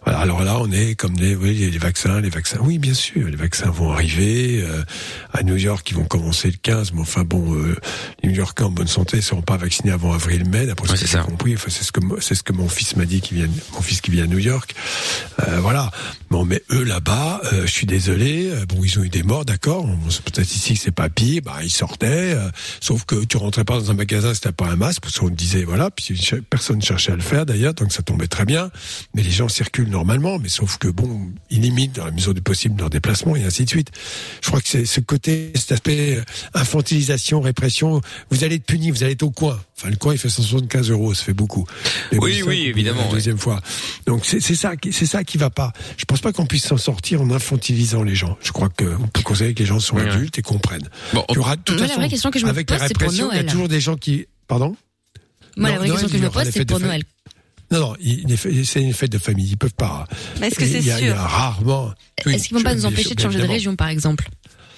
C: Voilà. Alors là, on est comme les, oui, les vaccins, les vaccins. Oui, bien sûr, les vaccins vont arriver. euh, à New York, ils vont commencer le 15. Mais enfin bon, euh, les New Yorkais en bonne santé ne seront pas vaccinés avant avril-mai. D'après ce que
B: c'est
C: j'ai compris, enfin, c'est ce que c'est ce que mon fils m'a dit qui vient, mon fils qui vit à New York. Euh, voilà. Bon, mais eux là-bas, euh, je suis désolé. euh, Bon, ils ont eu des morts, d'accord. Peut-être ici que c'est pas pire. Bah, ils sortaient. euh, sauf que tu rentrais pas dans un magasin si t'as pas un masque, parce qu'on te disait voilà. Puis personne cherchait à le faire d'ailleurs, donc ça tombait très bien. Mais les gens circulent normalement. Mais sauf que bon, ils limitent dans la mesure du possible leur déplacement et ainsi de suite. Je crois que c'est ce côté, cet aspect euh, infantilisation, répression. Vous allez être puni, vous allez être au coin. Enfin, le coin, il fait 175 euros, ça fait beaucoup. Mais
B: Oui,
C: bon,
B: oui,
C: ça,
B: évidemment,
C: La deuxième fois. Donc c'est c'est ça, qui- c'est ça qui va pas. Je pense pas qu'on puisse s'en sortir en infantilisant les gens. Je crois qu'on peut considérer que les gens sont adultes et comprennent. il y aura toute
D: la
C: façon,
D: vraie question que je me
C: avec
D: pose,
C: la
D: c'est pour
C: répression, il y a toujours des gens qui, pardon?
D: Moi, la vraie
C: Noël,
D: question que je me pose, c'est pour. Noël.
C: Non, non, c'est une fête de famille. Ils peuvent pas.
E: Mais est-ce que c'est
C: a- Il y a
E: sûr
C: rarement. Oui,
D: Est-ce qu'ils vont pas nous empêcher
C: sûr,
D: de changer de région, par exemple?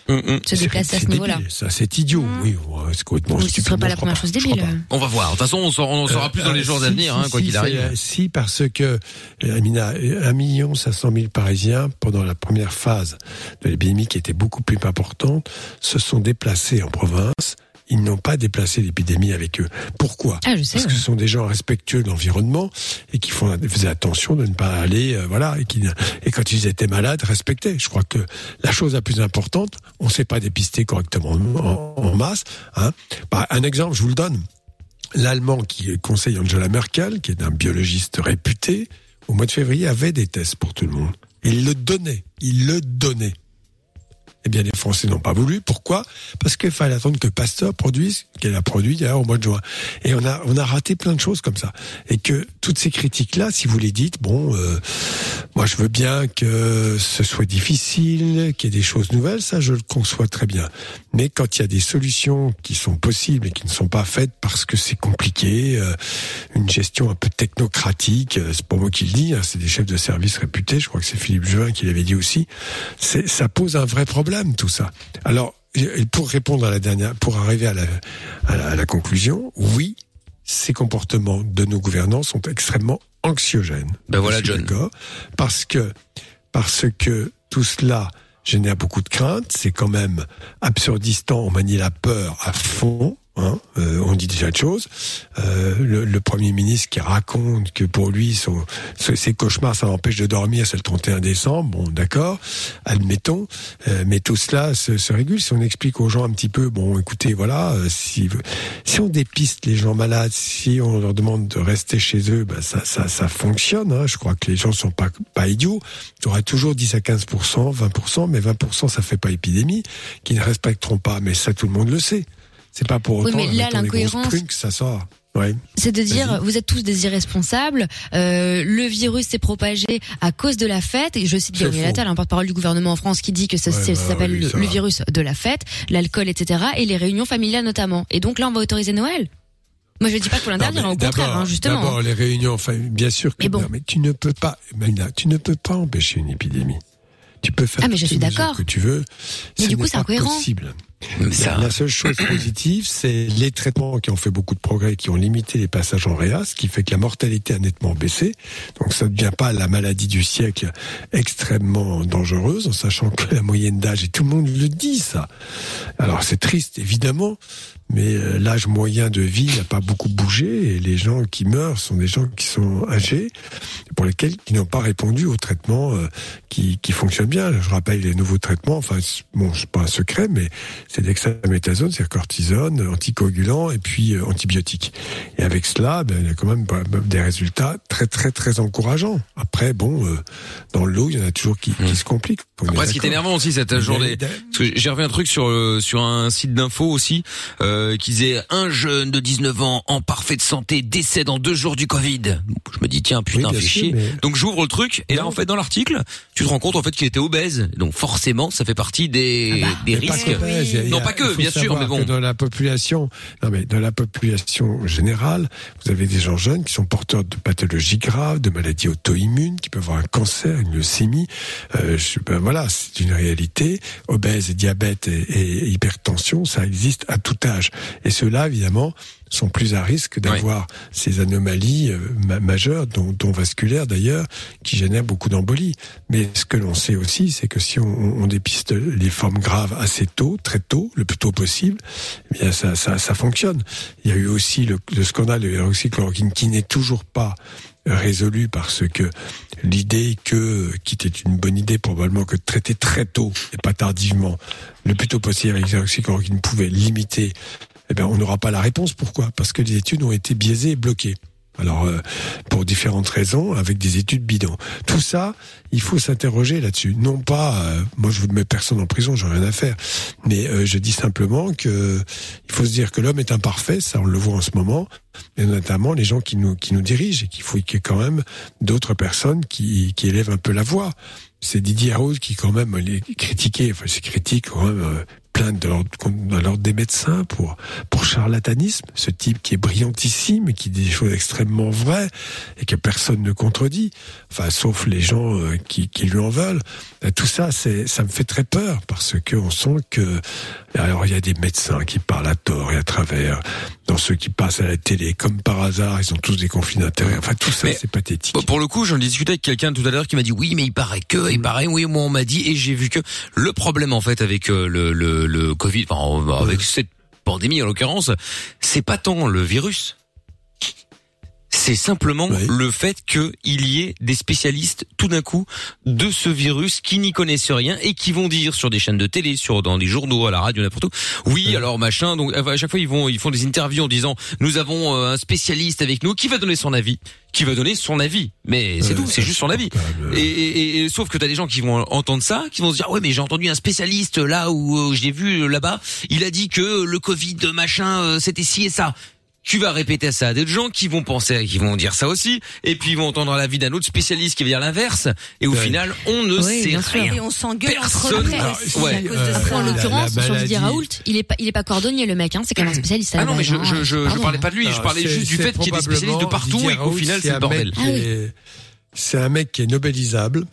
D: Se
C: C'est-
D: déplacer à
C: c'est
D: ce niveau-là
C: Ça, c'est idiot. Oui, ouais, c'est complètement
D: Ou ce serait pas la première chose débile.
B: On va voir. De toute façon, on, saura- on saura plus dans les
C: Euh,
B: jours à
C: si,
B: venir,
C: si,
B: hein, quoi
C: si,
B: qu'il arrive.
C: euh, Si, parce que, euh, Amina, un million cinq cent mille Parisiens, pendant la première phase de l'épidémie qui était beaucoup plus importante, se sont déplacés en province. Ils n'ont pas déplacé l'épidémie avec eux. Pourquoi
D: Ah, je sais,
C: Parce que
D: ouais.
C: ce sont des gens respectueux de l'environnement et qui font, faisaient attention de ne pas aller, euh, voilà, et, qui, et quand ils étaient malades, respectaient. Je crois que la chose la plus importante, on ne s'est pas dépisté correctement en, en masse. Hein. Bah, un exemple, je vous le donne l'Allemand qui conseille Angela Merkel, qui est un biologiste réputé, au mois de février avait des tests pour tout le monde. Il le donnait. Il le donnait. Eh bien, les Français n'ont pas voulu. Pourquoi? Parce qu'il fallait attendre que Pasteur produise, qu'elle a produit d'ailleurs au mois de juin. Et on a, on a raté plein de choses comme ça. Et que toutes ces critiques-là, si vous les dites, bon, euh, moi je veux bien que ce soit difficile, qu'il y ait des choses nouvelles, ça je le conçois très bien. Mais quand il y a des solutions qui sont possibles et qui ne sont pas faites parce que c'est compliqué, euh, une gestion un peu technocratique, euh, c'est pas moi qui le dis, hein, c'est des chefs de service réputés, je crois que c'est Philippe Juvin qui l'avait dit aussi, ça pose un vrai problème tout ça. Alors, pour répondre à la dernière, pour arriver à la, à la, à la conclusion, oui, ces comportements de nos gouvernants sont extrêmement anxiogènes.
B: Ben voilà, John.
C: Parce que, parce que tout cela génère beaucoup de craintes. C'est quand même absurdistan. On manie la peur à fond. Hein, euh, on dit déjà de choses. Euh, le, Premier ministre qui raconte que pour lui, son, ses cauchemars, ça l'empêche de dormir, c'est le 31 décembre. Bon, d'accord, admettons. Euh, mais tout cela se, régule. Si on explique aux gens un petit peu, bon, écoutez, voilà, si, on dépiste les gens malades, si on leur demande de rester chez eux, ben ça, ça, ça fonctionne. Hein. Je crois que les gens sont pas, pas idiots. Il y aura toujours 10 à 15 20 mais 20% ça fait pas épidémie, qui ne respecteront pas. Mais ça, tout le monde le sait. C'est pas pour
D: Oui,
C: autant
D: mais
C: en
D: là, l'incohérence-
C: que ça sort. Ouais.
D: C'est de dire, vous êtes tous des irresponsables. euh, le virus s'est propagé à cause de la fête. Et je cite Gabriel. Attal, un porte-parole du gouvernement en France, qui dit que ça,
C: Ouais, bah,
D: s'appelle
C: oui,
D: le, virus de la fête, l'alcool, etc. Et les réunions familiales notamment. Et donc là, on va autoriser Noël. Moi, je dis pas qu'il faut l'interdire,
C: mais
D: au contraire, hein, justement.
C: D'abord, les réunions, enfin, bien sûr que
D: Mais bon.
C: non, mais tu ne peux pas, Malina, tu ne peux pas empêcher une épidémie. Tu peux faire
D: Ah, mais je suis d'accord.
C: que tu veux.
D: Mais
C: Ce
D: du coup, c'est incohérent.
C: possible.
B: Ça-
C: La seule chose positive, c'est les traitements qui ont fait beaucoup de progrès, qui ont limité les passages en réa, ce qui fait que la mortalité a nettement baissé. Donc ça ne devient pas la maladie du siècle extrêmement dangereuse, en sachant que la moyenne d'âge, et tout le monde le dit ça. Alors c'est triste, évidemment, mais euh, l'âge moyen de vie n'a pas beaucoup bougé, et les gens qui meurent sont des gens qui sont âgés, pour lesquels qui n'ont pas répondu aux traitements euh, qui, qui fonctionnent bien. Je rappelle les nouveaux traitements, enfin, bon, c'est pas un secret, mais c'est dexaméthasone, c'est cortisone, anticoagulant et puis euh, antibiotiques. Et avec cela, ben, il y a quand même bah, bah, des résultats très très très encourageants. Après, bon, euh, dans le lot, il y en a toujours qui, qui se compliquent.
B: Après, ce qui est énervant aussi cette journée, que j'ai revu un truc sur euh, sur un site d'info aussi, euh, qui disait un jeune de 19 ans en parfaite santé décède en deux jours du Covid. Je me dis tiens putain
C: Oui, sûr,
B: chier.
C: mais-
B: Donc j'ouvre le truc et là en fait dans l'article, tu te rends compte en fait qu'il était obèse. Donc forcément ça fait partie des des
C: Mais pas
B: risques.
C: A-
B: non
C: a-
B: pas que bien sûr mais bon.
C: que dans la population, non mais dans la population générale, vous avez des gens jeunes qui sont porteurs de pathologies graves, de maladies auto-immunes, qui peuvent avoir un cancer, une leucémie. Euh, je- ben voilà, c'est une réalité. Obèse, diabète et, et hypertension, ça existe à tout âge. Et ceux-là, évidemment, sont plus à risque d'avoir ces anomalies euh, ma- majeures, dont, dont vasculaires d'ailleurs, qui génèrent beaucoup d'embolies. Mais ce que l'on sait aussi, c'est que si on, on dépiste les formes graves assez tôt, très tôt, le plus tôt possible, eh bien ça, ça, ça fonctionne. Il y a eu aussi le, le scandale de l'hydroxychloroquine qui n'est toujours pas résolu parce que l'idée que, qui était une bonne idée probablement, que de traiter très tôt et pas tardivement, le plus tôt possible avec l'hydroxychloroquine pouvait limiter, eh bien, on n'aura pas la réponse. Pourquoi? Parce que les études ont été biaisées et bloquées. Alors, euh, pour différentes raisons, avec des études bidons. Tout ça, il faut s'interroger là-dessus. Non pas, euh, moi je ne mets personne en prison, j'en ai rien à faire. Mais euh, je dis simplement que il faut se dire que l'homme est imparfait, ça on le voit en ce moment, et notamment les gens qui nous qui nous dirigent et qu'il faut qu'il y ait quand même d'autres personnes qui qui élèvent un peu la voix. C'est Didier Rose qui quand même les critiqué, enfin c'est critique quand même plein de l'ordre de l'ordre des médecins pour pour charlatanisme, ce type qui est brillantissime, qui dit des choses extrêmement vraies et que personne ne contredit, enfin sauf les gens euh, qui, qui lui en veulent. Euh, Tout ça, c'est ça me fait très peur parce que on sent que alors il y a des médecins qui parlent à tort et à travers, dans ceux qui passent à la télé comme par hasard, ils ont tous des conflits d'intérêts. Enfin tout ça, c'est pathétique.
B: Pour le coup, j'en discutais avec quelqu'un tout à l'heure qui m'a dit oui, mais il paraît que, il paraît oui, moi on m'a dit et j'ai vu que le problème en fait avec euh, le le, le Covid, enfin avec cette pandémie en l'occurrence, c'est pas tant le virus. C'est simplement le fait qu'il y ait des spécialistes tout d'un coup de ce virus qui n'y connaissent rien et qui vont dire sur des chaînes de télé, sur dans des journaux, à la radio, n'importe où. Oui, alors machin. Donc à chaque fois ils vont ils font des interviews en disant nous avons euh, un spécialiste avec nous qui va donner son avis, qui va donner son avis. Mais c'est tout, c'est juste son avis. Et, et- et- sauf que t'as des gens qui vont entendre ça, qui vont se dire ouais mais j'ai entendu un spécialiste là où euh, je l'ai vu euh, là-bas, il a dit que le Covid machin euh, c'était ci et ça. Tu vas répéter ça à d'autres gens qui vont penser, qui vont dire ça aussi, et puis ils vont entendre l'avis d'un autre spécialiste qui va dire l'inverse, et au final, on ne
D: Oui,
B: sait rien.
E: Et on s'engueule entre
B: Personne.
E: nous. Aussi,
B: ouais.
E: à cause de
B: Euh,
E: ça.
D: Après, en l'occurrence,
B: la
D: sur Didier
B: maladie-
D: Raoult, il est pas, il est pas cordonnier, le mec, hein. C'est quand même un spécialiste. à
B: Ah non, mais je, je, je, je parlais pas de lui, je parlais juste du fait qu'il y ait des spécialistes de partout
C: Didier
B: et qu'au final, c'est
C: un
B: le bordel.
C: mec qui est- C'est un mec qui est nobélisable.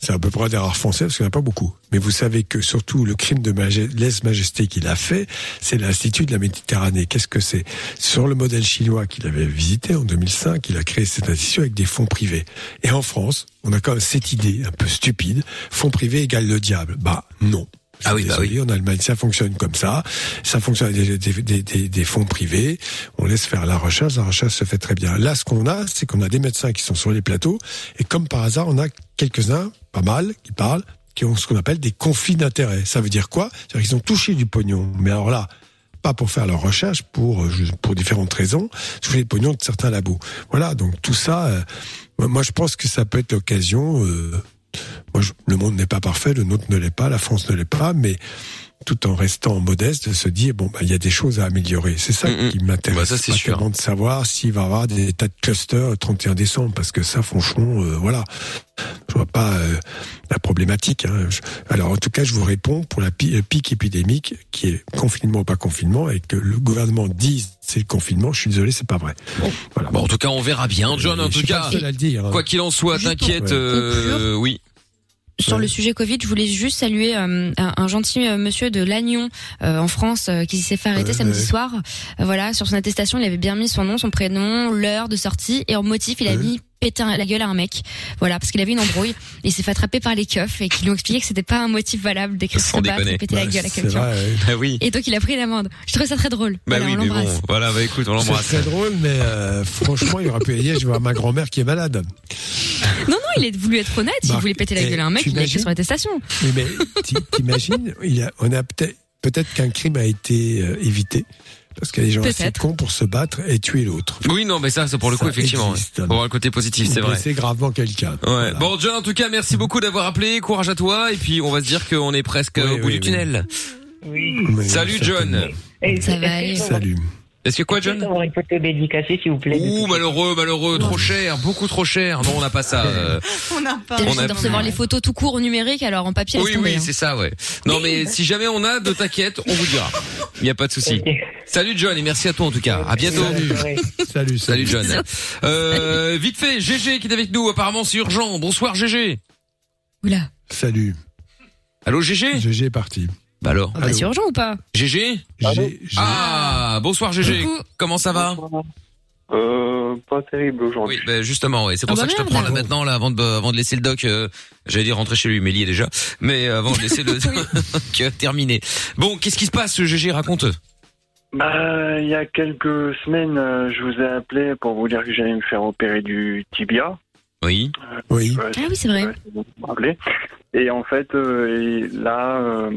C: C'est à peu près des rares français parce qu'il n'y en a pas beaucoup. Mais vous savez que surtout le crime de maje- lèse-majesté qu'il a fait, c'est l'Institut de la Méditerranée. Qu'est-ce que c'est? Sur le modèle chinois qu'il avait visité en 2005, il a créé cet institut avec des fonds privés. Et en France, on a quand même cette idée un peu stupide, fonds privés égale le diable. Bah non. Ah oui, bah oui. En Allemagne, ça fonctionne comme ça. Ça fonctionne avec des, des, des, des fonds privés. On laisse faire la recherche. La recherche se fait très bien. Là, ce qu'on a, c'est qu'on a des médecins qui sont sur les plateaux. Et comme par hasard, on a quelques-uns, pas mal, qui parlent, qui ont ce qu'on appelle des conflits d'intérêts. Ça veut dire quoi? C'est-à-dire qu'ils ont touché du pognon. Mais alors là, pas pour faire leur recherche, pour euh, pour différentes raisons, toucher le pognon de certains labos. Voilà, donc tout ça, euh, moi, moi, je pense que ça peut être l'occasion. euh, moi, je- le monde n'est pas parfait, le nôtre ne l'est pas, la France ne l'est pas, mais tout en restant modeste, de se dire bon, bah, il y a des choses à améliorer. C'est ça qui m'intéresse.
B: Bah, ça, c'est
C: Pas
B: sûr.
C: de savoir s'il va y avoir des tas de clusters le 31 décembre, parce que ça, franchement, euh, voilà, je vois pas euh, la problématique. hein. Je- Alors, en tout cas, je vous réponds pour la pi- le pic épidémique, qui est confinement ou pas confinement, et que le gouvernement dise c'est le confinement. Je suis désolé, c'est pas vrai. Voilà.
B: Bon, en tout cas, on verra bien. John, en tout cas,
C: le seul à le dire, hein.
B: quoi qu'il en soit, t'inquiète, euh, oui.
D: Sur le sujet Covid, je voulais juste saluer euh, un, un gentil euh, monsieur de Lannion euh, en France euh, qui s'est fait arrêter
R: Ouais,
D: samedi
R: ouais.
D: soir. Euh, voilà, sur son attestation, il avait bien mis son nom, son prénom, l'heure de sortie et en motif, il a mis péter un- la gueule à un mec. Voilà, parce qu'il avait une embrouille. Il s'est fait attraper par les keufs et qui lui ont expliqué que c'était pas un motif valable d'écrire battre
B: déconner.
D: et péter la gueule à
B: c'est
D: quelqu'un.
B: Bah oui.
D: Et donc il a pris l'amende. Je trouvais ça très drôle.
B: Bah
D: voilà,
B: oui,
D: on
B: mais bon,
D: l'embrasse.
B: voilà, bah écoute, on
C: C'est
B: l'embrasse.
C: très drôle, mais euh, franchement, il aurait pu aller. Je vois ma grand-mère qui est malade.
D: Non, non, il a voulu être honnête. Il voulait péter la
C: eh,
D: gueule à un mec. Il a écrit son attestation.
C: Mais ti- t'imagines, on a peut-être peut-être qu'un crime a été euh, évité parce qu'il y a des gens assez cons pour se battre et tuer l'autre.
B: Oui, non, mais ça, c'est pour le coup, effectivement.
C: existe.
B: ouais. Pour le côté positif, c'est vrai.
C: blesser gravement quelqu'un.
B: Ouais. Bon, John, en tout cas, merci beaucoup d'avoir appelé. Courage à toi. Et puis, on va se dire qu'on est presque au bout du tunnel. Salut, John.
D: Ça va aller.
C: Salut.
B: Est-ce que quoi, John
P: avoir une photo dédicacée, s'il vous plaît.
B: Ouh, malheureux, malheureux, trop cher, beaucoup trop cher. Non, on n'a pas ça. euh.
E: On n'a pas.
B: On
D: juste
B: a-
D: de recevoir les photos tout court au numérique, alors en papier,
B: Oui,
D: tomber,
B: oui,
D: hein.
B: c'est ça, ouais. Non, mais si jamais on a, de t'inquiète, on vous dira. Il n'y a pas de souci. Salut, John, et merci à toi, en tout cas. À bientôt.
C: Salut. Salut,
B: Salut, John. Euh, vite fait, GG qui est avec nous. Apparemment, c'est urgent. Bonsoir, GG.
D: Oula.
C: Salut.
B: Allô, GG
C: GG est parti.
B: Bah alors.
D: Ah bah, c'est urgent ou pas
B: GG Ah, bonsoir GG. Comment ça va
J: Euh, pas terrible aujourd'hui.
B: Oui, bah justement, ouais. c'est pour
J: Ah
B: ça
J: bah
B: que je te
J: merde.
B: prends là maintenant, là, avant de, avant de laisser le doc. euh, J'allais dire rentrer chez lui, mais il y est déjà. Mais euh, avant de laisser le doc terminer. Bon, qu'est-ce qui se passe, GG Raconte.
R: Bah, il y a quelques semaines, euh, je vous ai appelé pour vous dire que j'allais me faire opérer du tibia.
B: Oui.
C: Oui.
D: Ah oui, c'est vrai.
R: Et en fait, euh, et là, euh,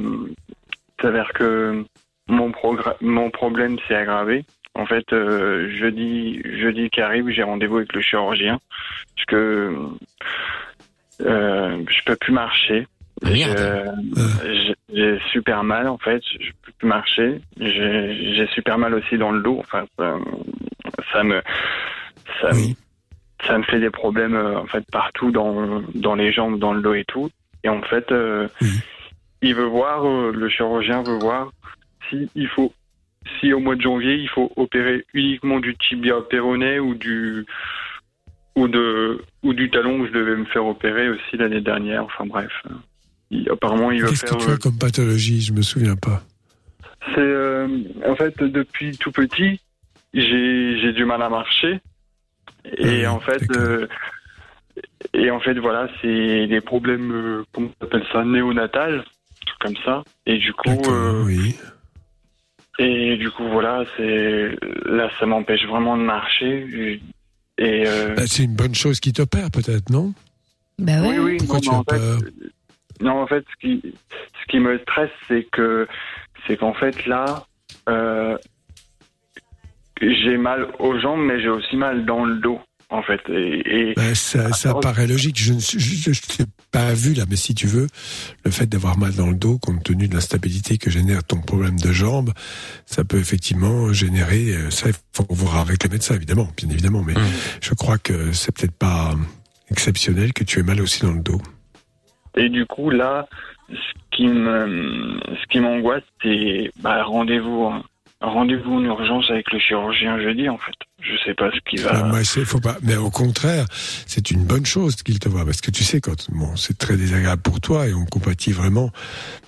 R: s'avère que mon, mon problème s'est aggravé. En fait, euh, jeudi, jeudi qui arrive, j'ai rendez-vous avec le chirurgien parce que euh, je peux plus marcher. Je- J'ai super mal en fait, je peux plus marcher. J'ai super mal aussi dans le dos. Enfin, ça, ça me, ça, me- ça me fait des problèmes euh, en fait partout dans dans les jambes, dans le dos et tout. Et en fait, euh, il veut voir, euh, le chirurgien veut voir si il faut, si au mois de janvier il faut opérer uniquement du tibia péroné ou du ou de ou du talon où je devais me faire opérer aussi l'année dernière. Enfin bref, Il- apparemment il veut
C: Qu'est-ce
R: faire.
C: que tu
R: euh,
C: as comme pathologie? Je me souviens pas.
R: c'est euh, en fait depuis tout petit, j'ai j'ai du mal à marcher et en fait euh, et en fait voilà c'est des problèmes euh, comment on appelle ça néonatal, truc comme ça. Et du coup euh, et du coup voilà c'est là ça m'empêche vraiment de marcher. Et euh,
C: Bah, c'est une bonne chose qui t'opère, peut-être, non?
D: Bah
R: oui, oui,
C: Pourquoi
R: non,
C: tu as
R: en fait,
C: peur?
R: non, en fait, ce qui, ce qui me stresse, c'est que, c'est qu'en fait, là, euh, j'ai mal aux jambes, mais j'ai aussi mal dans le dos, en fait. Et, et-
C: Bah, ça, ça paraît logique. Je ne suis- je, je t'ai pas vu là, mais si tu veux, le fait d'avoir mal dans le dos, compte tenu de l'instabilité que génère ton problème de jambe, ça peut effectivement générer. euh, Ça, il faut voir avec le médecin, évidemment, bien évidemment. Mais je crois que c'est peut-être pas exceptionnel que tu aies mal aussi dans le dos.
R: Et du coup, là, ce qui me, ce qui m'angoisse, c'est bah, rendez-vous, en- rendez-vous en urgence avec le chirurgien jeudi, en fait. Je sais pas ce qui va.
C: Ah, moi, c'est- faut pas. Mais au contraire, c'est une bonne chose qu'il te voit, parce que tu sais quand bon, c'est très désagréable pour toi et on compatit vraiment,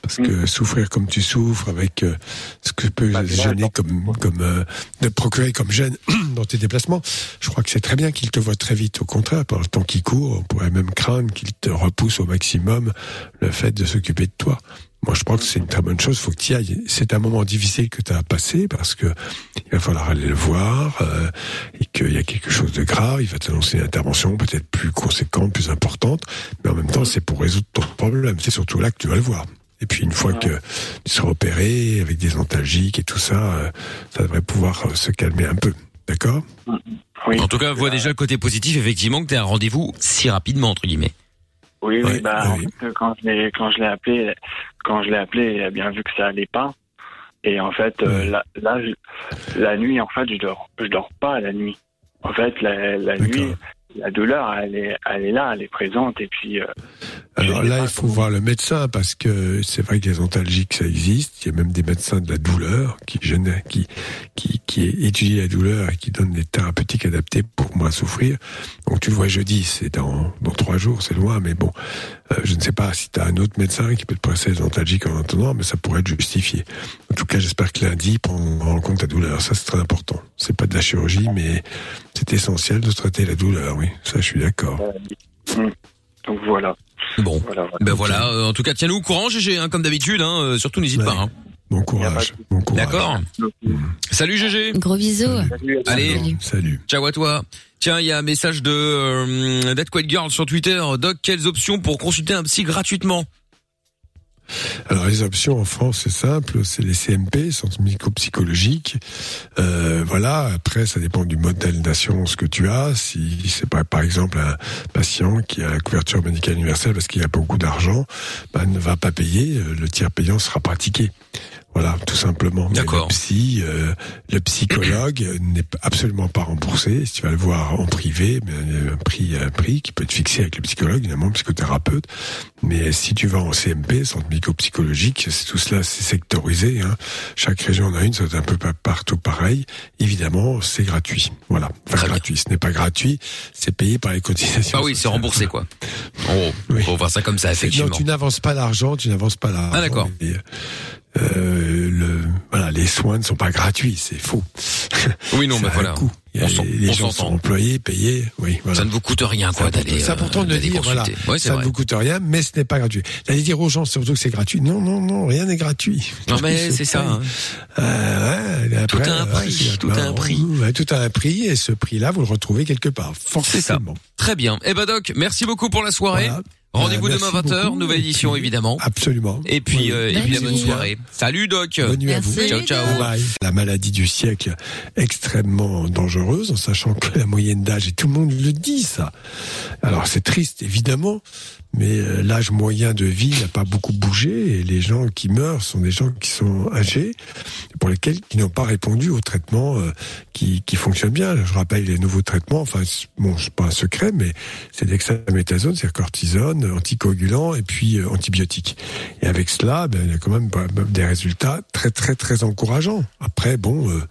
C: parce que souffrir comme tu souffres, avec euh, ce que peut gêner comme comme euh, de procurer comme gêne dans tes déplacements, je crois que c'est très bien qu'il te voit très vite. Au contraire, par le temps qui court, on pourrait même craindre qu'il te repousse au maximum le fait de s'occuper de toi. Moi, je crois que c'est une très bonne chose. Faut que tu y ailles. C'est un moment difficile que tu as passé parce que il va falloir aller le voir euh, et qu'il y a quelque chose de grave. Il va t'annoncer une intervention peut-être plus conséquente, plus importante, mais en même temps, c'est pour résoudre ton problème. C'est surtout là que tu vas le voir. Et puis une fois que tu seras opéré avec des antalgiques et tout ça, euh, ça devrait pouvoir euh, se calmer un peu. D'accord?
B: En tout cas, vois déjà le côté positif, effectivement, que tu as un rendez-vous si rapidement, entre guillemets.
R: Oui, oui, bah, en fait, quand je l'ai, quand je l'ai appelé, quand je l'ai appelé, il a bien vu que ça allait pas. Et en fait, euh, là, là, je- la nuit, en fait, je dors, je dors pas la nuit. En fait, la, la nuit, la douleur, elle est, elle est là, elle est présente. Et puis, euh,
C: Alors là, il faut voir le médecin parce que c'est vrai que les antalgiques, ça existe. Il y a même des médecins de la douleur qui qui, qui, qui étudient la douleur et qui donnent des thérapeutiques adaptées pour moins souffrir. Donc tu le vois jeudi, c'est dans, dans trois jours, c'est loin, mais bon, euh, je ne sais pas si tu as un autre médecin qui peut te presser les antalgiques en attendant, mais ça pourrait être justifié. En tout cas, j'espère que lundi, prendre en compte ta douleur, ça c'est très important. C'est pas de la chirurgie, mais c'est essentiel de traiter la douleur, oui. Ça, je suis d'accord.
R: hum, donc voilà.
B: Bon,
R: voilà,
B: ben voilà. euh, en tout cas, tiens-nous au courant, GG, hein, comme d'habitude. Hein, euh, surtout, n'hésite pas. Hein.
C: Bon courage. Bon courage.
B: D'accord. Salut GG.
D: Gros bisous.
B: Allez,
C: salut.
B: Ciao à toi. Tiens, il y a un message de euh, Dead Quiet Girl sur Twitter. Doc, quelles options pour consulter un psy gratuitement?
C: Alors les options en France, c'est simple, c'est les CMP, centres médico-psychologiques. Euh, voilà. Après, ça dépend du modèle d'assurance que tu as. Si c'est par exemple, un patient qui a la couverture médicale universelle parce qu'il a beaucoup d'argent, ben, ne va pas payer. Le tiers payant sera pratiqué. Voilà, tout simplement. D'accord. Le psy, euh, le psychologue n'est absolument pas remboursé. Si tu vas le voir en privé, mais il y a un prix, un prix qui peut être fixé avec le psychologue, évidemment, le psychothérapeute. Mais si tu vas en CMP, centre médico-psychologique, c'est tout cela, c'est sectorisé. Hein. Chaque région en a une, c'est un peu pa- partout pareil. Évidemment, c'est gratuit. Voilà, enfin gratuit. Ce n'est pas gratuit, c'est payé par les cotisations.
B: Ah oui, c'est remboursé quoi. Oh, faut voir ça comme ça, effectivement.
C: Non, tu n'avances pas l'argent, tu n'avances pas l'argent.
B: Ah, d'accord.
C: Et, euh, le, voilà, les soins ne sont pas gratuits, c'est faux.
B: Oui, non, mais voilà.
C: coût. A-
B: On
C: les
B: on
C: gens sont employés, payés. Oui, voilà.
B: Ça ne vous coûte rien, quoi, d'aller.
C: C'est important
B: euh,
C: de le dire, voilà.
B: Ouais,
C: ça
B: vrai.
C: ne vous coûte rien, mais ce n'est pas gratuit. D'aller dire aux gens surtout que c'est gratuit. Non, non, non, rien n'est gratuit.
B: Non, mais
C: Tout
B: c'est ça, hein.
C: Euh, ouais,
B: Tout
C: après,
B: a un
C: ouais,
B: prix, tout a un prix.
C: tout a un prix, et ce prix-là, vous le retrouvez quelque part.
B: C'est ça.
C: Forcément.
B: Très bien. Eh ben Doc, merci beaucoup pour la soirée.
C: Voilà.
B: Rendez-vous
C: Euh,
B: demain
C: merci
B: 20h,
C: beaucoup.
B: nouvelle édition évidemment.
C: Absolument.
B: Et puis, euh, et puis la bonne soirée. Salut Doc.
C: Bonne nuit à vous.
B: Ciao ciao.
C: Bye. La maladie du siècle extrêmement dangereuse, en sachant que la moyenne d'âge, et tout le monde le dit ça. Alors c'est triste évidemment, mais euh, l'âge moyen de vie n'a pas beaucoup bougé et les gens qui meurent sont des gens qui sont âgés, pour lesquels qui n'ont pas répondu aux traitements euh, qui, qui fonctionnent bien. Je rappelle les nouveaux traitements, enfin bon c'est pas un secret, mais c'est dexaméthasone, c'est cortisone, anticoagulant et puis euh, antibiotiques. Et avec cela, ben, il y a quand même bah, bah, des résultats très très très encourageants. Après bon, euh,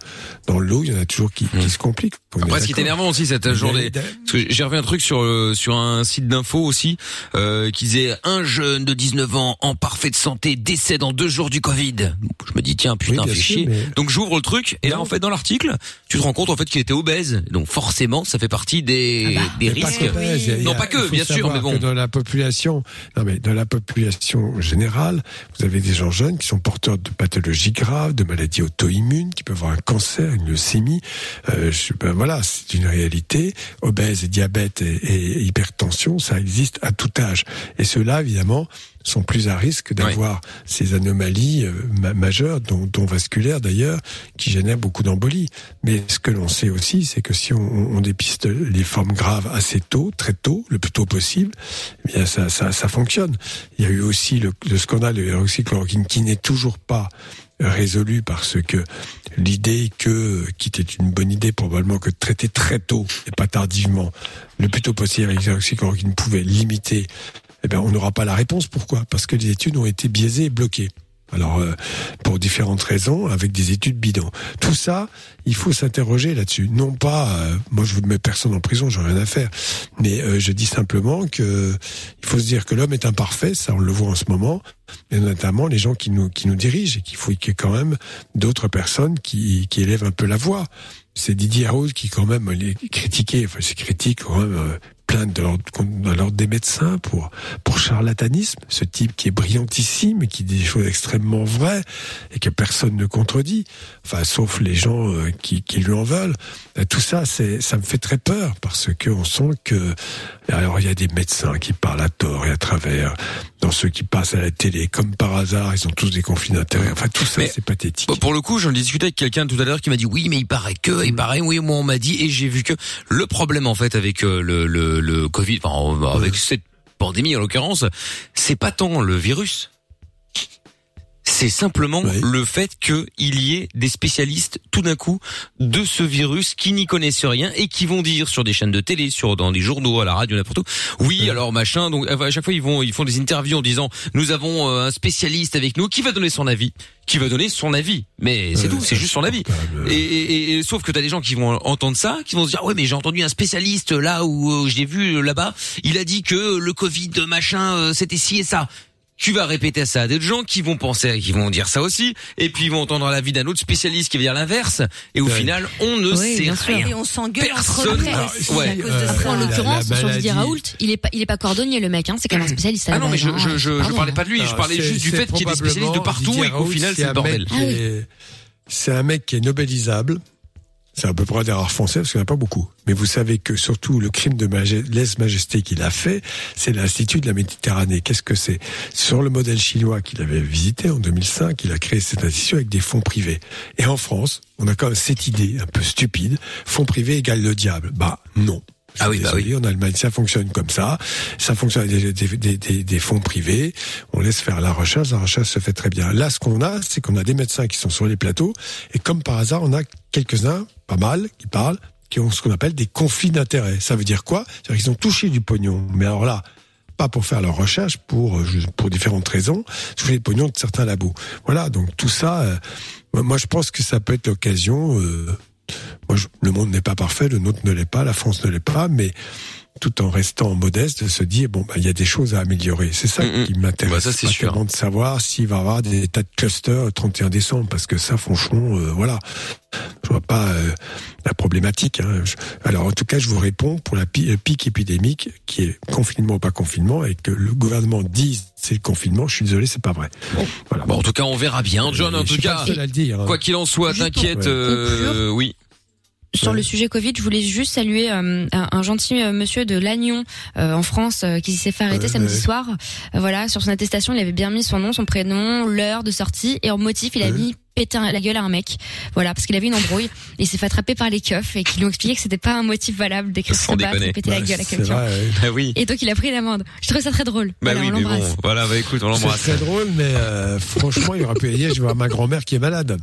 C: dans le lot, il y en a toujours qui, qui se compliquent.
B: Après, ce qui est énervant aussi cette journée, parce que j'ai revu un truc sur euh, sur un site d'info aussi, euh, qui disait un jeune de 19 ans en parfaite santé décède en deux jours du Covid. Je me dis tiens putain
C: Oui, sûr,
B: chier.
C: mais-
B: Donc j'ouvre le truc et là en fait dans l'article, tu te rends compte en fait qu'il était obèse. Donc forcément ça fait partie des
C: Mais pas
B: risques.
C: a-
B: non pas que bien sûr, mais bon.
C: que dans la population, non mais dans la population générale, vous avez des gens jeunes qui sont porteurs de pathologies graves, de maladies auto-immunes, qui peuvent avoir un cancer, une leucémie. Euh, je- ben voilà, c'est une réalité. Obèse, et diabète et, et hypertension, ça existe à tout âge. Et ceux-là, évidemment, sont plus à risque d'avoir ces anomalies euh, ma- majeures, dont, dont vasculaires d'ailleurs, qui génèrent beaucoup d'embolies. Mais ce que l'on sait aussi, c'est que si on, on dépiste les formes graves assez tôt, très tôt, le plus tôt possible, eh bien ça, ça, ça fonctionne. Il y a eu aussi le, le scandale de l'hydroxychloroquine qui n'est toujours pas résolu parce que l'idée que, qui était une bonne idée probablement, que de traiter très tôt et pas tardivement, le plus tôt possible avec l'hydroxychloroquine pouvait limiter, eh bien on n'aura pas la réponse. Pourquoi? Parce que les études ont été biaisées et bloquées. Alors, euh, pour différentes raisons, avec des études bidons. Tout ça, il faut s'interroger là-dessus. Non pas, euh, moi je vous mets personne en prison, j'ai rien à faire, mais euh, je dis simplement que il faut se dire que l'homme est imparfait, ça on le voit en ce moment, et notamment les gens qui nous qui nous dirigent, et qu'il faut qu'il y ait quand même d'autres personnes qui qui élèvent un peu la voix. C'est Didier Rose qui quand même les critiqué, enfin c'est critique quand même. Plainte de l'ordre de l'ordre des médecins pour pour charlatanisme, ce type qui est brillantissime qui dit des choses extrêmement vraies et que personne ne contredit, enfin sauf les gens euh, qui, qui lui en veulent. Euh, Tout ça, ça me fait très peur parce que on sent que alors il y a des médecins qui parlent à tort et à travers, dans ceux qui passent à la télé comme par hasard, ils ont tous des conflits d'intérêts. Enfin tout ça, c'est pathétique.
B: Pour- Pour le coup, j'en discutais avec quelqu'un tout à l'heure qui m'a dit oui, mais il paraît que, il paraît oui, moi on m'a dit et j'ai vu que le problème en fait avec euh, le le, le Covid, enfin avec cette pandémie en l'occurrence, c'est pas tant le virus. C'est simplement le fait qu'il y ait des spécialistes tout d'un coup de ce virus qui n'y connaissent rien et qui vont dire sur des chaînes de télé, sur dans des journaux, à la radio, n'importe où. Oui, alors machin. Donc à chaque fois ils vont ils font des interviews en disant nous avons euh, un spécialiste avec nous qui va donner son avis, qui va donner son avis. Mais c'est tout, c'est juste son avis. Et, et- et- sauf que t'as des gens qui vont entendre ça, qui vont se dire ah ouais mais j'ai entendu un spécialiste là où euh, je l'ai vu euh, là-bas, il a dit que le Covid machin euh, c'était ci et ça. Tu vas répéter ça à d'autres gens qui vont penser, qui vont dire ça aussi, et puis ils vont entendre l'avis d'un autre spécialiste qui va dire l'inverse, et au final, on ne
D: Oui,
B: sait rien.
E: Et on s'engueule entre
B: Personne.
E: nous
B: Alors,
E: aussi
B: ouais.
E: à cause de
B: Euh,
E: ça.
D: Après, en l'occurrence,
B: la
D: sur Didier
B: maladie-
D: Raoult, il est pas, il est pas cordonnier, le mec, hein. C'est quand même un spécialiste. à
B: Ah non, mais je,
D: hein.
B: je, je, je
D: Pardon.
B: parlais pas de lui, je parlais juste du fait qu'il y ait des spécialistes de partout
C: Didier
B: et qu'au final,
C: c'est
B: c'est le
C: un
B: bordel.
C: mec qui est- C'est un mec qui est nobélisable. C'est à peu près des rares français parce qu'il n'y en a pas beaucoup. Mais vous savez que surtout le crime de maje- lèse-majesté qu'il a fait, c'est l'Institut de la Méditerranée. Qu'est-ce que c'est? Sur le modèle chinois qu'il avait visité en 2005, il a créé cet institut avec des fonds privés. Et en France, on a quand même cette idée un peu stupide, fonds privés égale le diable. Bah non. Ah oui, bah oui. En Allemagne, ça fonctionne comme ça. Ça fonctionne avec des, des, des, des fonds privés. On laisse faire la recherche. La recherche se fait très bien. Là, ce qu'on a, c'est qu'on a des médecins qui sont sur les plateaux. Et comme par hasard, on a quelques-uns, mal, qui parlent, qui ont ce qu'on appelle des conflits d'intérêts. Ça veut dire quoi? C'est-à-dire qu'ils ont touché du pognon. Mais alors là, pas pour faire leur recherche, pour euh, pour différentes raisons, toucher le pognon de certains labos. Voilà, donc tout ça, euh, moi, je pense que ça peut être l'occasion. euh, le monde n'est pas parfait, le nôtre ne l'est pas, la France ne l'est pas, mais tout en restant modeste, se dit bon, bah, il y a des choses à améliorer. C'est ça qui m'intéresse.
B: Bah, ça, c'est sûr.
C: de savoir s'il va y avoir des tas de clusters le 31 décembre, parce que ça, franchement, euh, voilà, je vois pas euh, la problématique. hein. Je- Alors, en tout cas, je vous réponds pour la pi- le pic épidémique, qui est confinement ou pas confinement, et que le gouvernement dise c'est le confinement. Je suis désolé, c'est pas vrai. Voilà.
B: Bon, en tout cas, on verra bien, John. En
C: Je
B: tout cas,
C: dire, hein.
B: quoi qu'il en soit, t'inquiète. euh, oui.
D: Sur le sujet Covid, je voulais juste saluer euh, un, un gentil euh, monsieur de Lannion euh, en France euh, qui s'est fait arrêter
C: Ouais,
D: samedi
C: ouais.
D: soir. Euh, voilà, sur son attestation, il avait bien mis son nom, son prénom, l'heure de sortie et en motif, il a mis péter un- la gueule à un mec. Voilà, parce qu'il avait une embrouille. Et il s'est fait attraper par les keufs et qui lui ont expliqué que c'était pas un motif valable d'écrire battre
B: déconner.
D: et péter la gueule à
B: c'est
D: quelqu'un.
B: Bah oui.
D: Et donc il a pris une amende. Je trouvais ça très drôle.
B: Bah
D: voilà,
B: oui,
D: on
B: mais bon,
D: l'embrasse.
B: voilà, bah écoute, on
C: C'est
B: l'embrasse.
C: très drôle, mais euh, franchement, il aurait pu dire, je voir ma grand-mère qui est malade.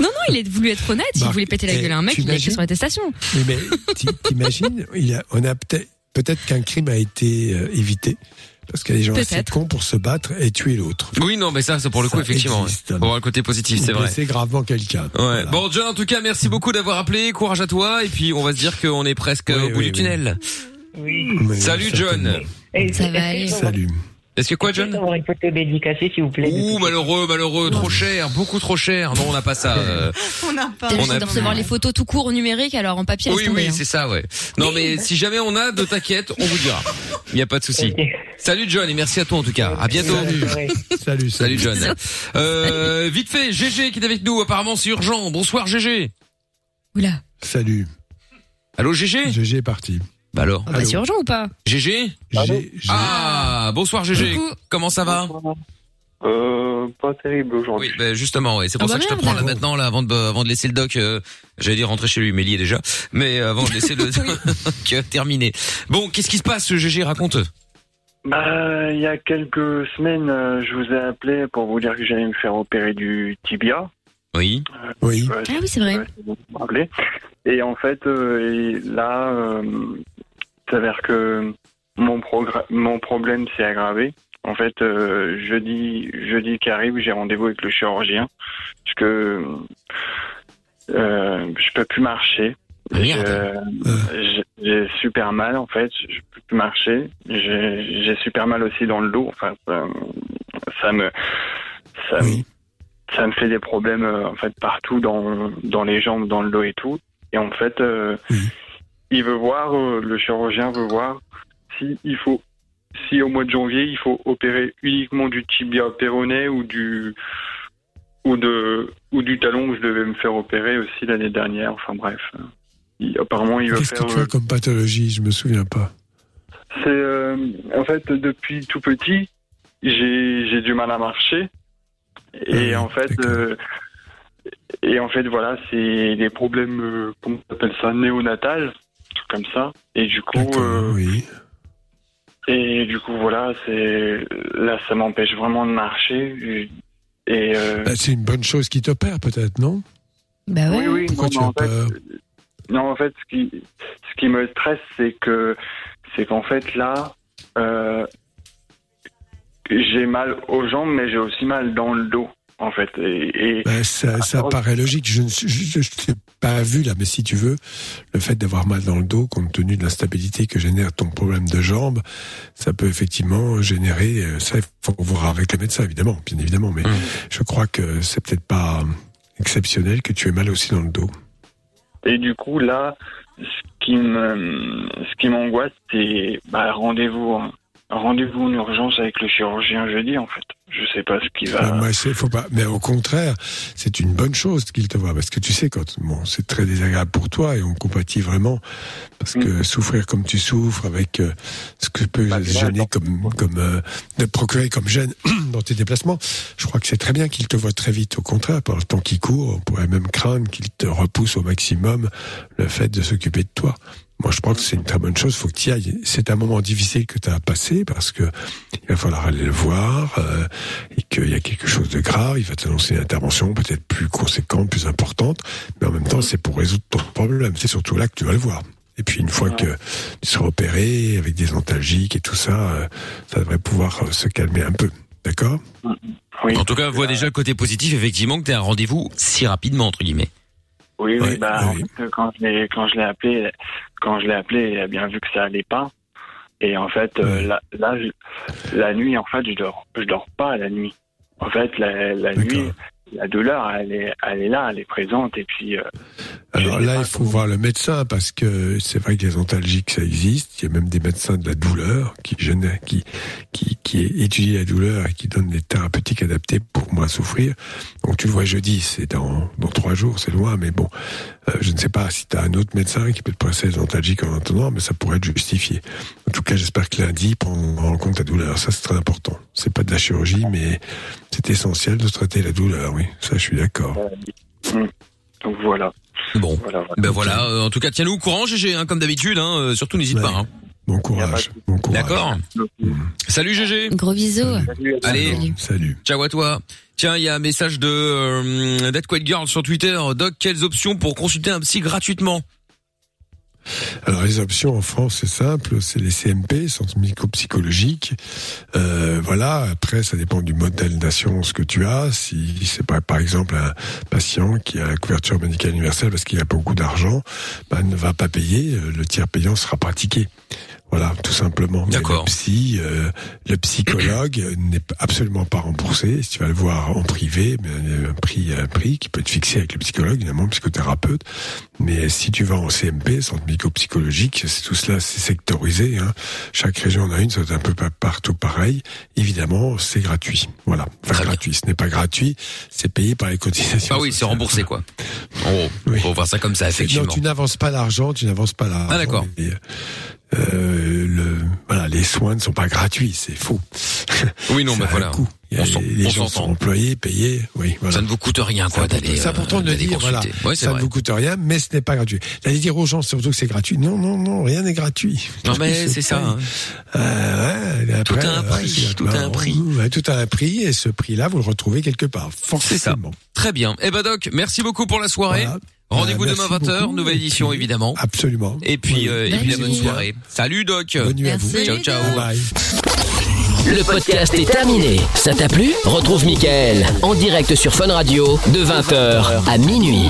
D: Non, non, il a voulu être honnête. Il voulait péter la
C: eh,
D: gueule à un mec, il a écrit l'attestation.
C: Oui, mais t'i- t'imagines, on a peut-être peut-être qu'un crime a été euh, évité parce qu'il y a des gens assez cons pour se battre et tuer l'autre.
B: Oui, non, mais ça, c'est pour le coup, effectivement.
C: existe.
B: ouais. Pour le côté positif, c'est vrai.
C: blesser gravement quelqu'un.
B: Ouais. Bon, John, en tout cas, merci beaucoup d'avoir appelé. Courage à toi. Et puis, on va se dire qu'on est presque au bout
C: oui,
B: du
C: oui.
B: tunnel. Salut, John.
P: Ça va aller.
C: Salut.
B: Est-ce que quoi, John
P: avoir une photo dédicacée, s'il vous plaît.
B: Ouh, malheureux, malheureux, trop cher, beaucoup trop cher. Non, on n'a pas ça. euh.
D: On n'a pas.
B: On a-
D: de recevoir les photos tout court au numérique, alors en papier,
B: Oui,
D: tomber,
B: oui,
D: hein.
B: c'est ça, ouais. Non, mais si jamais on a, de t'inquiète, on vous dira. Il n'y a pas de souci. Salut John et merci à toi en tout cas. À bientôt.
C: Salut. Salut,
B: Salut John. Euh, vite fait, GG qui est avec nous. Apparemment c'est urgent. Bonsoir GG.
D: Oula.
C: Salut.
B: Allô GG
C: GG est parti.
B: Bah alors.
D: Ah bah, c'est urgent ou pas
B: GG Ah, bonsoir GG. Comment ça va
R: Euh, pas terrible aujourd'hui.
B: Oui, bah justement, ouais. c'est pour
R: Ah
B: ça
R: bah
B: que je te
R: merde.
B: prends là maintenant, là, avant de, avant de laisser le doc. Euh, J'allais dire rentrer chez lui, mais il y est déjà. Mais euh, avant de laisser le doc euh, terminer. Bon, qu'est-ce qui se passe, GG Raconte.
R: Bah, il y a quelques semaines, euh, je vous ai appelé pour vous dire que j'allais me faire opérer du tibia.
B: Oui.
C: Oui.
D: Ah oui, c'est vrai.
R: Et en fait, euh, et là, euh, s'avère que mon, mon problème s'est aggravé. En fait, euh, jeudi, jeudi qui arrive, j'ai rendez-vous avec le chirurgien parce que euh, je peux plus marcher. Je- J'ai super mal en fait, je peux plus marcher. J'ai super mal aussi dans le dos. Enfin, ça, ça me, ça, me- ça me fait des problèmes euh, en fait partout dans dans les jambes, dans le dos et tout. Et en fait, euh, il veut voir, euh, le chirurgien veut voir si il faut, si au mois de janvier il faut opérer uniquement du tibia péroné ou du ou de ou du talon où je devais me faire opérer aussi l'année dernière. Enfin bref, Il- apparemment il veut
C: Qu'est-ce
R: faire.
C: que tu
R: euh,
C: as comme pathologie? Je me souviens pas.
R: c'est euh, en fait depuis tout petit, j'ai j'ai du mal à marcher et en fait euh, et en fait voilà c'est des problèmes euh, comment on appelle ça néonatal truc comme ça. Et du coup euh, et du coup voilà c'est là ça m'empêche vraiment de marcher. Et euh,
C: Bah, c'est une bonne chose qui t'opère, peut-être, non?
D: Bah
R: oui, oui,
C: Pourquoi
R: non,
C: tu as
R: en fait, Non, en fait, ce qui, ce qui me stresse, c'est que, c'est qu'en fait, là, euh, j'ai mal aux jambes, mais j'ai aussi mal dans le dos, en fait. Et, et-
C: Bah, ça, ça paraît logique. Je ne suis- je, je pas vu là, mais si tu veux, le fait d'avoir mal dans le dos, compte tenu de l'instabilité que génère ton problème de jambe, ça peut effectivement générer. euh, Ça, il faut voir avec le médecin, évidemment, bien évidemment. Mais je crois que c'est peut-être pas exceptionnel que tu aies mal aussi dans le dos.
R: Et du coup, là, ce qui me, ce qui m'angoisse, c'est bah, rendez-vous, en- rendez-vous en urgence avec le chirurgien jeudi, en fait. Je sais pas ce qui va.
C: Ah, moi, faut pas. Mais au contraire, c'est une bonne chose qu'il te voit, parce que tu sais quand bon, c'est très désagréable pour toi et on compatit vraiment, parce que souffrir comme tu souffres, avec euh, ce que peut gêner comme comme euh, de procurer comme gêne dans tes déplacements, je crois que c'est très bien qu'il te voit très vite. Au contraire, par le temps qui court, on pourrait même craindre qu'il te repousse au maximum le fait de s'occuper de toi. Moi, je crois que c'est une très bonne chose. Faut que tu y ailles. C'est un moment difficile que tu as passé parce que il va falloir aller le voir euh, et qu'il y a quelque chose de grave. Il va t'annoncer une intervention peut-être plus conséquente, plus importante, mais en même temps, c'est pour résoudre ton problème. C'est surtout là que tu vas le voir. Et puis une fois que tu seras opéré avec des antalgiques et tout ça, euh, ça devrait pouvoir euh, se calmer un peu. D'accord?
B: En tout cas, vois déjà le côté positif, effectivement, que tu as un rendez-vous si rapidement, entre guillemets.
R: Oui, oui, bah, en fait, quand je l'ai appelé, quand je l'ai appelé, il a bien vu que ça allait pas. Et en fait, euh, là, là je- la nuit, en fait, je dors, je dors pas la nuit. En fait, la, la nuit, la douleur, elle est, elle est là, elle est présente. Et puis, euh,
C: Alors là, il faut voir le médecin parce que c'est vrai que les antalgiques, ça existe. Il y a même des médecins de la douleur qui, gênent- qui, qui, qui étudient la douleur et qui donnent des thérapeutiques adaptées pour moins souffrir. Donc tu le vois jeudi, c'est dans, dans trois jours, c'est loin, mais bon, je ne sais pas si tu as un autre médecin qui peut te presser les antalgiques en attendant, mais ça pourrait être justifié. En tout cas, j'espère que lundi, prendre en compte la douleur, ça c'est très important. C'est pas de la chirurgie, mais c'est essentiel de traiter la douleur, oui. Ça, je suis d'accord.
R: hum. donc voilà.
B: Bon,
R: Voilà, voilà.
B: ben voilà. euh, en tout cas, tiens-nous au courant, GG, hein, comme d'habitude. Hein, euh, surtout, n'hésite pas. Hein.
C: Bon courage. Bon courage.
B: D'accord. Salut GG.
D: Gros bisous.
B: Allez,
C: salut.
B: Ciao à toi. Tiens, il y a un message de euh, Girl sur Twitter. Doc, quelles options pour consulter un psy gratuitement?
C: Alors les options en France, c'est simple, c'est les CMP, centres médico-psychologiques. Euh, voilà. Après, ça dépend du modèle d'assurance que tu as. Si c'est pas, par exemple, un patient qui a la couverture médicale universelle parce qu'il a beaucoup d'argent, ben, ne va pas payer. Le tiers payant sera pratiqué. Voilà, tout simplement. D'accord. Le psy, euh, le psychologue n'est absolument pas remboursé. Si tu vas le voir en privé, mais il y a un prix, un prix qui peut être fixé avec le psychologue, évidemment, psychothérapeute. Mais si tu vas en CMP, centre médico-psychologique, c'est tout cela, c'est sectorisé. Hein. Chaque région en a une, c'est un peu pa- partout pareil. Évidemment, c'est gratuit. Voilà, enfin gratuit. Ce n'est pas gratuit, c'est payé par les cotisations.
B: Ah oui, c'est remboursé quoi. Oh, faut voir ça comme ça, effectivement.
C: Non, tu n'avances pas l'argent, tu n'avances pas l'argent.
B: Ah, d'accord.
C: Et, euh, le, voilà, les soins ne sont pas gratuits, c'est faux.
B: Oui, non, mais voilà.
C: coût. A-
B: On
C: les
B: on
C: gens sont employés, payés, oui, voilà.
B: Ça ne vous coûte rien, quoi, d'aller.
C: C'est important
B: euh,
C: de le dire, voilà.
B: Ouais,
C: ça
B: vrai.
C: ne vous coûte rien, mais ce n'est pas gratuit. D'aller dire aux gens surtout que c'est gratuit. Non, non, non, rien n'est gratuit.
B: Non, mais
C: Tout
B: c'est ça, hein.
C: Euh, ouais,
B: Tout
C: après,
B: a un
C: ouais,
B: prix, tout a un prix.
C: tout a un prix, et ce prix-là, vous le retrouvez quelque part,
B: C'est ça.
C: forcément.
B: Très bien. Eh ben Doc, merci beaucoup pour la soirée. Rendez-vous
C: Euh,
B: demain
C: merci
B: 20h,
C: beaucoup,
B: nouvelle édition
C: puis-
B: évidemment.
C: Absolument.
B: Et puis,
C: Oui.
B: euh, et puis la bonne soirée. Salut Doc.
C: Bonne nuit à vous.
B: Ciao ciao.
C: Bye.
F: Le podcast est terminé. Ça t'a plu? Retrouve Mickaël en direct sur Fun Radio de 20h à minuit.